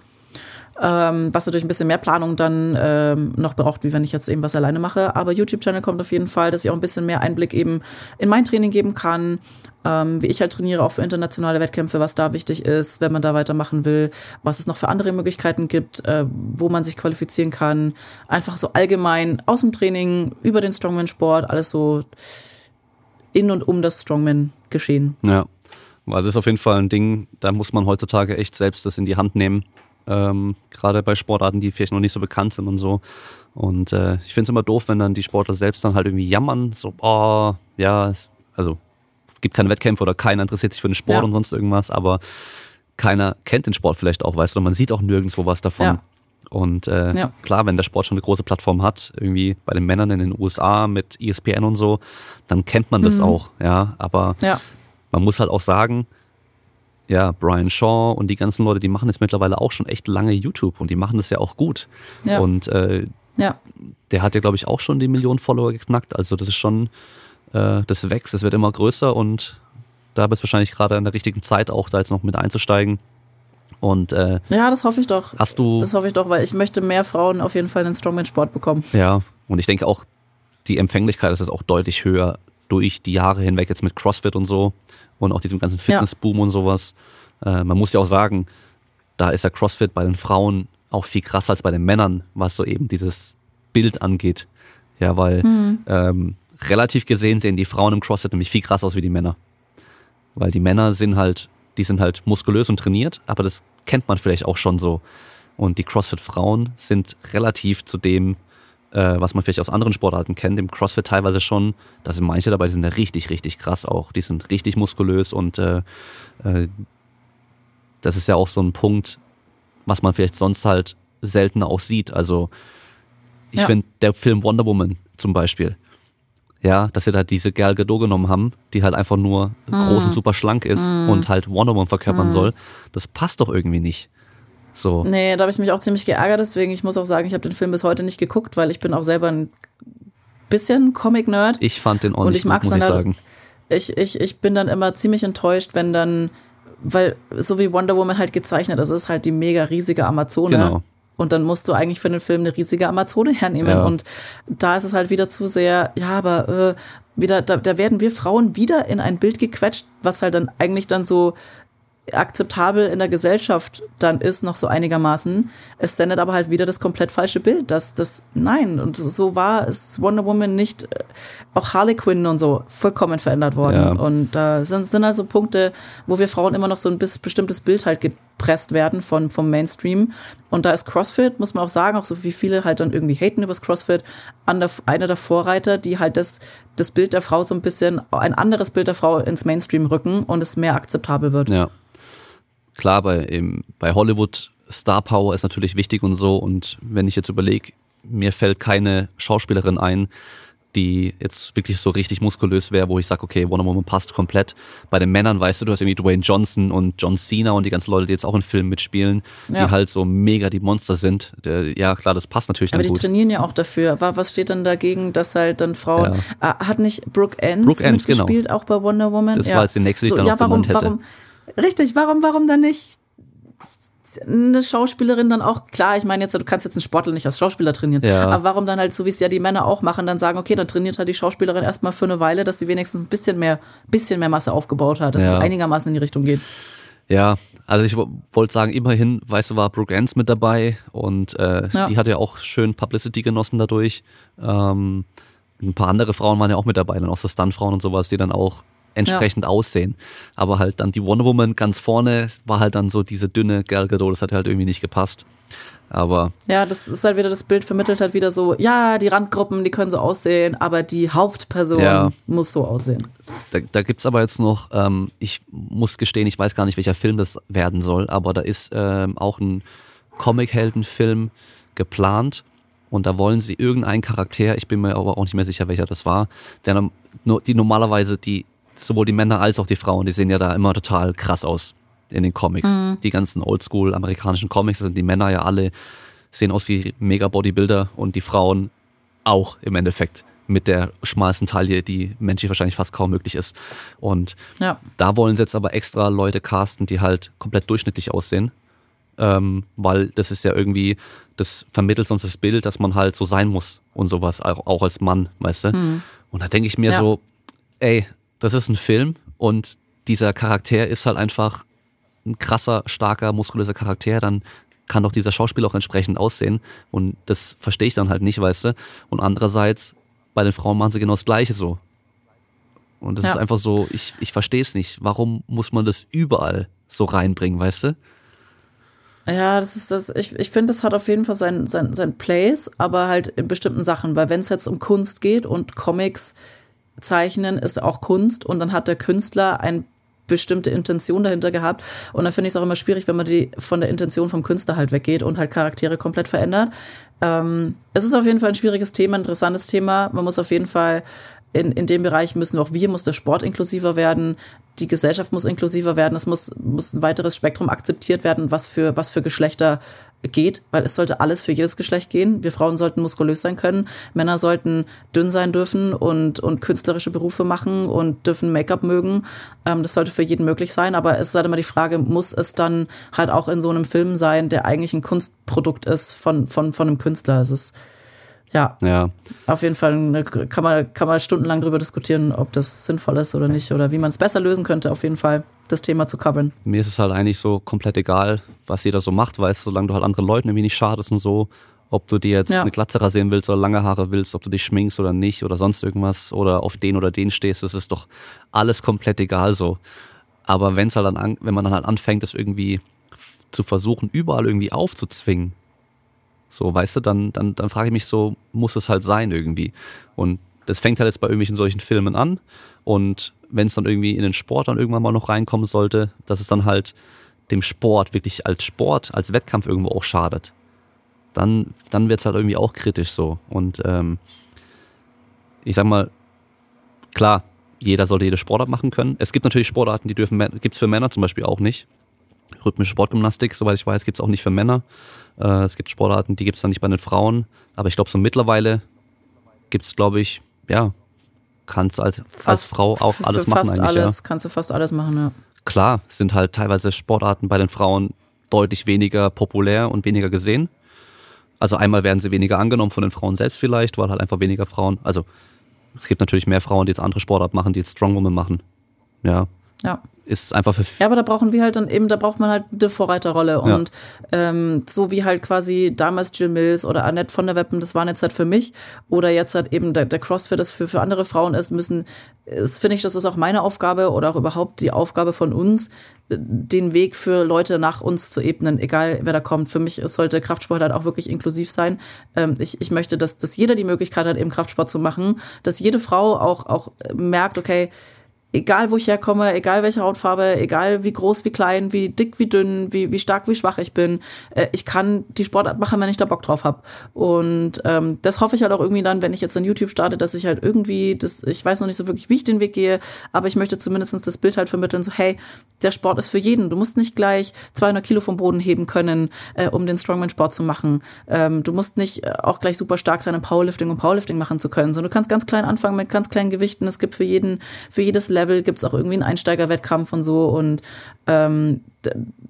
ähm, was natürlich ein bisschen mehr Planung dann ähm, noch braucht, wie wenn ich jetzt eben was alleine mache. Aber YouTube-Channel kommt auf jeden Fall, dass ich auch ein bisschen mehr Einblick eben in mein Training geben kann, ähm, wie ich halt trainiere, auch für internationale Wettkämpfe, was da wichtig ist, wenn man da weitermachen will, was es noch für andere Möglichkeiten gibt, äh, wo man sich qualifizieren kann. Einfach so allgemein aus dem Training, über den Strongman-Sport, alles so in und um das Strongman geschehen. Ja, weil das ist auf jeden Fall ein Ding, da muss man heutzutage echt selbst das in die Hand nehmen ähm, gerade bei Sportarten, die vielleicht noch nicht so bekannt sind und so. Und äh, ich finde es immer doof, wenn dann die Sportler selbst dann halt irgendwie jammern, so, oh, ja, also gibt keine Wettkämpfe oder keiner interessiert sich für den Sport ja. und sonst irgendwas, aber keiner kennt den Sport vielleicht auch, weißt du, man sieht auch nirgendwo was davon. Ja. Und äh, ja. klar, wenn der Sport schon eine große Plattform hat, irgendwie bei den Männern in den USA mit ESPN und so, dann kennt man das mhm. auch, ja. Aber man muss halt auch sagen, ja, Brian Shaw und die ganzen Leute, die machen jetzt mittlerweile auch schon echt lange YouTube und die machen das ja auch gut. Ja. Und äh, ja. der hat ja, glaube ich, auch schon die Millionen Follower geknackt. Also das ist schon, äh, das wächst, es wird immer größer und da bist du wahrscheinlich gerade in der richtigen Zeit auch da jetzt noch mit einzusteigen. Und äh, ja, das hoffe ich doch. Hast du? Das hoffe ich doch, weil ich möchte mehr Frauen auf jeden Fall in den Strongman-Sport bekommen. Ja, und ich denke auch, die Empfänglichkeit ist jetzt auch deutlich höher durch die Jahre hinweg jetzt mit CrossFit und so und auch diesem ganzen Fitnessboom ja. und sowas. Äh, man muss ja auch sagen, da ist der CrossFit bei den Frauen auch viel krasser als bei den Männern, was so eben dieses Bild angeht. Ja, weil mhm. ähm, relativ gesehen sehen die Frauen im CrossFit nämlich viel krasser aus wie die Männer. Weil die Männer sind halt, die sind halt muskulös und trainiert, aber das kennt man vielleicht auch schon so. Und die CrossFit-Frauen sind relativ zu dem äh, was man vielleicht aus anderen Sportarten kennt, im CrossFit teilweise schon, da sind manche dabei, die sind da richtig, richtig krass auch. Die sind richtig muskulös und äh, äh, das ist ja auch so ein Punkt, was man vielleicht sonst halt seltener auch sieht. Also ich ja. finde, der Film Wonder Woman zum Beispiel, ja, dass sie da diese Gal Gadot genommen haben, die halt einfach nur mm. groß und super schlank ist mm. und halt Wonder Woman verkörpern mm. soll, das passt doch irgendwie nicht. So. Nee, da habe ich mich auch ziemlich geärgert, deswegen, ich muss auch sagen, ich habe den Film bis heute nicht geguckt, weil ich bin auch selber ein bisschen Comic-Nerd. Ich fand den auch und ich gut, muss ich halt, sagen. Ich, ich, ich bin dann immer ziemlich enttäuscht, wenn dann, weil so wie Wonder Woman halt gezeichnet ist, ist halt die mega riesige Amazone. Genau. Und dann musst du eigentlich für den Film eine riesige Amazone hernehmen. Ja. Und da ist es halt wieder zu sehr, ja, aber äh, wieder, da, da werden wir Frauen wieder in ein Bild gequetscht, was halt dann eigentlich dann so akzeptabel in der Gesellschaft dann ist, noch so einigermaßen. Es sendet aber halt wieder das komplett falsche Bild, dass das, nein, und so war es Wonder Woman nicht, äh, auch Harley Quinn und so, vollkommen verändert worden. Ja. Und da sind, sind also Punkte, wo wir Frauen immer noch so ein bestimmtes Bild halt gepresst werden von, vom Mainstream. Und da ist CrossFit, muss man auch sagen, auch so wie viele halt dann irgendwie haten übers CrossFit, einer der Vorreiter, die halt das, das Bild der Frau so ein bisschen, ein anderes Bild der Frau ins Mainstream rücken und es mehr akzeptabel wird. Ja klar, bei, bei Hollywood Star Power ist natürlich wichtig und so. Und wenn ich jetzt überlege, mir fällt keine Schauspielerin ein, die jetzt wirklich so richtig muskulös wäre, wo ich sage, okay, Wonder Woman passt komplett. Bei den Männern weißt du, du hast irgendwie Dwayne Johnson und John Cena und die ganzen Leute, die jetzt auch in Filmen mitspielen, ja. die halt so mega die Monster sind. Ja, klar, das passt natürlich Aber dann die trainieren ja auch dafür. Was steht dann dagegen, dass halt dann Frauen, ja. äh, hat nicht Brooke Ends, Brooke genau. mitgespielt, genau. auch bei Wonder Woman? Das ja. war jetzt die nächste, die so, ich dann ja, noch warum, hätte. Warum, Richtig, warum, warum dann nicht eine Schauspielerin dann auch, klar, ich meine jetzt, du kannst jetzt einen Sportler nicht als Schauspieler trainieren, ja. aber warum dann halt, so wie es ja die Männer auch machen, dann sagen, okay, dann trainiert halt die Schauspielerin erstmal für eine Weile, dass sie wenigstens ein bisschen mehr, bisschen mehr Masse aufgebaut hat, dass ja. es einigermaßen in die Richtung geht. Ja, also ich wollte sagen, immerhin, weißt du, war Brooke Ends mit dabei und äh, ja. die hat ja auch schön Publicity genossen dadurch. Ähm, ein paar andere Frauen waren ja auch mit dabei, dann auch so Stuntfrauen und sowas, die dann auch entsprechend ja. aussehen. Aber halt dann die Wonder Woman ganz vorne war halt dann so diese dünne Gal Gadot, das hat halt irgendwie nicht gepasst. Aber. Ja, das ist halt wieder das Bild vermittelt halt wieder so, ja, die Randgruppen, die können so aussehen, aber die Hauptperson ja. muss so aussehen. Da, da gibt es aber jetzt noch, ähm, ich muss gestehen, ich weiß gar nicht, welcher Film das werden soll, aber da ist ähm, auch ein Comic-Helden-Film geplant Und da wollen sie irgendeinen Charakter, ich bin mir aber auch nicht mehr sicher, welcher das war, der, die normalerweise die, sowohl die Männer als auch die Frauen, die sehen ja da immer total krass aus in den Comics. Mhm. Die ganzen oldschool amerikanischen Comics, sind die Männer ja alle, sehen aus wie mega Bodybuilder und die Frauen auch im Endeffekt mit der schmalsten Taille, die menschlich wahrscheinlich fast kaum möglich ist. Und ja. da wollen sie jetzt aber extra Leute casten, die halt komplett durchschnittlich aussehen. Ähm, weil das ist ja irgendwie, das vermittelt sonst das Bild, dass man halt so sein muss und sowas, auch als Mann, weißt du? Mhm. Und da denke ich mir ja. so, ey, das ist ein Film und dieser Charakter ist halt einfach ein krasser, starker, muskulöser Charakter, dann kann doch dieser Schauspieler auch entsprechend aussehen. Und das verstehe ich dann halt nicht, weißt du? Und andererseits bei den Frauen machen sie genau das Gleiche so. Und das ja. ist einfach so, ich, ich verstehe es nicht. Warum muss man das überall so reinbringen, weißt du? Ja, das ist das. Ich, ich finde, das hat auf jeden Fall sein, sein, sein Place, aber halt in bestimmten Sachen, weil wenn es jetzt um Kunst geht und Comics zeichnen ist auch Kunst und dann hat der Künstler ein bestimmte Intention dahinter gehabt. Und dann finde ich es auch immer schwierig, wenn man die von der Intention vom Künstler halt weggeht und halt Charaktere komplett verändert. Ähm, es ist auf jeden Fall ein schwieriges Thema, ein interessantes Thema. Man muss auf jeden Fall in, in dem Bereich müssen auch wir, muss der Sport inklusiver werden, die Gesellschaft muss inklusiver werden, es muss, muss ein weiteres Spektrum akzeptiert werden, was für, was für Geschlechter geht, weil es sollte alles für jedes Geschlecht gehen. Wir Frauen sollten muskulös sein können, Männer sollten dünn sein dürfen und, und künstlerische Berufe machen und dürfen Make-up mögen. Ähm, das sollte für jeden möglich sein, aber es ist halt immer die Frage, muss es dann halt auch in so einem Film sein, der eigentlich ein Kunstprodukt ist von, von, von einem Künstler? Es ist ja, ja. Auf jeden Fall eine, kann, man, kann man stundenlang darüber diskutieren, ob das sinnvoll ist oder nicht oder wie man es besser lösen könnte, auf jeden Fall das Thema zu covern. Mir ist es halt eigentlich so komplett egal, was jeder so macht, weißt du, solange du halt anderen Leuten irgendwie nicht schadest und so, ob du dir jetzt ja. eine Glatze rasieren willst oder lange Haare willst, ob du dich schminkst oder nicht oder sonst irgendwas oder auf den oder den stehst, das ist doch alles komplett egal so. Aber wenn's halt dann an, wenn man dann halt anfängt, das irgendwie zu versuchen, überall irgendwie aufzuzwingen, so, weißt du, dann, dann, dann frage ich mich so, muss es halt sein irgendwie? Und das fängt halt jetzt bei irgendwelchen solchen Filmen an. Und wenn es dann irgendwie in den Sport dann irgendwann mal noch reinkommen sollte, dass es dann halt dem Sport wirklich als Sport, als Wettkampf irgendwo auch schadet, dann, dann wird es halt irgendwie auch kritisch so. Und ähm, ich sag mal, klar, jeder sollte jede Sportart machen können. Es gibt natürlich Sportarten, die dürfen, gibt es für Männer zum Beispiel auch nicht. Rhythmische Sportgymnastik, soweit ich weiß, gibt es auch nicht für Männer. Äh, es gibt Sportarten, die gibt es dann nicht bei den Frauen. Aber ich glaube, so mittlerweile gibt es, glaube ich, ja, kannst als, fast, als Frau auch alles machen fast eigentlich. Alles, ja. kannst du fast alles machen, ja. Klar, sind halt teilweise Sportarten bei den Frauen deutlich weniger populär und weniger gesehen. Also einmal werden sie weniger angenommen von den Frauen selbst vielleicht, weil halt einfach weniger Frauen, also es gibt natürlich mehr Frauen, die jetzt andere Sportarten machen, die jetzt Strongwoman machen. Ja. Ja ist einfach für. Ja, aber da brauchen wir halt dann eben, da braucht man halt eine Vorreiterrolle. Und ja. ähm, so wie halt quasi damals Jill Mills oder Annette von der Weppen, das waren jetzt halt für mich. Oder jetzt halt eben der, der CrossFit, das für, für andere Frauen ist, müssen, ist, finde ich, das ist auch meine Aufgabe oder auch überhaupt die Aufgabe von uns, den Weg für Leute nach uns zu ebnen, egal wer da kommt. Für mich sollte Kraftsport halt auch wirklich inklusiv sein. Ähm, ich, ich möchte, dass, dass jeder die Möglichkeit hat, eben Kraftsport zu machen, dass jede Frau auch, auch merkt, okay, egal wo ich herkomme, egal welche Hautfarbe, egal wie groß, wie klein, wie dick, wie dünn, wie, wie stark, wie schwach ich bin, äh, ich kann die Sportart machen, wenn ich da Bock drauf habe. Und ähm, das hoffe ich halt auch irgendwie dann, wenn ich jetzt in YouTube starte, dass ich halt irgendwie, das, ich weiß noch nicht so wirklich, wie ich den Weg gehe, aber ich möchte zumindest das Bild halt vermitteln, so hey, der Sport ist für jeden. Du musst nicht gleich 200 Kilo vom Boden heben können, äh, um den Strongman-Sport zu machen. Ähm, du musst nicht äh, auch gleich super stark sein im Powerlifting, um Powerlifting machen zu können, sondern du kannst ganz klein anfangen mit ganz kleinen Gewichten. Es gibt für jeden, für jedes Level gibt es auch irgendwie einen Einsteigerwettkampf und so. Und ähm,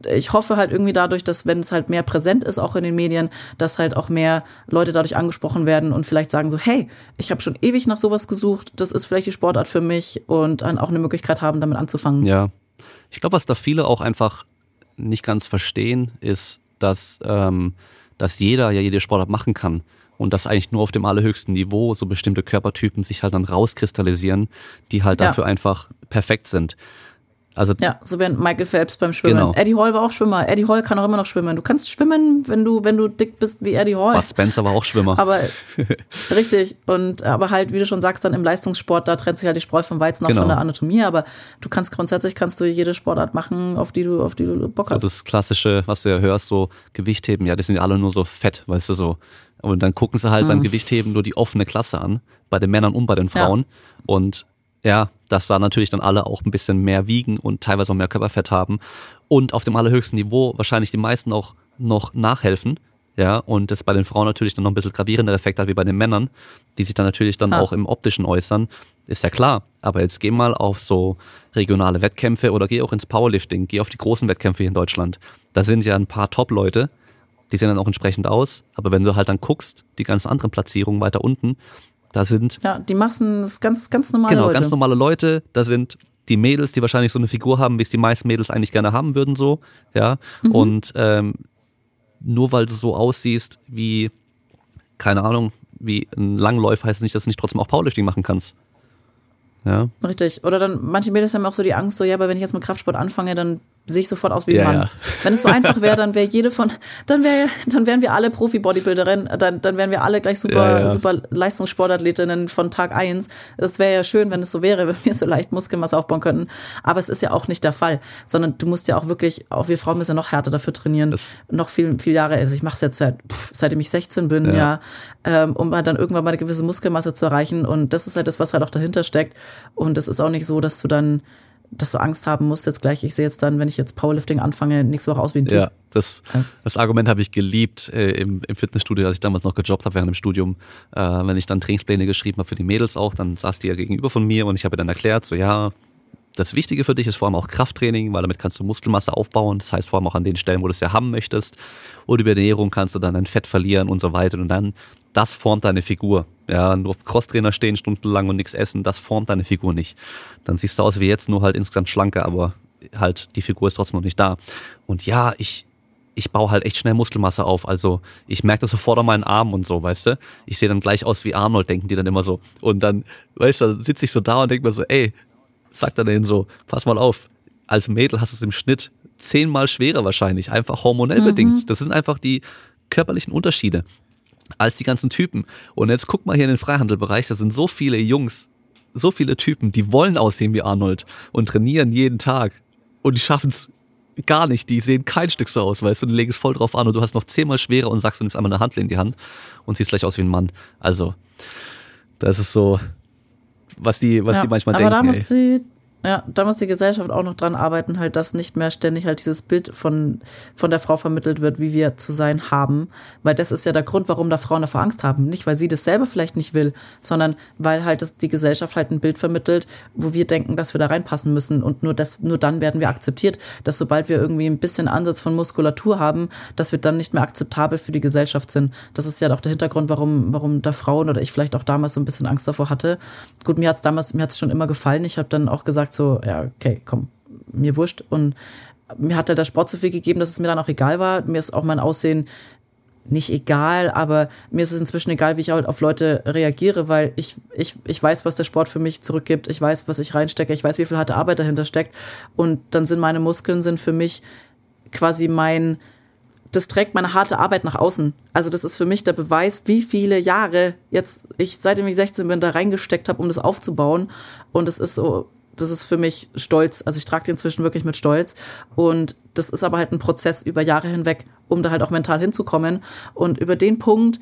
ich hoffe halt irgendwie dadurch, dass wenn es halt mehr präsent ist, auch in den Medien, dass halt auch mehr Leute dadurch angesprochen werden und vielleicht sagen so, hey, ich habe schon ewig nach sowas gesucht, das ist vielleicht die Sportart für mich und dann auch eine Möglichkeit haben, damit anzufangen. Ja. Ich glaube, was da viele auch einfach nicht ganz verstehen, ist, dass, ähm, dass jeder ja jede Sportart machen kann und dass eigentlich nur auf dem allerhöchsten Niveau so bestimmte Körpertypen sich halt dann rauskristallisieren, die halt ja. dafür einfach perfekt sind. Also Ja, so wie Michael Phelps beim Schwimmen. Genau. Eddie Hall war auch Schwimmer. Eddie Hall kann auch immer noch schwimmen. Du kannst schwimmen, wenn du, wenn du dick bist wie Eddie Hall. Bud Spencer war auch Schwimmer. Aber [LAUGHS] richtig. Und aber halt, wie du schon sagst, dann im Leistungssport, da trennt sich halt die Spreu vom Weizen auch Genau. von der Anatomie. Aber du kannst grundsätzlich kannst du jede Sportart machen, auf die du, auf die du Bock hast. Also das klassische, was du ja hörst, so Gewichtheben, ja, die sind ja alle nur so fett, weißt du so. Und dann gucken sie halt Mhm. beim Gewichtheben nur die offene Klasse an, bei den Männern und bei den Frauen. Und ja, dass da natürlich dann alle auch ein bisschen mehr wiegen und teilweise auch mehr Körperfett haben. Und auf dem allerhöchsten Niveau wahrscheinlich die meisten auch noch nachhelfen. Ja, und das bei den Frauen natürlich dann noch ein bisschen gravierender Effekt hat wie bei den Männern, die sich dann natürlich dann Ja. auch im optischen äußern. Ist ja klar. Aber jetzt geh mal auf so regionale Wettkämpfe oder geh auch ins Powerlifting, geh auf die großen Wettkämpfe hier in Deutschland. Da sind ja ein paar Top-Leute, die sehen dann auch entsprechend aus. Aber wenn du halt dann guckst, die ganzen anderen Platzierungen weiter unten, da sind Ja, die Massen ist ganz, ganz normale genau Leute. ganz normale Leute, da sind die Mädels, die wahrscheinlich so eine Figur haben, wie es die meisten Mädels eigentlich gerne haben würden, so, ja. Mhm. Und ähm, nur weil du so aussiehst wie, keine Ahnung, wie ein Langläufer, heißt es nicht, dass du nicht trotzdem auch Powerlifting machen kannst. Ja. Richtig. Oder dann, manche Mädels haben auch so die Angst, so, ja, aber wenn ich jetzt mit Kraftsport anfange, dann sehe ich sofort aus wie ein Ja, Mann. ja. Wenn es so einfach wäre, [LAUGHS] dann wäre jede von, dann wäre, dann wären wir alle Profi-Bodybuilderinnen, dann, dann wären wir alle gleich super, Ja, super Leistungssportathletinnen von Tag eins. Es wäre ja schön, wenn es so wäre, [LAUGHS] wenn wir so leicht Muskelmasse aufbauen könnten. Aber es ist ja auch nicht der Fall, sondern du musst ja auch wirklich, auch wir Frauen müssen ja noch härter dafür trainieren, Das- noch viel, viel Jahre. Also ich mache es jetzt seit, pff, seitdem ich 16 bin, Ja. ja, ähm, um halt dann irgendwann mal eine gewisse Muskelmasse zu erreichen. Und das ist halt das, was halt auch dahinter steckt. Und es ist auch nicht so, dass du dann, dass du Angst haben musst, jetzt gleich, ich sehe jetzt dann, wenn ich jetzt Powerlifting anfange, nächste Woche aus wie ein Typ. Ja, das, Das- das Argument habe ich geliebt äh, im, im Fitnessstudio, als ich damals noch gejobbt habe während dem Studium. Äh, wenn ich dann Trainingspläne geschrieben habe für die Mädels auch, dann saß die ja gegenüber von mir und ich habe ihr dann erklärt, so ja, das Wichtige für dich ist vor allem auch Krafttraining, weil damit kannst du Muskelmasse aufbauen. Das heißt vor allem auch an den Stellen, wo du es ja haben möchtest. Und über Ernährung kannst du dann dein Fett verlieren und so weiter. Und dann, das formt deine Figur. Ja, nur auf Crosstrainer stehen stundenlang und nichts essen, das formt deine Figur nicht. Dann siehst du aus wie jetzt, nur halt insgesamt schlanker, aber halt die Figur ist trotzdem noch nicht da. Und ja, ich, ich baue halt echt schnell Muskelmasse auf. Also ich merke das sofort an meinen Armen und so, weißt du? Ich sehe dann gleich aus wie Arnold, denken die dann immer so. Und dann, weißt du, dann sitze ich so da und denke mir so, ey, sagt er denen so, pass mal auf, als Mädel hast du es im Schnitt zehnmal schwerer wahrscheinlich, einfach hormonell bedingt. Das sind einfach die körperlichen Unterschiede als die ganzen Typen. Und jetzt guck mal hier in den Freihandelbereich, da sind so viele Jungs, so viele Typen, die wollen aussehen wie Arnold und trainieren jeden Tag und die schaffen es gar nicht. Die sehen kein Stück so aus, weißt du, und legen es voll drauf an und du hast noch zehnmal schwerer und sagst, du nimmst einmal eine Handel in die Hand und siehst gleich aus wie ein Mann. Also, das ist so, was die, was Ja, die manchmal aber denken. da ey. muss die, ja, da muss die Gesellschaft auch noch dran arbeiten, halt, dass nicht mehr ständig halt dieses Bild von, von der Frau vermittelt wird, wie wir zu sein haben. Weil das ist ja der Grund, warum da Frauen davor Angst haben. Nicht, weil sie das selber vielleicht nicht will, sondern weil halt das, die Gesellschaft halt ein Bild vermittelt, wo wir denken, dass wir da reinpassen müssen. Und nur, das, nur dann werden wir akzeptiert, dass sobald wir irgendwie ein bisschen Ansatz von Muskulatur haben, dass wir dann nicht mehr akzeptabel für die Gesellschaft sind. Das ist ja auch der Hintergrund, warum, warum da Frauen oder ich vielleicht auch damals so ein bisschen Angst davor hatte. Gut, mir hat's damals, mir hat's schon immer gefallen. Ich habe dann auch gesagt so, ja, okay, komm, mir wurscht. Und mir hat halt der Sport so viel gegeben, dass es mir dann auch egal war. Mir ist auch mein Aussehen nicht egal, aber mir ist es inzwischen egal, wie ich halt auf Leute reagiere, weil ich, ich, ich weiß, was der Sport für mich zurückgibt. Ich weiß, was ich reinstecke. Ich weiß, wie viel harte Arbeit dahinter steckt. Und dann sind meine Muskeln sind für mich quasi mein, das trägt meine harte Arbeit nach außen. Also das ist für mich der Beweis, wie viele Jahre jetzt ich, seitdem ich 16 bin, da reingesteckt habe, um das aufzubauen. Und es ist so, das ist für mich Stolz. Also ich trage die inzwischen wirklich mit Stolz. Und das ist aber halt ein Prozess über Jahre hinweg, um da halt auch mental hinzukommen. Und über den Punkt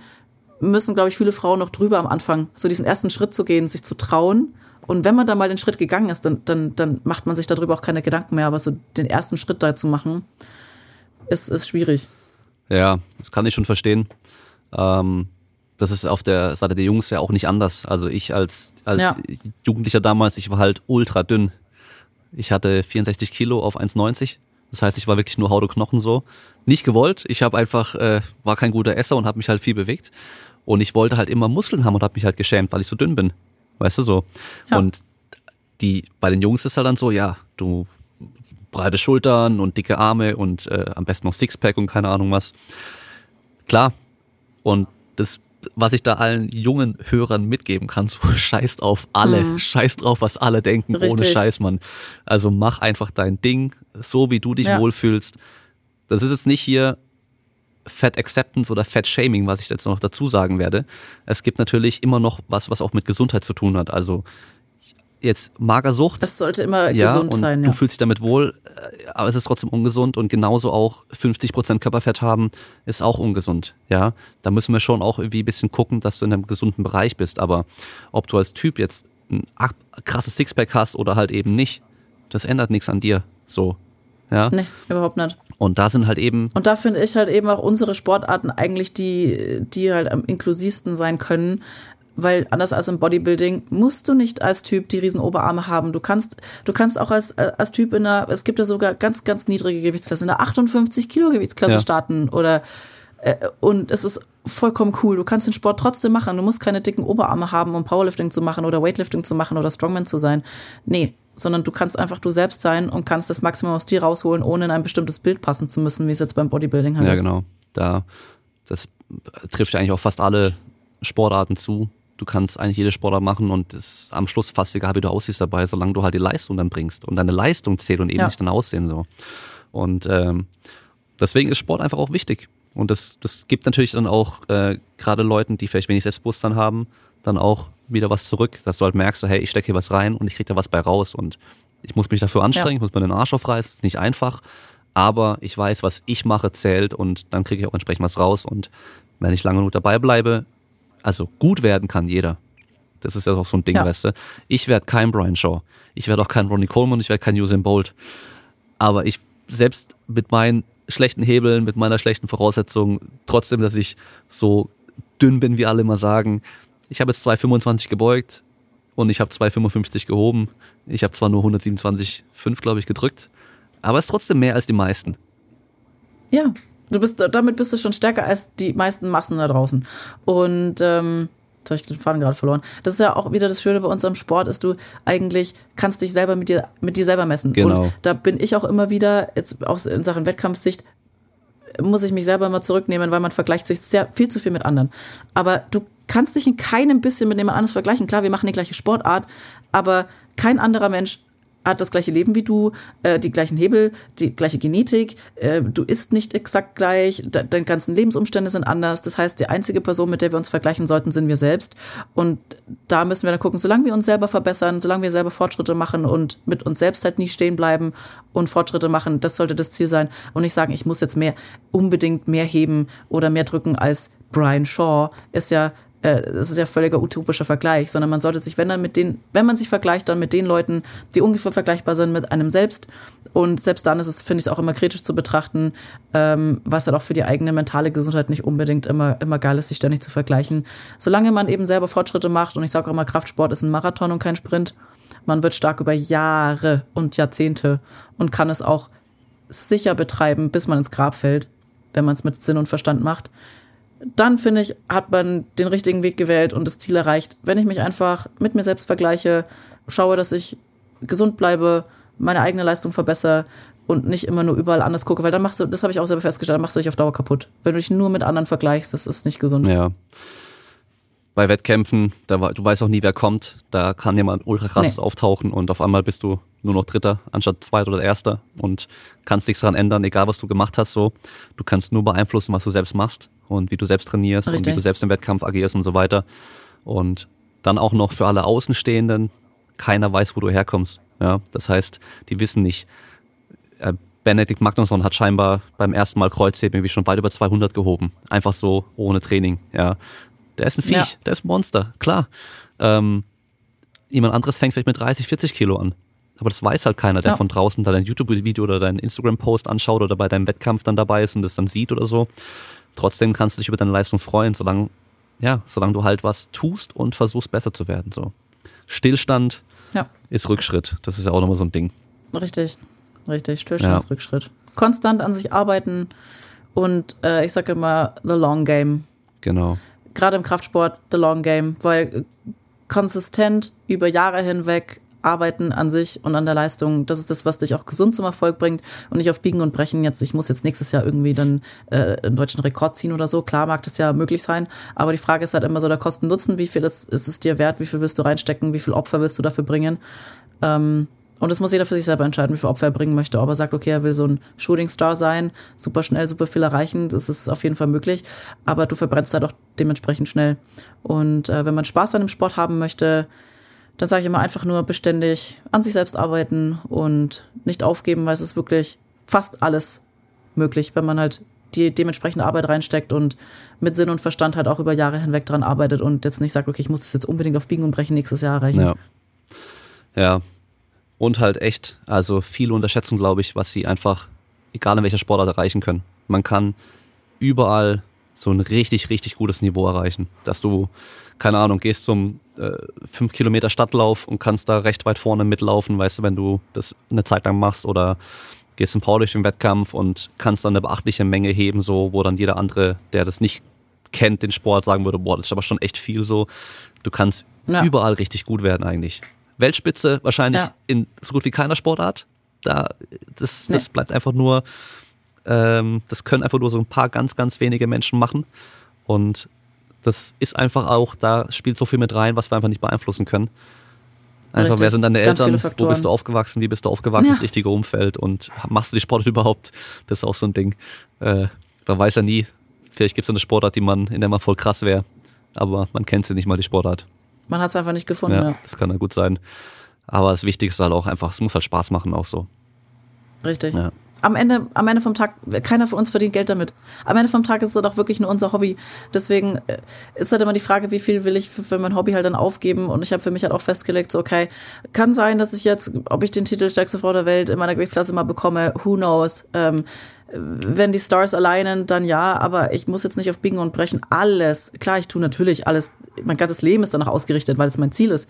müssen, glaube ich, viele Frauen noch drüber am Anfang, so diesen ersten Schritt zu gehen, sich zu trauen. Und wenn man da mal den Schritt gegangen ist, dann, dann, dann macht man sich darüber auch keine Gedanken mehr. Aber so den ersten Schritt da zu machen, ist, ist schwierig. Ja, das kann ich schon verstehen. Ähm, das ist auf der Seite der Jungs ja auch nicht anders. Also ich als, als Ja. Jugendlicher damals, ich war halt ultra dünn. Ich hatte 64 Kilo auf 1,90. Das heißt, ich war wirklich nur Haut und Knochen so. Nicht gewollt. Ich habe einfach, äh, war kein guter Esser und habe mich halt viel bewegt. Und ich wollte halt immer Muskeln haben und habe mich halt geschämt, weil ich so dünn bin. Weißt du so? Ja. Und die, bei den Jungs ist halt dann so, ja, du breite Schultern und dicke Arme und äh, am besten noch Sixpack und keine Ahnung was. Klar. Und das was ich da allen jungen Hörern mitgeben kann, so [LAUGHS] scheißt auf alle, hm. scheiß drauf, was alle denken, Richtig. ohne Scheiß, Mann. Also mach einfach dein Ding, so wie du dich ja. wohlfühlst. Das ist jetzt nicht hier Fat Acceptance oder Fat Shaming, was ich jetzt noch dazu sagen werde. Es gibt natürlich immer noch was, was auch mit Gesundheit zu tun hat. Also jetzt Magersucht. Das sollte immer ja, gesund und sein. Ja. Du fühlst dich damit wohl, aber es ist trotzdem ungesund und genauso auch 50 Prozent Körperfett haben ist auch ungesund. Ja, da müssen wir schon auch irgendwie ein bisschen gucken, dass du in einem gesunden Bereich bist. Aber ob du als Typ jetzt ein krasses Sixpack hast oder halt eben nicht, das ändert nichts an dir. So, ja. Nee, überhaupt nicht. Und da sind halt eben. Und da finde ich halt eben auch unsere Sportarten eigentlich die, die halt am inklusivsten sein können, weil anders als im Bodybuilding musst du nicht als Typ die riesen Oberarme haben. Du kannst, du kannst auch als, als Typ in einer, es gibt ja sogar ganz, ganz niedrige Gewichtsklasse, in der 58 Kilo Gewichtsklasse ja. starten oder äh, und es ist vollkommen cool. Du kannst den Sport trotzdem machen. Du musst keine dicken Oberarme haben, um Powerlifting zu machen oder Weightlifting zu machen oder Strongman zu sein. Nee, sondern du kannst einfach du selbst sein und kannst das Maximum aus dir rausholen, ohne in ein bestimmtes Bild passen zu müssen, wie es jetzt beim Bodybuilding halt ja, ist. Ja, genau. Da, das trifft ja eigentlich auf fast alle Sportarten zu du kannst eigentlich jede Sportart machen und es ist am Schluss fast egal, wie du aussiehst dabei, solange du halt die Leistung dann bringst und deine Leistung zählt und eben ja. nicht dein Aussehen so. Und ähm, deswegen ist Sport einfach auch wichtig. Und das, das gibt natürlich dann auch äh, gerade Leuten, die vielleicht wenig Selbstbewusstsein haben, dann auch wieder was zurück, dass du halt merkst, so, hey, ich stecke hier was rein und ich krieg da was bei raus und ich muss mich dafür anstrengen, ja. ich muss mir den Arsch aufreißen, ist nicht einfach, aber ich weiß, was ich mache, zählt und dann kriege ich auch entsprechend was raus und wenn ich lange genug dabei bleibe, also gut werden kann jeder. Das ist ja auch so ein Ding, ja. weißt du. Ich werde kein Brian Shaw. Ich werde auch kein Ronnie Coleman, ich werde kein Usain Bolt. Aber ich selbst mit meinen schlechten Hebeln, mit meiner schlechten Voraussetzung, trotzdem, dass ich so dünn bin, wie alle immer sagen. Ich habe jetzt 2,25 gebeugt und ich habe 2,55 gehoben. Ich habe zwar nur 127,5, glaube ich, gedrückt, aber es ist trotzdem mehr als die meisten. Ja, Du bist, damit bist du schon stärker als die meisten Massen da draußen. Und ähm, jetzt habe ich den Faden gerade verloren. Das ist ja auch wieder das Schöne bei unserem Sport, ist du eigentlich kannst dich selber mit dir, mit dir selber messen. Genau. Und da bin ich auch immer wieder, jetzt auch in Sachen Wettkampfsicht, muss ich mich selber mal zurücknehmen, weil man vergleicht sich sehr viel zu viel mit anderen. Aber du kannst dich in keinem bisschen mit jemand anderes vergleichen. Klar, wir machen die gleiche Sportart, aber kein anderer Mensch hat das gleiche Leben wie du, äh, die gleichen Hebel, die gleiche Genetik, äh, du isst nicht exakt gleich, de deine ganzen Lebensumstände sind anders. Das heißt, die einzige Person, mit der wir uns vergleichen sollten, sind wir selbst. Und da müssen wir dann gucken, solange wir uns selber verbessern, solange wir selber Fortschritte machen und mit uns selbst halt nie stehen bleiben und Fortschritte machen, das sollte das Ziel sein. Und nicht sagen, ich muss jetzt mehr, unbedingt mehr heben oder mehr drücken als Brian Shaw, ist ja äh, das ist ja völliger utopischer Vergleich, sondern man sollte sich, wenn dann mit den, wenn man sich vergleicht, dann mit den Leuten, die ungefähr vergleichbar sind mit einem selbst. Und selbst dann ist es, finde ich, es auch immer kritisch zu betrachten, ähm, was halt auch für die eigene mentale Gesundheit nicht unbedingt immer, immer geil ist, sich ständig zu vergleichen. Solange man eben selber Fortschritte macht, und ich sage auch immer, Kraftsport ist ein Marathon und kein Sprint, man wird stark über Jahre und Jahrzehnte und kann es auch sicher betreiben, bis man ins Grab fällt, wenn man es mit Sinn und Verstand macht dann finde ich, hat man den richtigen Weg gewählt und das Ziel erreicht. Wenn ich mich einfach mit mir selbst vergleiche, schaue, dass ich gesund bleibe, meine eigene Leistung verbessere und nicht immer nur überall anders gucke, weil dann machst du, das habe ich auch selber festgestellt, dann machst du dich auf Dauer kaputt. Wenn du dich nur mit anderen vergleichst, das ist nicht gesund. Ja bei Wettkämpfen, da, du weißt auch nie, wer kommt. Da kann jemand ultra krass nee. auftauchen und auf einmal bist du nur noch Dritter anstatt Zweiter oder Erster und kannst nichts daran ändern, egal was du gemacht hast. So, du kannst nur beeinflussen, was du selbst machst und wie du selbst trainierst Richtig. und wie du selbst im Wettkampf agierst und so weiter. Und dann auch noch für alle Außenstehenden, keiner weiß, wo du herkommst. Ja, das heißt, die wissen nicht. Äh, Benedikt Magnusson hat scheinbar beim ersten Mal Kreuzheben irgendwie schon weit über 200 gehoben. Einfach so ohne Training. Ja, der ist ein Viech, ja. der ist ein Monster, klar. Ähm, jemand anderes fängt vielleicht mit 30, 40 Kilo an. Aber das weiß halt keiner, der ja. von draußen da dein YouTube-Video oder deinen Instagram-Post anschaut oder bei deinem Wettkampf dann dabei ist und das dann sieht oder so. Trotzdem kannst du dich über deine Leistung freuen, solange, ja, solange du halt was tust und versuchst besser zu werden. So. Stillstand ja. ist Rückschritt. Das ist ja auch nochmal so ein Ding. Richtig, richtig. Stillstand ja. ist Rückschritt. Konstant an sich arbeiten und äh, ich sage immer, the long game. Genau gerade im Kraftsport the long game, weil konsistent über Jahre hinweg Arbeiten an sich und an der Leistung, das ist das, was dich auch gesund zum Erfolg bringt und nicht auf Biegen und Brechen jetzt, ich muss jetzt nächstes Jahr irgendwie dann äh, einen deutschen Rekord ziehen oder so. Klar mag das ja möglich sein, aber die Frage ist halt immer so der Kosten-Nutzen, wie viel ist, ist es dir wert, wie viel willst du reinstecken, wie viel Opfer willst du dafür bringen. Ähm, und das muss jeder für sich selber entscheiden, wie viel Opfer er bringen möchte. Ob er sagt, okay, er will so ein Shooting-Star sein, super schnell, super viel erreichen, das ist auf jeden Fall möglich. Aber du verbrennst halt auch dementsprechend schnell. Und äh, wenn man Spaß an dem Sport haben möchte, dann sage ich immer einfach nur beständig an sich selbst arbeiten und nicht aufgeben, weil es ist wirklich fast alles möglich, wenn man halt die dementsprechende Arbeit reinsteckt und mit Sinn und Verstand halt auch über Jahre hinweg dran arbeitet und jetzt nicht sagt, okay, ich muss das jetzt unbedingt auf Biegen und Brechen nächstes Jahr erreichen. Ja. Ja, und halt echt, also viele unterschätzen, glaube ich, was sie einfach, egal in welcher Sportart, erreichen können. Man kann überall so ein richtig, richtig gutes Niveau erreichen. Dass du, keine Ahnung, gehst zum äh, 5 Kilometer Stadtlauf und kannst da recht weit vorne mitlaufen, weißt du, wenn du das eine Zeit lang machst oder gehst im Powerlifting Wettkampf und kannst dann eine beachtliche Menge heben, so, wo dann jeder andere, der das nicht kennt, den Sport sagen würde, boah, das ist aber schon echt viel so. Du kannst ja. überall richtig gut werden eigentlich. Weltspitze wahrscheinlich ja. in so gut wie keiner Sportart. Da, das, das nee. bleibt einfach nur, ähm, das können einfach nur so ein paar ganz, ganz wenige Menschen machen. Und das ist einfach auch, da spielt so viel mit rein, was wir einfach nicht beeinflussen können. Einfach, Richtig. wer sind deine Eltern? Wo bist du aufgewachsen? Wie bist du aufgewachsen? Ja. Das richtige Umfeld? Und machst du die Sportart [LAUGHS] überhaupt? Das ist auch so ein Ding. Äh, man weiß ja nie, vielleicht gibt es eine Sportart, die man, in der man voll krass wäre. Aber man kennt sie nicht mal, die Sportart. Man hat es einfach nicht gefunden. Ja, ja, das kann ja gut sein. Aber das Wichtigste ist halt auch einfach, es muss halt Spaß machen, auch so. Richtig. Ja. Am Ende, am Ende vom Tag, keiner von uns verdient Geld damit. Am Ende vom Tag ist es doch wirklich nur unser Hobby. Deswegen äh, ist halt immer die Frage, wie viel will ich für, für mein Hobby halt dann aufgeben. Und ich habe für mich halt auch festgelegt, so, okay, kann sein, dass ich jetzt, ob ich den Titel stärkste Frau der Welt in meiner Gewichtsklasse mal bekomme, who knows. Ähm, wenn die Stars alleinen, dann ja, aber ich muss jetzt nicht auf Biegen und Brechen alles. Klar, ich tue natürlich alles. Mein ganzes Leben ist danach ausgerichtet, weil es mein Ziel ist.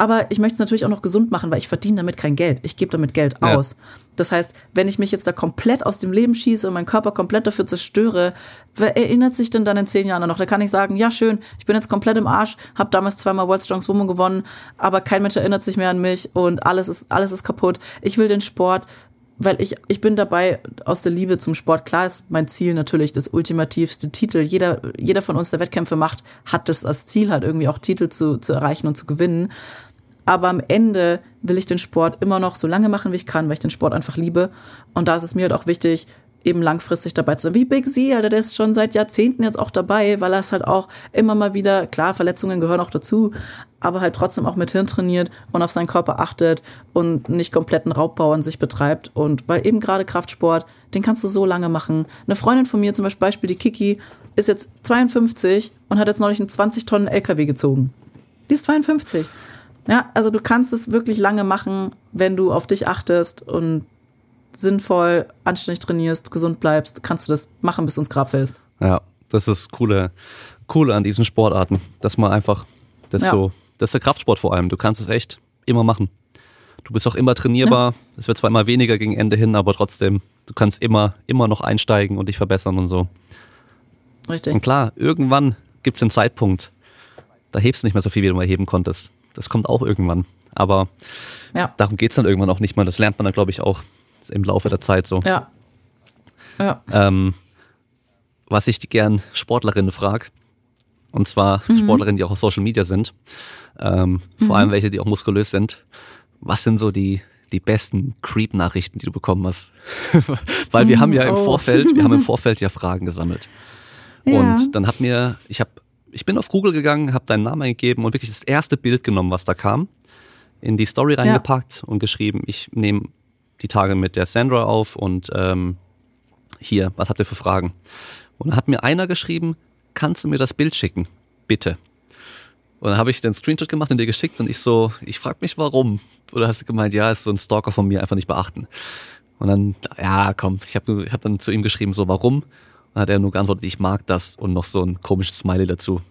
Aber ich möchte es natürlich auch noch gesund machen, weil ich verdiene damit kein Geld. Ich gebe damit Geld ja. aus. Das heißt, wenn ich mich jetzt da komplett aus dem Leben schieße und meinen Körper komplett dafür zerstöre, wer erinnert sich denn dann in zehn Jahren noch? Da kann ich sagen, ja schön, ich bin jetzt komplett im Arsch, habe damals zweimal World Strongest Woman gewonnen, aber kein Mensch erinnert sich mehr an mich und alles ist alles ist kaputt. Ich will den Sport weil ich, ich bin dabei aus der Liebe zum Sport. Klar ist mein Ziel natürlich das ultimativste Titel. Jeder, jeder von uns, der Wettkämpfe macht, hat das als Ziel, halt irgendwie auch Titel zu, zu erreichen und zu gewinnen. Aber am Ende will ich den Sport immer noch so lange machen, wie ich kann, weil ich den Sport einfach liebe. Und da ist es mir halt auch wichtig, eben langfristig dabei zu sein. Wie Big Z, Alter, der ist schon seit Jahrzehnten jetzt auch dabei, weil er es halt auch immer mal wieder, klar, Verletzungen gehören auch dazu, aber halt trotzdem auch mit Hirn trainiert und auf seinen Körper achtet und nicht kompletten Raubbau an sich betreibt. Und weil eben gerade Kraftsport, den kannst du so lange machen. Eine Freundin von mir, zum Beispiel, die Kiki, ist jetzt 52 und hat jetzt neulich einen 20 Tonnen LKW gezogen. Die ist 52. Ja, also du kannst es wirklich lange machen, wenn du auf dich achtest und sinnvoll, anständig trainierst, gesund bleibst, kannst du das machen, bis du ins Grab fällst. Ja, das ist coole, coole an diesen Sportarten, dass man einfach, das ja. so, das ist der Kraftsport vor allem. Du kannst es echt immer machen. Du bist auch immer trainierbar. Es ja. wird zwar immer weniger gegen Ende hin, aber trotzdem, du kannst immer, immer noch einsteigen und dich verbessern und so. Richtig. Und klar, irgendwann gibt es einen Zeitpunkt, da hebst du nicht mehr so viel, wie du mal heben konntest. Das kommt auch irgendwann. Aber ja. darum es dann irgendwann auch nicht mal. Das lernt man dann, glaube ich, auch im Laufe der Zeit so. Ja. ja. Ähm, was ich gern Sportlerinnen frage, und zwar mhm. Sportlerinnen, die auch auf Social Media sind, ähm, mhm. vor allem welche, die auch muskulös sind. Was sind so die, die besten Creep-Nachrichten, die du bekommen hast? [LAUGHS] Weil wir haben ja im oh. Vorfeld, wir haben im [LAUGHS] Vorfeld ja Fragen gesammelt. Ja. Und dann hat mir, ich habe, ich bin auf Google gegangen, habe deinen Namen eingegeben und wirklich das erste Bild genommen, was da kam, in die Story reingepackt ja. und geschrieben, ich nehme die Tage mit der Sandra auf und ähm, hier, was habt ihr für Fragen? Und dann hat mir einer geschrieben, kannst du mir das Bild schicken? Bitte. Und dann habe ich den Screenshot gemacht und dir geschickt und ich so, ich frage mich warum. Oder hast du gemeint, ja, ist so ein Stalker von mir, einfach nicht beachten. Und dann, ja, komm, ich habe hab dann zu ihm geschrieben, so warum? Und dann hat er nur geantwortet, ich mag das und noch so ein komisches Smiley dazu.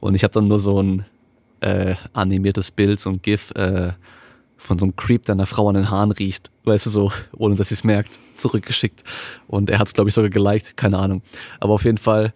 Und ich habe dann nur so ein äh, animiertes Bild, so ein GIF äh, von so einem Creep, der einer Frau an den Haaren riecht, weißt du so, ohne dass sie es merkt, zurückgeschickt. Und er hat es, glaube ich, sogar geliked, keine Ahnung. Aber auf jeden Fall,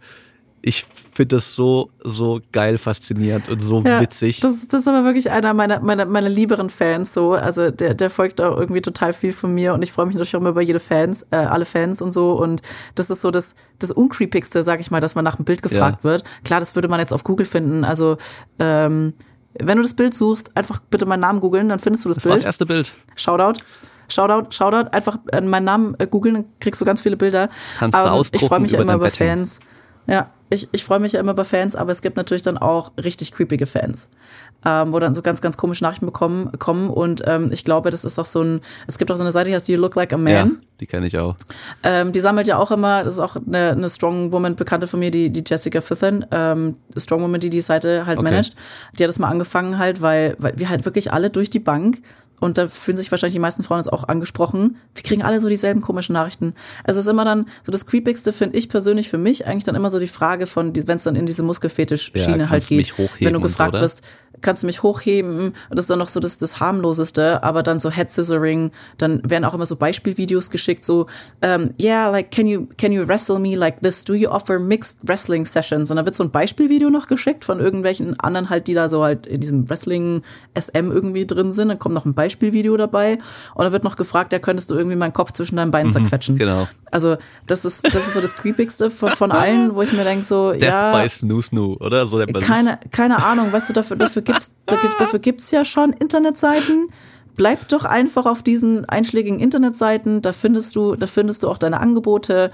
ich finde das so, so geil faszinierend und so Ja, witzig. Das, das ist aber wirklich einer meiner, meiner, meiner lieberen Fans so. Also der, der folgt auch irgendwie total viel von mir und ich freue mich natürlich auch immer über jede Fans, äh, alle Fans und so. Und das ist so das, das Uncreepigste, sag ich mal, dass man nach einem Bild gefragt Ja. wird. Klar, das würde man jetzt auf Google finden. Also ähm, wenn du das Bild suchst, einfach bitte meinen Namen googeln, dann findest du das, das war das Bild. erste Bild. Shoutout. Shoutout, Shoutout, einfach meinen Namen äh, googeln, dann kriegst du ganz viele Bilder. Kannst du Ähm, ich ausdrucken freue mich ja immer über. Fans. Ja, ich, ich freue mich ja immer über Fans, aber es gibt natürlich dann auch richtig creepige Fans, ähm, wo dann so ganz, ganz komische Nachrichten bekommen, kommen. Und ähm, ich glaube, das ist auch so ein, es gibt auch so eine Seite, die heißt You Look Like a Man. Ja, die kenne ich auch. Ähm, die sammelt ja auch immer, das ist auch eine, eine Strong Woman, Bekannte von mir, die, die Jessica Fithen, ähm, Strong Woman, die die Seite halt Okay. managt. Die hat das mal angefangen halt, weil, weil wir halt wirklich alle durch die Bank und da fühlen sich wahrscheinlich die meisten Frauen jetzt auch angesprochen. Wir kriegen alle so dieselben komischen Nachrichten. Es ist immer dann, so das Creepigste finde ich persönlich für mich eigentlich dann immer so die Frage von, wenn es dann in diese Muskelfetisch-Schiene Ja, halt geht. Wenn du so, gefragt oder? wirst, kannst du mich hochheben. Und das ist dann noch so das, das harmloseste, aber dann so Head Scissoring, dann werden auch immer so Beispielvideos geschickt, so, ähm, yeah, like, can you, can you wrestle me like this? Do you offer mixed wrestling sessions? Und dann wird so ein Beispielvideo noch geschickt von irgendwelchen anderen halt, die da so halt in diesem Wrestling SM irgendwie drin sind. Dann kommt noch ein Beispielvideo dabei und dann wird noch gefragt, ja, könntest du irgendwie meinen Kopf zwischen deinen Beinen zerquetschen? genau. Also, das ist, das ist so das creepigste von, von allen, wo ich mir denke, so, [LAUGHS] Death ja. by Snoo Snoo, oder? So das. Keine, keine Ahnung, weißt du, dafür, dafür gibt's, da gibt, dafür gibt's ja schon Internetseiten. Bleib doch einfach auf diesen einschlägigen Internetseiten, da findest du, da findest du auch deine Angebote.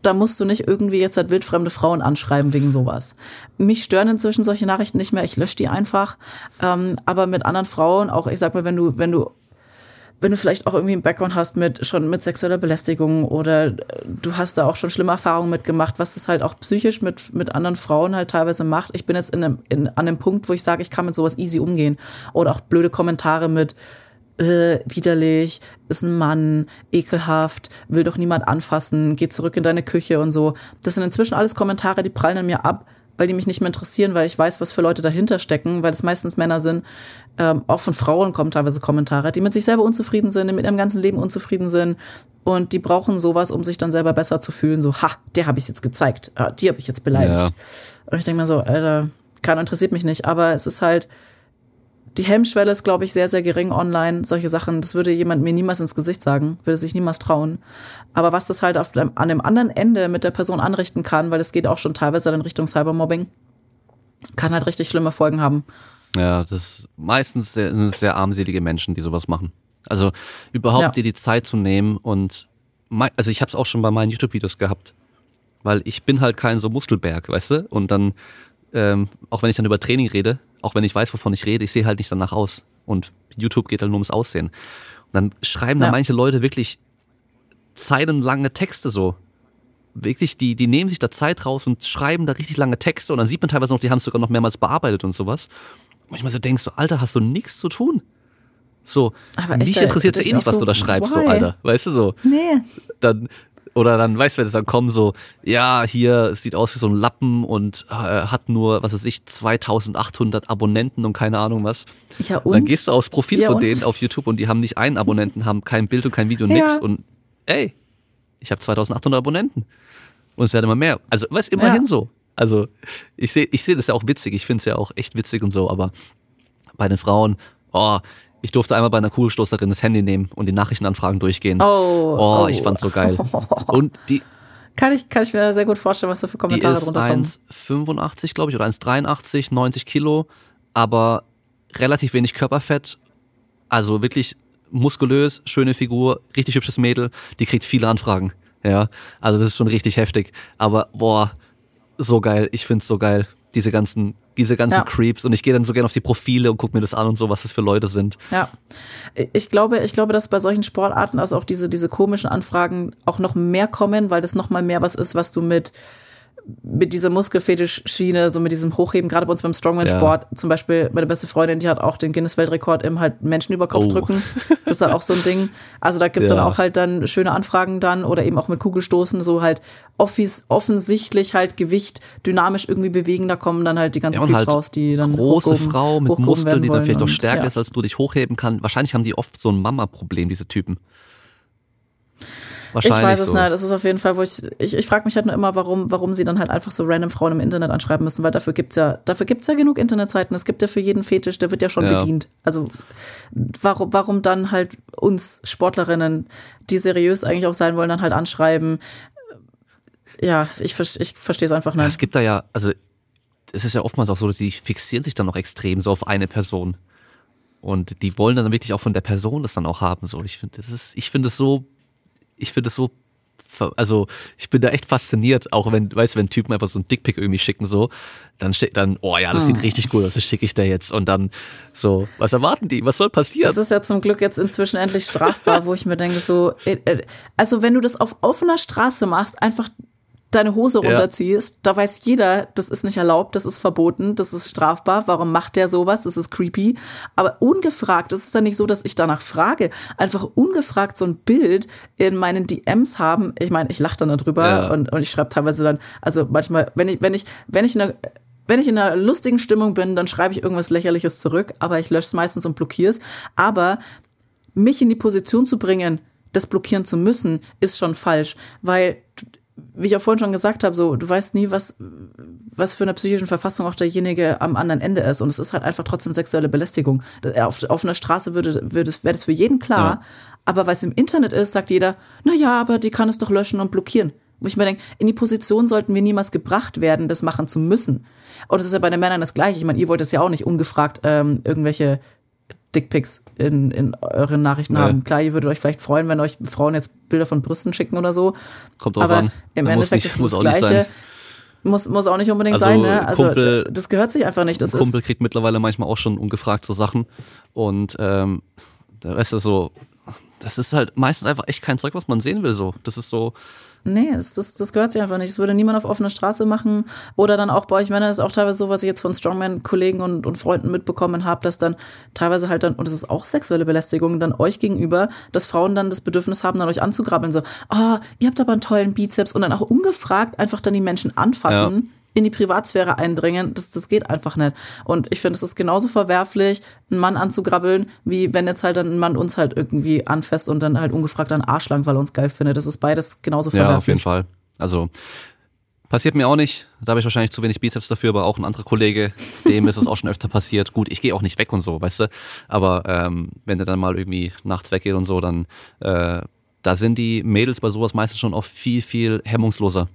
Da musst du nicht irgendwie jetzt halt wildfremde Frauen anschreiben wegen sowas. Mich stören inzwischen solche Nachrichten nicht mehr, ich lösche die einfach. Ähm, aber mit anderen Frauen, auch ich sag mal, wenn du, wenn du wenn du vielleicht auch irgendwie einen Background hast mit schon mit sexueller Belästigung oder äh, du hast da auch schon schlimme Erfahrungen mitgemacht, was das halt auch psychisch mit, mit anderen Frauen halt teilweise macht. Ich bin jetzt in einem, in, an einem Punkt, wo ich sage, ich kann mit sowas easy umgehen. Oder auch blöde Kommentare mit äh, widerlich, ist ein Mann, ekelhaft, will doch niemand anfassen, geh zurück in deine Küche und so. Das sind inzwischen alles Kommentare, die prallen an mir ab, weil die mich nicht mehr interessieren, weil ich weiß, was für Leute dahinter stecken, weil es meistens Männer sind. Ähm, auch von Frauen kommen teilweise Kommentare, die mit sich selber unzufrieden sind, die mit ihrem ganzen Leben unzufrieden sind. Und die brauchen sowas, um sich dann selber besser zu fühlen. So, ha, der habe ich jetzt gezeigt, ah, die habe ich jetzt beleidigt. Ja. Und ich denke mir so, Alter, keiner interessiert mich nicht. Aber es ist halt, die Hemmschwelle ist, glaube ich, sehr, sehr gering online. Solche Sachen, das würde jemand mir niemals ins Gesicht sagen, würde sich niemals trauen. Aber was das halt auf dem, an dem anderen Ende mit der Person anrichten kann, weil es geht auch schon teilweise in Richtung Cybermobbing, kann halt richtig schlimme Folgen haben. Ja, das ist meistens sehr, sind es sehr armselige Menschen, die sowas machen. Also überhaupt Ja. dir die Zeit zu nehmen und mei- also ich habe es auch schon bei meinen YouTube-Videos gehabt, weil ich bin halt kein so Muskelberg, weißt du? Und dann ähm, auch wenn ich dann über Training rede, auch wenn ich weiß, wovon ich rede, ich sehe halt nicht danach aus. Und YouTube geht halt nur ums Aussehen. Und dann schreiben da Ja. manche Leute wirklich zeilenlange Texte so. Wirklich, die, die nehmen sich da Zeit raus und schreiben da richtig lange Texte und dann sieht man teilweise noch, die haben es sogar noch mehrmals bearbeitet und sowas. Und ich mir so denkst, so, Alter, hast du nichts zu tun? So, Aber echt, mich da- interessiert da ja eh ich nicht, was so, du da schreibst, so, why? Alter. Weißt du so? Nee. Dann, oder dann, weißt du, wenn es dann kommen, so, ja, hier, es sieht aus wie so ein Lappen und äh, hat nur, was weiß ich, 2800 Abonnenten und keine Ahnung was. Ja, Und dann gehst du aufs Profil Ja, von und? denen auf YouTube und die haben nicht einen Abonnenten, haben kein Bild und kein Video, Ja. nix. Und ey, ich habe 2800 Abonnenten. Und es werden immer mehr. Also, weißt immerhin Ja. so. Also, ich sehe ich seh das ja auch witzig. Ich finde es ja auch echt witzig und so, aber bei den Frauen, oh, ich durfte einmal bei einer Kugelstoßerin das Handy nehmen und die Nachrichtenanfragen durchgehen. Oh, oh, oh. ich fand's so geil. [LAUGHS] Und die, Kann ich, kann ich mir sehr gut vorstellen, was da für die Kommentare ist drunter kommen. 1,85, glaube ich, oder 1,83, 90 Kilo, aber relativ wenig Körperfett. Also wirklich muskulös, schöne Figur, richtig hübsches Mädel, die kriegt viele Anfragen. Ja, also das ist schon richtig heftig. Aber boah, so geil, ich find's so geil. Diese ganzen, diese ganzen Ja. Creeps und ich gehe dann so gerne auf die Profile und guck mir das an und so, was das für Leute sind. Ja. Ich glaube, ich glaube, dass bei solchen Sportarten also auch diese, diese komischen Anfragen auch noch mehr kommen, weil das noch mal mehr was ist, was du mit, mit dieser Muskelfetisch-Schiene, so mit diesem Hochheben, gerade bei uns beim Strongman-Sport, zum Beispiel meine beste Freundin, die hat auch den Guinness-Weltrekord im halt Menschen über Kopf Oh. drücken. Das ist halt auch so ein Ding. Also da gibt's Ja. dann auch halt dann schöne Anfragen dann oder eben auch mit Kugelstoßen, so halt offis, offensichtlich halt Gewicht dynamisch irgendwie bewegen, da kommen dann halt die ganzen Ja, Creeps halt raus, die dann große hochgehoben- Frau mit Muskeln, die dann vielleicht auch stärker ja. ist, als du dich hochheben kann. Wahrscheinlich haben die oft so ein Mama-Problem, diese Typen. Wahrscheinlich Ich weiß es so. nicht. Das ist auf jeden Fall, wo ich, ich, ich frage mich halt nur immer, warum, warum sie dann halt einfach so random Frauen im Internet anschreiben müssen, weil dafür gibt's ja, dafür gibt's ja genug Internetseiten. Es gibt ja für jeden Fetisch, der wird ja schon Ja. bedient. Also warum, warum dann halt uns Sportlerinnen, die seriös eigentlich auch sein wollen, dann halt anschreiben? Ja, ich, ich verstehe es einfach Ja, nicht. es gibt da ja, also es ist ja oftmals auch so, die fixieren sich dann noch extrem so auf eine Person. Und die wollen dann wirklich auch von der Person das dann auch haben. So, ich finde, das ist, ich finde es so, ich finde es so, also ich bin da echt fasziniert, auch wenn, weißt du, wenn Typen einfach so ein Dickpick irgendwie schicken, so, dann steht dann, oh ja, das sieht richtig gut aus, das schicke ich dir jetzt. Und dann so, was erwarten die? Was soll passieren? Das ist ja zum Glück jetzt inzwischen endlich strafbar, wo ich mir denke, so, äh, äh, also wenn du das auf offener Straße machst, einfach deine Hose Ja. runterziehst, da weiß jeder, das ist nicht erlaubt, das ist verboten, das ist strafbar, warum macht der sowas, das ist creepy. Aber ungefragt, das ist ja nicht so, dass ich danach frage, einfach ungefragt so ein Bild in meinen DMs haben, ich meine, ich lache dann darüber Ja. und, und ich schreibe teilweise dann, also manchmal, wenn ich, wenn ich, wenn ich in einer wenn ich in einer lustigen Stimmung bin, dann schreibe ich irgendwas Lächerliches zurück, aber ich lösche es meistens und blockiere es. Aber mich in die Position zu bringen, das blockieren zu müssen, ist schon falsch, weil wie ich ja vorhin schon gesagt habe, so du weißt nie, was was für eine psychische Verfassung auch derjenige am anderen Ende ist und es ist halt einfach trotzdem sexuelle Belästigung. Auf, auf einer Straße würde würde es wäre das für jeden klar, Ja. aber weil es im Internet ist, sagt jeder, na ja, aber die kann es doch löschen und blockieren. Wo ich mir denke, in die Position sollten wir niemals gebracht werden, das machen zu müssen. Und das ist ja bei den Männern das Gleiche. Ich meine, ihr wollt es ja auch nicht ungefragt ähm, irgendwelche Dickpics in, in euren Nachrichten Nee. haben. Klar, ihr würdet euch vielleicht freuen, wenn euch Frauen jetzt Bilder von Brüsten schicken oder so. Kommt drauf Aber an. im Muss Endeffekt nicht- ist es muss das Gleiche. Muss, muss auch nicht unbedingt Also, sein, ne? Also Kumpel- das gehört sich einfach nicht. Das Kumpel ist kriegt mittlerweile manchmal auch schon ungefragt so Sachen. Und ähm, der Rest ist so, das ist halt meistens einfach echt kein Zeug, was man sehen will. So, das ist so, Nee, das, das, das gehört sich einfach nicht. Das würde niemand auf offener Straße machen. Oder dann auch bei euch Männern ist auch teilweise so, was ich jetzt von Strongman-Kollegen und, und Freunden mitbekommen habe, dass dann teilweise halt dann, und das ist auch sexuelle Belästigung, dann euch gegenüber, dass Frauen dann das Bedürfnis haben, dann euch anzugrabbeln. So, ah, ihr habt aber einen tollen Bizeps und dann auch ungefragt einfach dann die Menschen anfassen. In die Privatsphäre eindringen, das, das geht einfach nicht. Und ich finde, es ist genauso verwerflich, einen Mann anzugrabbeln, wie wenn jetzt halt dann ein Mann uns halt irgendwie anfasst und dann halt ungefragt einen Arsch langt, weil er uns geil findet. Das ist beides genauso verwerflich. ja, auf jeden Fall. Also, passiert mir auch nicht. Da habe ich wahrscheinlich zu wenig Bizeps dafür, aber auch ein anderer Kollege, dem ist es auch schon öfter passiert. Gut, ich gehe auch nicht weg und so, weißt du. Aber ähm, wenn der dann mal irgendwie nachts weggeht und so, dann äh, da sind die Mädels bei sowas meistens schon auch viel, viel hemmungsloser.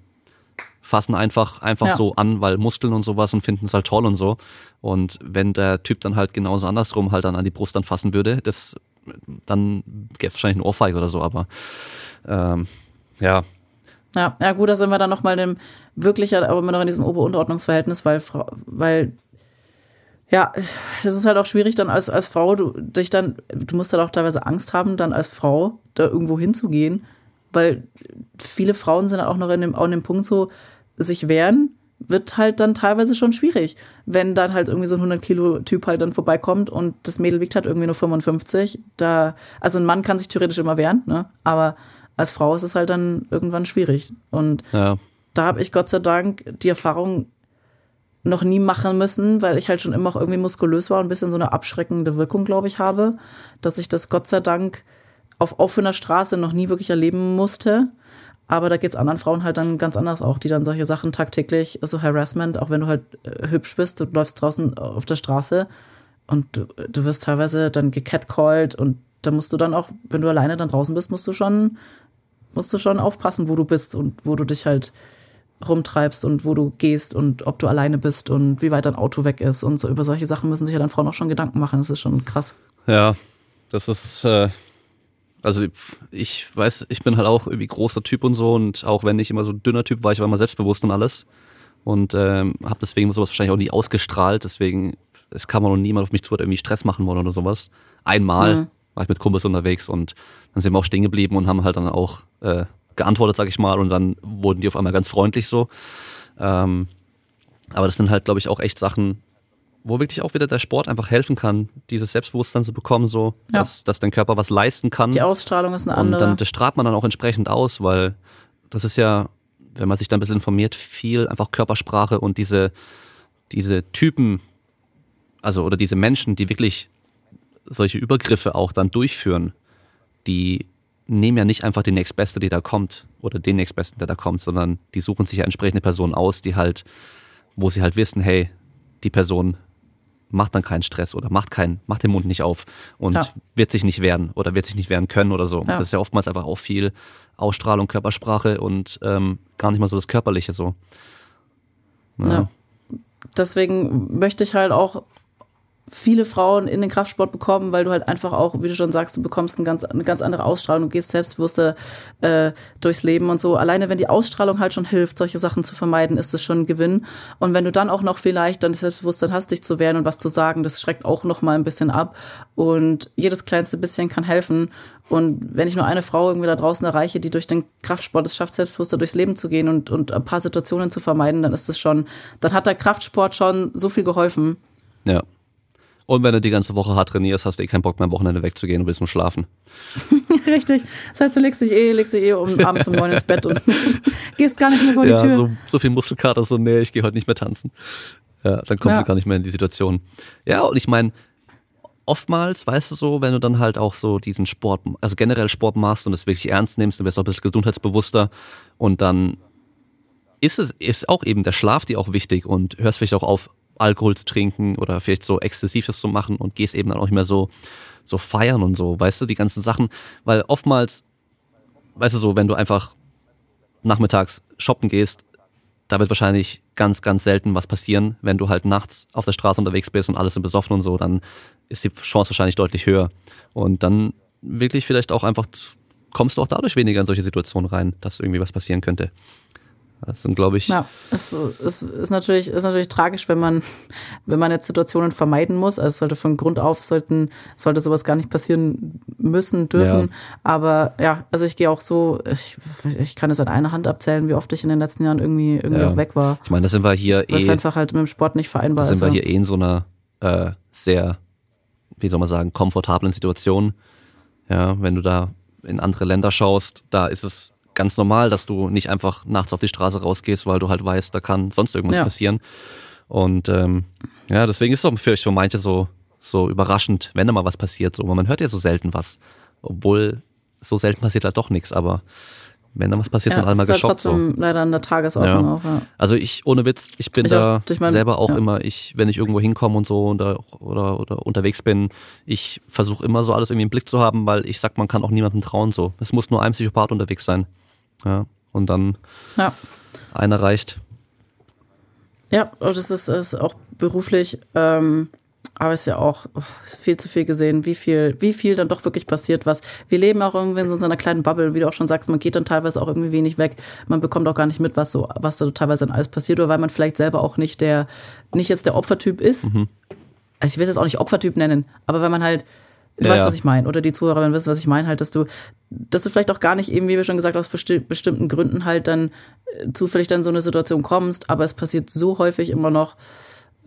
Fassen einfach, einfach Ja. so an, weil Muskeln und sowas und finden es halt toll und so. Und wenn der Typ dann halt genauso andersrum halt dann an die Brust dann fassen würde, das dann gäbe es wahrscheinlich eine Ohrfeige oder so, aber ähm, ja, Ja, ja gut, da sind wir dann nochmal dem wirklich ja, aber immer noch in diesem Ober-Unterordnungsverhältnis, weil weil ja, das ist halt auch schwierig dann als, als Frau, du dich dann, du musst halt auch teilweise Angst haben, dann als Frau da irgendwo hinzugehen, weil viele Frauen sind halt auch noch in dem, an dem Punkt so, sich wehren, wird halt dann teilweise schon schwierig, wenn dann halt irgendwie so ein 100 Kilo Typ halt dann vorbeikommt und das Mädel wiegt halt irgendwie nur 55. Da, also ein Mann kann sich theoretisch immer wehren, ne? Aber als Frau ist es halt dann irgendwann schwierig. Und ja. da habe ich Gott sei Dank die Erfahrung noch nie machen müssen, weil ich halt schon immer auch irgendwie muskulös war und ein bisschen so eine abschreckende Wirkung, glaube ich, habe, dass ich das Gott sei Dank auf offener Straße noch nie wirklich erleben musste. Aber da geht es anderen Frauen halt dann ganz anders auch, die dann solche Sachen tagtäglich, so Harassment, auch wenn du halt äh, hübsch bist, du läufst draußen auf der Straße und du, du wirst teilweise dann gecatcalled und da musst du dann auch, wenn du alleine dann draußen bist, musst du schon, musst du schon aufpassen, wo du bist und wo du dich halt rumtreibst und wo du gehst und ob du alleine bist und wie weit dein Auto weg ist und so über solche Sachen müssen sich ja dann Frauen auch schon Gedanken machen. Das ist schon krass. Ja, das ist, äh, also ich weiß, ich bin halt auch irgendwie großer Typ und so und auch wenn ich immer so ein dünner Typ war, ich war immer selbstbewusst und alles und ähm, habe deswegen sowas wahrscheinlich auch nie ausgestrahlt, deswegen es kam auch noch niemand auf mich zu, hat irgendwie Stress machen wollen oder sowas. Einmal Mhm. war ich mit Kumpels unterwegs und dann sind wir auch stehen geblieben und haben halt dann auch äh, geantwortet, sag ich mal, und dann wurden die auf einmal ganz freundlich so. Ähm, aber das sind halt, glaube ich, auch echt Sachen, wo wirklich auch wieder der Sport einfach helfen kann, dieses Selbstbewusstsein zu bekommen, so, Ja. dass, dass dein Körper was leisten kann. Die Ausstrahlung ist eine und andere. dann das strahlt man dann auch entsprechend aus, weil das ist ja, wenn man sich da ein bisschen informiert, viel einfach Körpersprache und diese, diese Typen, also oder diese Menschen, die wirklich solche Übergriffe auch dann durchführen, die nehmen ja nicht einfach den nächstbeste, der da kommt, oder den nächstbesten, der da kommt, sondern die suchen sich ja entsprechende Personen aus, die halt, wo sie halt wissen, hey, die Person macht dann keinen Stress oder macht keinen, macht den Mund nicht auf und Ja. wird sich nicht wehren oder wird sich nicht wehren können oder so. Ja. Das ist ja oftmals einfach auch viel Ausstrahlung, Körpersprache und ähm, gar nicht mal so das Körperliche so. Ja. Deswegen möchte ich halt auch viele Frauen in den Kraftsport bekommen, weil du halt einfach auch, wie du schon sagst, du bekommst ein ganz, eine ganz andere Ausstrahlung, du gehst selbstbewusster äh, durchs Leben und so. Alleine wenn die Ausstrahlung halt schon hilft, solche Sachen zu vermeiden, ist es schon ein Gewinn. Und wenn du dann auch noch vielleicht dann Selbstbewusstsein hast, dich zu wehren und was zu sagen, das schreckt auch noch mal ein bisschen ab. Und jedes kleinste bisschen kann helfen. Und wenn ich nur eine Frau irgendwie da draußen erreiche, die durch den Kraftsport es schafft, selbstbewusster durchs Leben zu gehen und, und ein paar Situationen zu vermeiden, dann ist es schon, dann hat der Kraftsport schon so viel geholfen. Ja. Und wenn du die ganze Woche hart trainierst, hast du eh keinen Bock mehr am Wochenende wegzugehen und willst nur schlafen. [LAUGHS] Richtig. Das heißt, du legst dich eh, legst dich eh um abends um neun ins Bett und [LAUGHS] gehst gar nicht mehr vor die ja, Tür. so, so viel Muskelkater, so, nee, ich gehe heute nicht mehr tanzen. Ja, dann kommst Ja. du gar nicht mehr in die Situation. Ja, und ich meine, oftmals, weißt du so, wenn du dann halt auch so diesen Sport, also generell Sport machst und es wirklich ernst nimmst, dann wirst du auch ein bisschen gesundheitsbewusster und dann ist es ist auch eben der Schlaf dir auch wichtig und hörst vielleicht auch auf, Alkohol zu trinken oder vielleicht so Exzessives zu machen und gehst eben dann auch nicht mehr so, so feiern und so, weißt du, die ganzen Sachen, weil oftmals, weißt du so, wenn du einfach nachmittags shoppen gehst, da wird wahrscheinlich ganz, ganz selten was passieren. Wenn du halt nachts auf der Straße unterwegs bist und alles sind besoffen und so, dann ist die Chance wahrscheinlich deutlich höher. Und dann wirklich vielleicht auch einfach kommst du auch dadurch weniger in solche Situationen rein, dass irgendwie was passieren könnte. Das sind, glaube ich, Ja, es, es ist natürlich, ist natürlich tragisch, wenn man, wenn man jetzt Situationen vermeiden muss. Also es sollte von Grund auf sollten, sollte sowas gar nicht passieren müssen, dürfen. Ja. Aber ja, also ich gehe auch so, ich, ich kann es an einer Hand abzählen, wie oft ich in den letzten Jahren irgendwie, irgendwie Ja. auch weg war. ich meine, da sind wir hier Was eh, einfach halt mit dem Sport nicht vereinbar da sind ist. wir hier eh in so einer äh, sehr, wie soll man sagen, komfortablen Situation. Ja, wenn du da in andere Länder schaust, da ist es ganz normal, dass du nicht einfach nachts auf die Straße rausgehst, weil du halt weißt, da kann sonst irgendwas Ja. passieren. Und ähm, ja, deswegen ist es auch vielleicht für manche so, so überraschend, wenn da mal was passiert. So, man hört ja so selten was. Obwohl so selten passiert halt doch nichts, aber wenn da was passiert, sind alle mal ist halt geschockt. So. trotzdem leider an der Tagesordnung Ja. auch. Ja. Also ich, ohne Witz, ich bin Ich auch da durch mein- selber auch ja. immer, ich, wenn ich irgendwo hinkomme und so oder, oder, oder unterwegs bin, ich versuche immer so alles irgendwie im Blick zu haben, weil ich sag, man kann auch niemandem trauen so. Es muss nur ein Psychopath unterwegs sein. Ja. Und dann ja. einer reicht. Ja, und das ist, ist auch beruflich, ähm, aber es ist ja auch oh, viel zu viel gesehen, wie viel, wie viel dann doch wirklich passiert, was. Wir leben auch irgendwie in so einer kleinen Bubble, wie du auch schon sagst, man geht dann teilweise auch irgendwie wenig weg. Man bekommt auch gar nicht mit, was so, was da teilweise dann alles passiert, oder weil man vielleicht selber auch nicht der, nicht jetzt der Opfertyp ist. Also ich will es jetzt auch nicht Opfertyp nennen, aber wenn man halt, du Ja, weißt, was ich meine, oder die Zuhörer wissen, was ich meine, halt, dass du, dass du vielleicht auch gar nicht eben, wie wir schon gesagt haben, aus besti- bestimmten Gründen halt dann äh, zufällig dann so eine Situation kommst, aber es passiert so häufig immer noch,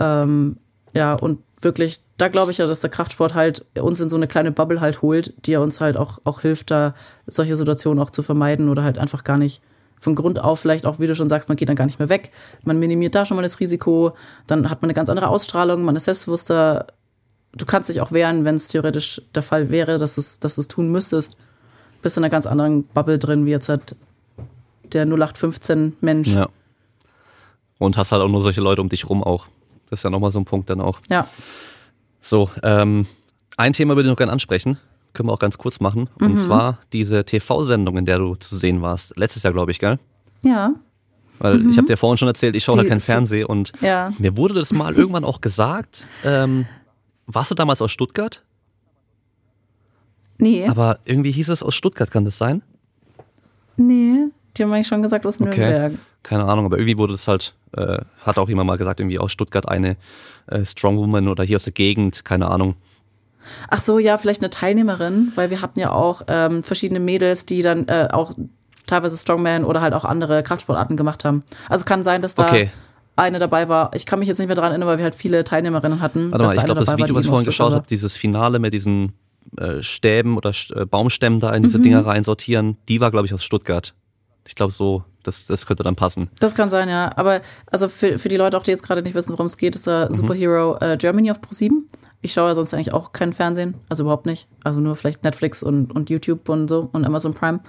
ähm, ja, und wirklich, da glaube ich ja, dass der Kraftsport halt uns in so eine kleine Bubble halt holt, die ja uns halt auch, auch hilft, da solche Situationen auch zu vermeiden oder halt einfach gar nicht von Grund auf vielleicht auch, wie du schon sagst, man geht dann gar nicht mehr weg. Man minimiert da schon mal das Risiko, dann hat man eine ganz andere Ausstrahlung, man ist selbstbewusster. Du kannst dich auch wehren, wenn es theoretisch der Fall wäre, dass du es dass du's tun müsstest. Bist in einer ganz anderen Bubble drin, wie jetzt halt der 0815 Mensch. Ja. Und hast halt auch nur solche Leute um dich rum auch. Das ist ja nochmal so ein Punkt dann auch. ja. So, ähm, ein Thema würde ich noch gerne ansprechen. Können wir auch ganz kurz machen. Mhm. Und zwar diese TV-Sendung, in der du zu sehen warst. Letztes Jahr, glaube ich, gell? Ja. Weil ich habe dir vorhin schon erzählt, ich schaue Mhm. Halt kein ist- Fernsehen und Ja. mir wurde das mal irgendwann auch gesagt. Ähm, warst du damals aus Stuttgart? Nee. Aber irgendwie hieß es aus Stuttgart, kann das sein? nee. Die haben eigentlich schon gesagt aus Nürnberg. Keine Ahnung, aber irgendwie wurde es halt, äh, hat auch jemand mal gesagt, irgendwie aus Stuttgart eine äh, Strong Woman oder hier aus der Gegend, keine Ahnung. Ach so, ja, vielleicht eine Teilnehmerin, weil wir hatten ja auch ähm, verschiedene Mädels, die dann äh, auch teilweise Strongman oder halt auch andere Kraftsportarten gemacht haben. Also kann sein, dass da Okay. Eine dabei war. Ich kann mich jetzt nicht mehr daran erinnern, weil wir halt viele Teilnehmerinnen hatten. Warte mal, ich glaube, das Video, was ich vorhin geschaut habe, dieses Finale mit diesen äh, Stäben oder äh, Baumstämmen da in diese Dinger rein sortieren, die war, glaube ich, aus Stuttgart. Ich glaube so, das, das könnte dann passen. Das kann sein, ja. Aber also für, für die Leute auch, die jetzt gerade nicht wissen, worum es geht, ist der Superhero äh, Germany auf Pro7. Ich schaue ja sonst eigentlich auch kein Fernsehen, also überhaupt nicht. Also nur vielleicht Netflix und, und YouTube und so und Amazon Prime.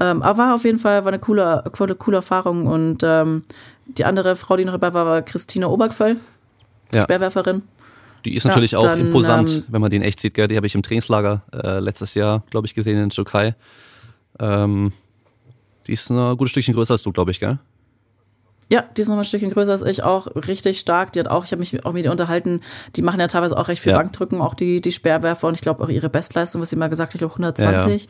Ähm, aber war auf jeden Fall war eine coole, coole, coole Erfahrung. Und ähm, die andere Frau, die noch dabei war, war Christina Obergföll, Ja. Speerwerferin. Die ist natürlich Ja, auch dann, imposant, ähm, wenn man die in echt sieht, gell? Die habe ich im Trainingslager äh, letztes Jahr, glaube ich, gesehen in der Türkei. Ähm, die ist ein gutes Stückchen größer als du, glaube ich, gell? Ja, die ist noch ein Stückchen größer als ich, auch richtig stark. Die hat auch, ich habe mich auch mit ihr unterhalten, die machen ja teilweise auch recht viel Ja. Bankdrücken, auch die, die Speerwerfer und ich glaube auch ihre Bestleistung, was sie mal gesagt hat, ich glaube 120.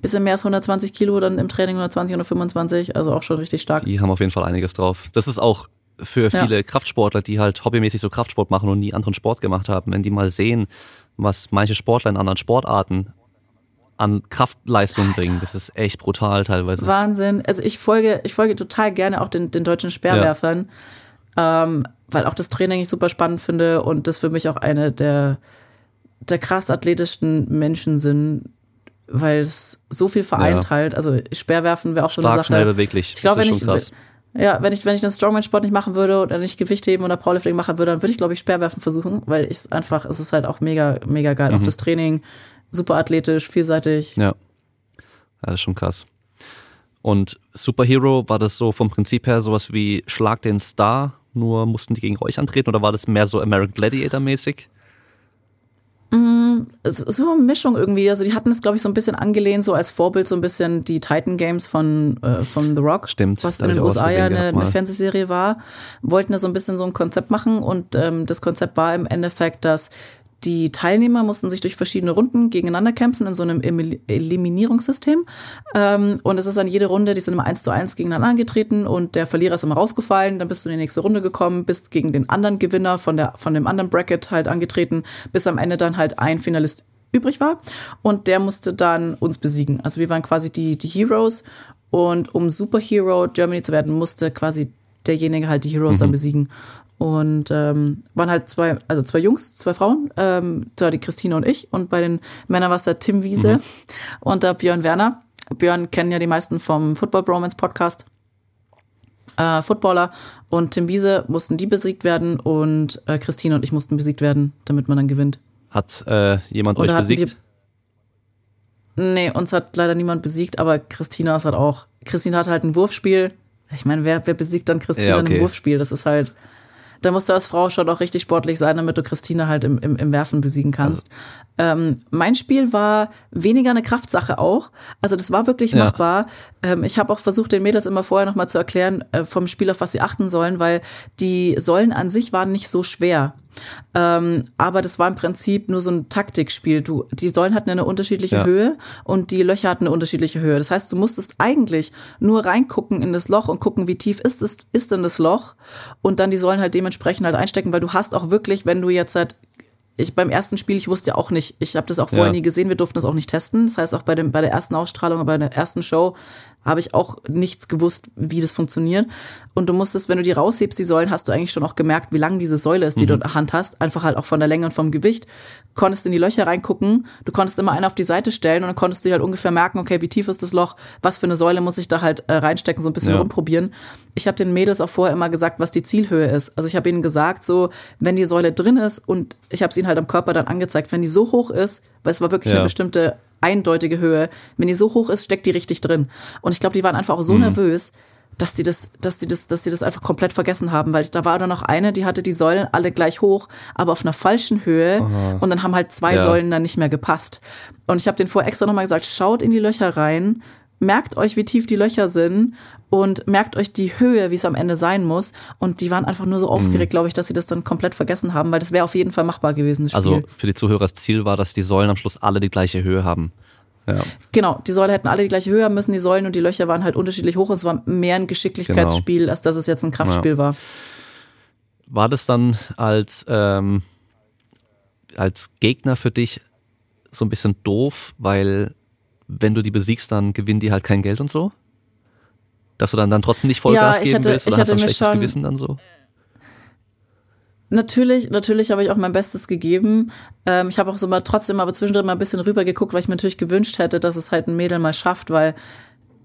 Bisschen mehr als 120 Kilo, dann im Training 120 oder 25, also auch schon richtig stark. Die haben auf jeden Fall einiges drauf. Das ist auch für Ja. viele Kraftsportler, die halt hobbymäßig so Kraftsport machen und nie anderen Sport gemacht haben, wenn die mal sehen, was manche Sportler in anderen Sportarten an Kraftleistung bringen, das ist echt brutal teilweise. Wahnsinn. Also ich folge, ich folge total gerne auch den, den deutschen Speerwerfern, ähm, weil auch das Training ich super spannend finde und das für mich auch eine der, der krass athletischsten Menschen sind, weil es so viel vereint Ja. halt. Also Speerwerfen wäre auch so eine Stark, Sache. schnell, beweglich. Ich glaube, wenn ich, krass. ja, wenn ich, wenn ich den Strongman-Sport nicht machen würde oder nicht Gewichtheben oder Powerlifting machen würde, dann würde ich, glaube ich, Speerwerfen versuchen, weil ich es einfach, es ist halt auch mega, mega geil. Mhm. Auch das Training, super athletisch, vielseitig. Ja. ja, das ist schon krass. Und Superhero, war das so vom Prinzip her sowas wie Schlag den Star, nur mussten die gegen euch antreten oder war das mehr so American Gladiator mäßig? Ist so eine Mischung irgendwie. Also die hatten es, glaube ich, so ein bisschen angelehnt, so als Vorbild so ein bisschen die Titan Games von, äh, von The Rock. Stimmt, Was in den USA ja eine, eine. Fernsehserie war. Wollten da so ein bisschen so ein Konzept machen und ähm, das Konzept war im Endeffekt, dass die Teilnehmer mussten sich durch verschiedene Runden gegeneinander kämpfen in so einem Eliminierungssystem. Ähm, und es ist dann jede Runde, die sind immer eins zu eins gegeneinander angetreten und der Verlierer ist immer rausgefallen. Dann bist du in die nächste Runde gekommen, bist gegen den anderen Gewinner von, der, von dem anderen Bracket halt angetreten, bis am Ende dann halt ein Finalist übrig war. Und der musste dann uns besiegen. Also wir waren quasi die, die Heroes. Und um Superhero Germany zu werden, musste quasi derjenige halt die Heroes dann besiegen. Und ähm, waren halt zwei, also zwei Jungs, zwei Frauen, ähm, da die Christine und ich. Und bei den Männern war es der Tim Wiese und der Björn Werner. Björn kennen ja die meisten vom Football Bromance Podcast. Äh, Footballer und Tim Wiese mussten die besiegt werden und äh, Christine und ich mussten besiegt werden, damit man dann gewinnt. Hat äh, jemand Oder euch besiegt? Nee, uns hat leider niemand besiegt, aber Christina ist halt auch. Christina hat halt ein Wurfspiel. Ich meine, wer, wer besiegt dann Christina Ja, in okay. einem Wurfspiel? Das ist halt. Da musst du als Frau schon auch richtig sportlich sein, damit du Christina halt im, im, im Werfen besiegen kannst. Ähm, mein Spiel war weniger eine Kraftsache auch. Also das war wirklich Ja. machbar. Ähm, ich habe auch versucht, den Mädels immer vorher nochmal zu erklären, äh, vom Spiel, auf was sie achten sollen, weil die Säulen an sich waren nicht so schwer. Ähm, aber das war im Prinzip nur so ein Taktikspiel. Du, die Säulen hatten eine unterschiedliche Ja. Höhe und die Löcher hatten eine unterschiedliche Höhe. Das heißt, du musstest eigentlich nur reingucken in das Loch und gucken, wie tief ist es, ist denn das Loch und dann die Säulen halt dementsprechend halt einstecken, weil du hast auch wirklich, wenn du jetzt halt ich beim ersten Spiel, ich wusste ja auch nicht, ich habe das auch vorher Ja. nie gesehen, wir durften das auch nicht testen. Das heißt, auch bei, dem, bei der ersten Ausstrahlung, bei der ersten Show habe ich auch nichts gewusst, wie das funktioniert. Und du musstest, wenn du die raushebst, die Säulen, hast du eigentlich schon auch gemerkt, wie lang diese Säule ist, die du in der Hand hast. Einfach halt auch von der Länge und vom Gewicht. Konntest in die Löcher reingucken, du konntest immer einen auf die Seite stellen und dann konntest du halt ungefähr merken, okay, wie tief ist das Loch, was für eine Säule muss ich da halt äh, reinstecken, so ein bisschen Ja. rumprobieren. Ich habe den Mädels auch vorher immer gesagt, was die Zielhöhe ist. Also ich habe ihnen gesagt, so, wenn die Säule drin ist und ich habe es ihnen halt am Körper dann angezeigt, wenn die so hoch ist, weil es war wirklich Ja. eine bestimmte eindeutige Höhe, wenn die so hoch ist, steckt die richtig drin. Und ich glaube, die waren einfach auch so nervös, dass die das, dass die das, dass die das einfach komplett vergessen haben, weil da war dann noch eine, die hatte die Säulen alle gleich hoch, aber auf einer falschen Höhe und dann haben halt zwei Ja. Säulen dann nicht mehr gepasst. Und ich habe den vorher extra nochmal gesagt, schaut in die Löcher rein, merkt euch, wie tief die Löcher sind und merkt euch die Höhe, wie es am Ende sein muss. Und die waren einfach nur Mhm. so aufgeregt, glaube ich, dass sie das dann komplett vergessen haben, weil das wäre auf jeden Fall machbar gewesen. Das Spiel. Also für die Zuhörer das Ziel war, dass die Säulen am Schluss alle die gleiche Höhe haben. Ja. Genau, die Säule hätten alle die gleiche Höhe haben müssen, die Säulen und die Löcher waren halt unterschiedlich hoch. Es war mehr ein Geschicklichkeitsspiel, als dass es jetzt ein Kraftspiel war. War das dann als, ähm, als Gegner für dich so ein bisschen doof, weil wenn du die besiegst, dann gewinnen die halt kein Geld und so? Dass du dann, dann trotzdem nicht Vollgas Ja, ich geben hätte- willst oder hast du ein schlechtes schon- Gewissen dann so? Natürlich, natürlich habe ich auch mein Bestes gegeben. Ähm, ich habe auch so mal trotzdem aber zwischendrin mal ein bisschen rüber geguckt, weil ich mir natürlich gewünscht hätte, dass es halt ein Mädel mal schafft, weil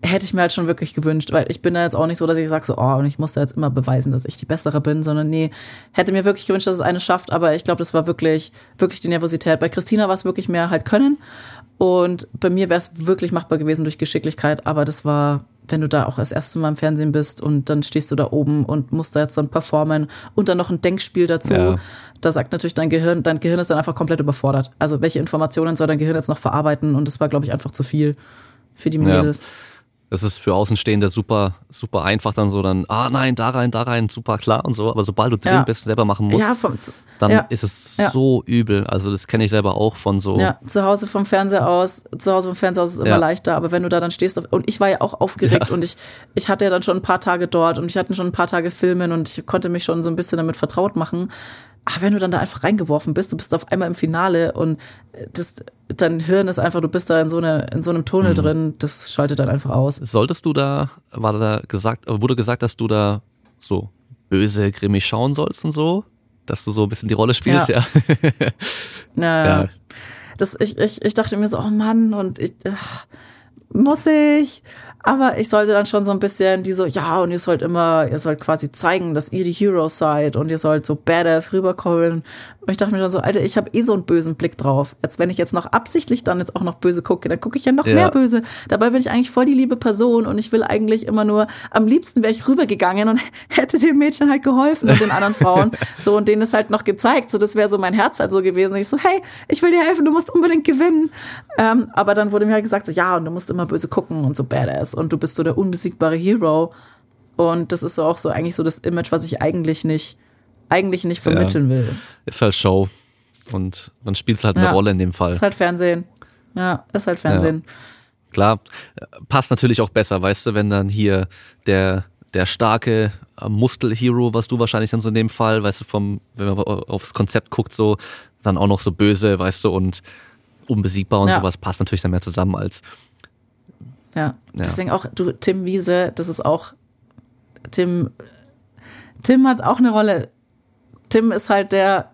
hätte ich mir halt schon wirklich gewünscht, weil ich bin da jetzt auch nicht so, dass ich sage so, oh, und ich muss da jetzt immer beweisen, dass ich die Bessere bin, sondern nee, hätte mir wirklich gewünscht, dass es eine schafft, aber ich glaube, das war wirklich, wirklich die Nervosität. Bei Christina war es wirklich mehr halt können und bei mir wäre es wirklich machbar gewesen durch Geschicklichkeit, aber das war, wenn du da auch das erste Mal im Fernsehen bist und dann stehst du da oben und musst da jetzt dann performen und dann noch ein Denkspiel dazu, ja. da sagt natürlich dein Gehirn, dein Gehirn ist dann einfach komplett überfordert. Also welche Informationen soll dein Gehirn jetzt noch verarbeiten und das war, glaube ich, einfach zu viel für die Mädels. Ja das ist für Außenstehende super, super einfach dann so dann, ah nein, da rein, da rein, super klar und so. Aber sobald du drin ja. bist, selber machen musst, ja, vom, dann ja. ist es so übel. Also das kenne ich selber auch von so. Ja, zu Hause vom Fernseher aus, zu Hause vom Fernseher aus ist es immer leichter. Aber wenn du da dann stehst, und ich war ja auch aufgeregt und ich, ich hatte ja dann schon ein paar Tage dort und ich hatte schon ein paar Tage Filmen und ich konnte mich schon so ein bisschen damit vertraut machen. Aber wenn du dann da einfach reingeworfen bist, du bist auf einmal im Finale und das, dein Hirn ist einfach, du bist da in so, eine, in so einem Tunnel mhm. drin, das schaltet dann einfach aus. Solltest du da, war da gesagt, wurde gesagt, dass du da so böse, grimmig schauen sollst und so? Dass du so ein bisschen die Rolle spielst, ja. ja. naja. ja. Das, ich, ich, ich dachte mir so, oh Mann, und ich, ach, muss ich? Aber ich sollte dann schon so ein bisschen die so, ja, und ihr sollt immer, ihr sollt quasi zeigen, dass ihr die Heroes seid und ihr sollt so badass rüberkommen. Und ich dachte mir dann so, Alter, ich habe eh so einen bösen Blick drauf. Jetzt, wenn ich jetzt noch absichtlich dann jetzt auch noch böse gucke, dann gucke ich ja noch ja. mehr böse. Dabei bin ich eigentlich voll die liebe Person und ich will eigentlich immer nur, am liebsten wäre ich rübergegangen und [LAUGHS] hätte dem Mädchen halt geholfen und den anderen Frauen. [LAUGHS] so, und denen ist halt noch gezeigt. So, das wäre so mein Herz halt so gewesen. Ich so, hey, ich will dir helfen, du musst unbedingt gewinnen. Ähm, aber dann wurde mir halt gesagt, so, ja, und du musst immer böse gucken und so badass und du bist so der unbesiegbare Hero. Und das ist so auch so eigentlich so das Image, was ich eigentlich nicht, eigentlich nicht vermitteln ja, will. Ist halt Show. Und man spielt halt eine ja, Rolle in dem Fall. Ist halt Fernsehen. Ja, ist halt Fernsehen. Ja. Klar, passt natürlich auch besser, weißt du, wenn dann hier der, der starke äh, Muskel-Hero, was du wahrscheinlich dann so in dem Fall, weißt du, vom, wenn man aufs Konzept guckt, so, dann auch noch so böse, weißt du, und unbesiegbar und sowas passt natürlich dann mehr zusammen als ja. ja. Deswegen auch, du, Tim Wiese, das ist auch, Tim, Tim hat auch eine Rolle. Tim ist halt der,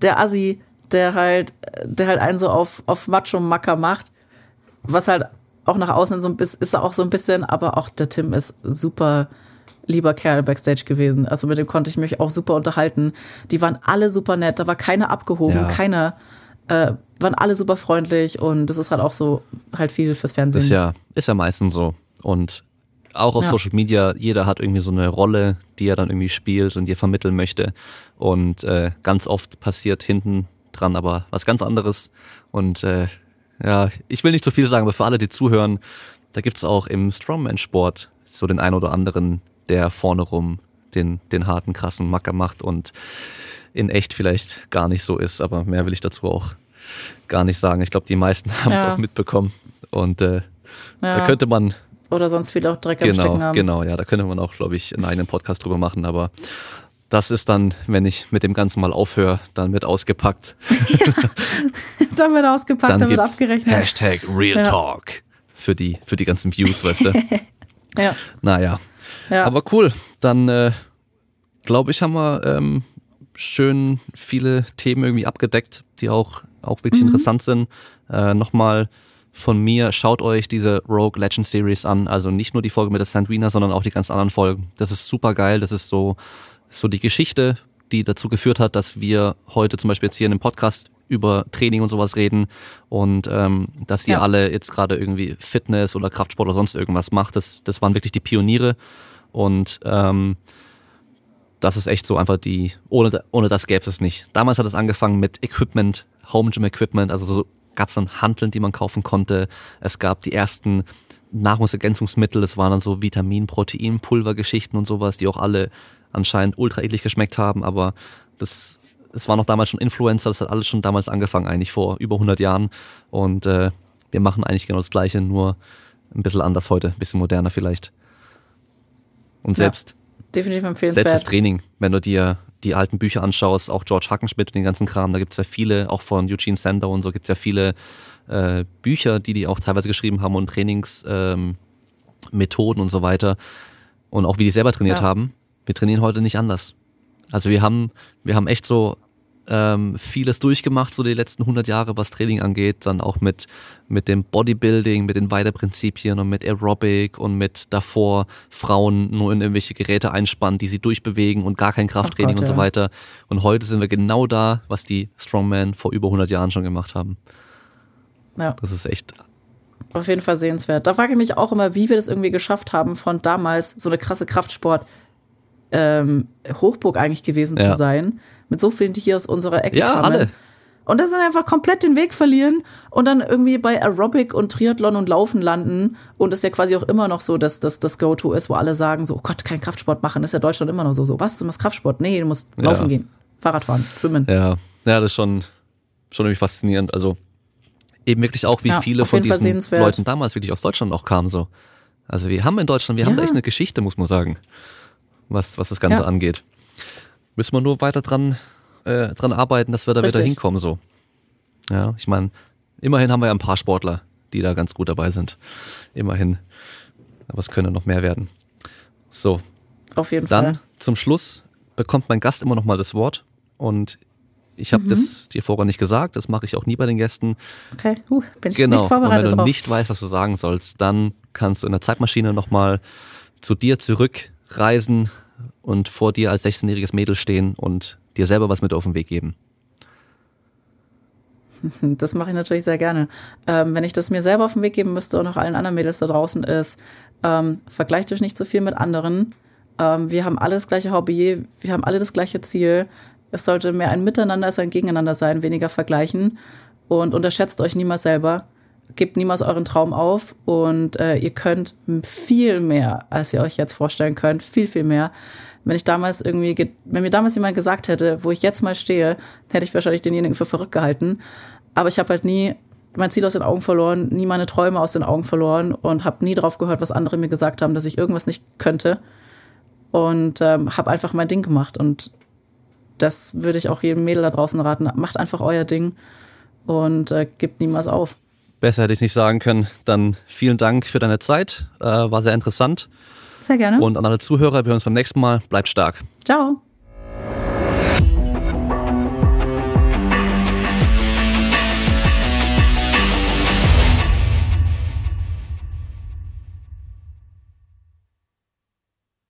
der Assi, der halt, der halt einen so auf, auf Macho-Macker macht, was halt auch nach außen so ein bisschen, ist er auch so ein bisschen, aber auch der Tim ist super lieber Kerl backstage gewesen. Also mit dem konnte ich mich auch super unterhalten. Die waren alle super nett, da war keiner abgehoben, ja. keiner äh, waren alle super freundlich und das ist halt auch so halt viel fürs Fernsehen. Ist ja, ist ja meistens so. Und auch auf ja. Social Media, jeder hat irgendwie so eine Rolle, die er dann irgendwie spielt und dir vermitteln möchte. Und äh, ganz oft passiert hinten dran aber was ganz anderes. Und äh, ja, ich will nicht zu viel sagen, aber für alle, die zuhören, da gibt's auch im Strongman-Sport so den einen oder anderen, der vorne rum den, den harten, krassen Macker macht und in echt vielleicht gar nicht so ist, aber mehr will ich dazu auch gar nicht sagen. Ich glaube, die meisten [LAUGHS] haben es ja. auch mitbekommen. Und äh, ja. da könnte man. Oder sonst viel auch Dreck genau, am Stecken haben. Genau, ja, da könnte man auch, glaube ich, einen eigenen Podcast drüber machen, aber das ist dann, wenn ich mit dem Ganzen mal aufhöre, dann wird ausgepackt. [LAUGHS] Ja. dann wird ausgepackt, dann, dann wird abgerechnet. Hashtag Real ja. Talk für die, für die ganzen Views, weißt du. [LAUGHS] ja. Naja. Ja. Aber cool. Dann äh, glaube ich, haben wir ähm, schön viele Themen irgendwie abgedeckt, die auch, auch wirklich mhm. interessant sind. Äh, Nochmal von mir, schaut euch diese Rogue Legend Series an. Also nicht nur die Folge mit der Sandrina, sondern auch die ganzen anderen Folgen. Das ist super geil. Das ist so, so die Geschichte, die dazu geführt hat, dass wir heute zum Beispiel jetzt hier in dem Podcast über Training und sowas reden und ähm, dass ihr ja. alle jetzt gerade irgendwie Fitness oder Kraftsport oder sonst irgendwas macht. Das, das waren wirklich die Pioniere und ähm, das ist echt so einfach die, ohne, ohne das gäbe es nicht. Damals hat es angefangen mit Equipment, Home Gym Equipment, also so gab es dann Handeln, die man kaufen konnte. Es gab die ersten Nahrungsergänzungsmittel, es waren dann so Vitamin, Protein, Pulvergeschichten und sowas, die auch alle anscheinend ultra eklig geschmeckt haben, aber das, es waren auch damals schon Influencer, das hat alles schon damals angefangen, eigentlich vor über 100 Jahren und äh, wir machen eigentlich genau das Gleiche, nur ein bisschen anders heute, ein bisschen moderner vielleicht. Und selbst definitiv empfehlenswert. Selbst das Training, wenn du dir die alten Bücher anschaust, auch George Hackenschmidt und den ganzen Kram, da gibt es ja viele, auch von Eugene Sander und so gibt es ja viele äh, Bücher, die die auch teilweise geschrieben haben und Trainingsmethoden ähm, und so weiter. Und auch wie die selber trainiert ja. haben. Wir trainieren heute nicht anders. Also wir haben, wir haben echt so ähm, vieles durchgemacht, so die letzten 100 Jahre, was Training angeht, dann auch mit, mit dem Bodybuilding, mit den Weiterprinzipien und mit Aerobic und mit davor Frauen nur in irgendwelche Geräte einspannen, die sie durchbewegen und gar kein Krafttraining Gott, und so ja. weiter. Und heute sind wir genau da, was die Strongmen vor über 100 Jahren schon gemacht haben. Ja. Das ist echt, Auf jeden Fall sehenswert. Da frage ich mich auch immer, wie wir das irgendwie geschafft haben, von damals so eine krasse Kraftsport ähm, Hochburg eigentlich gewesen Ja. zu sein. Mit so vielen, die hier aus unserer Ecke ja, kamen. alle. Und das dann einfach komplett den Weg verlieren und dann irgendwie bei Aerobic und Triathlon und Laufen landen. Und das ist ja quasi auch immer noch so, dass das das Go-To ist, wo alle sagen so, oh Gott, kein Kraftsport machen. Das ist ja Deutschland immer noch so. So, was, du machst Kraftsport? Nee, du musst Ja. laufen gehen, Fahrrad fahren, schwimmen. Ja, ja, das ist schon, schon irgendwie faszinierend. Also eben wirklich auch, wie Ja, viele von diesen. Leuten damals wirklich aus Deutschland auch kamen. So. Also wir haben in Deutschland, wir haben da Ja. echt eine Geschichte, muss man sagen, was, was das Ganze Ja. angeht. Müssen wir nur weiter dran, äh, dran arbeiten, dass wir da wieder Richtig. hinkommen. So. Ja, ich meine, immerhin haben wir ja ein paar Sportler, die da ganz gut dabei sind. Immerhin. Aber es können noch mehr werden. So, Auf jeden dann Fall. zum Schluss bekommt mein Gast immer noch mal das Wort und ich habe das dir vorher nicht gesagt, das mache ich auch nie bei den Gästen. Okay, uh, bin ich Genau. nicht und wenn vorbereitet du drauf. nicht weißt, was du sagen sollst, dann kannst du in der Zeitmaschine noch mal zu dir zurückreisen und vor dir als 16-jähriges Mädel stehen und dir selber was mit auf den Weg geben. [LAUGHS] Das mache ich natürlich sehr gerne. Ähm, wenn ich das mir selber auf den Weg geben müsste und auch allen anderen Mädels da draußen ist, ähm, vergleicht euch nicht so viel mit anderen. Ähm, wir haben alle das gleiche Hobby, wir haben alle das gleiche Ziel. Es sollte mehr ein Miteinander als ein Gegeneinander sein, weniger vergleichen. Und unterschätzt euch niemals selber. Gebt niemals euren Traum auf und äh, ihr könnt viel mehr, als ihr euch jetzt vorstellen könnt. Viel, viel mehr. Wenn ich damals irgendwie, ge- wenn mir damals jemand gesagt hätte, wo ich jetzt mal stehe, hätte ich wahrscheinlich denjenigen für verrückt gehalten. Aber ich habe halt nie mein Ziel aus den Augen verloren, nie meine Träume aus den Augen verloren und habe nie drauf gehört, was andere mir gesagt haben, dass ich irgendwas nicht könnte. Und ähm, habe einfach mein Ding gemacht. Und das würde ich auch jedem Mädel da draußen raten. Macht einfach euer Ding und äh, gebt niemals auf. Besser hätte ich nicht sagen können. Dann vielen Dank für deine Zeit, äh, war sehr interessant. Sehr gerne. Und an alle Zuhörer, wir hören uns beim nächsten Mal. Bleibt stark. Ciao.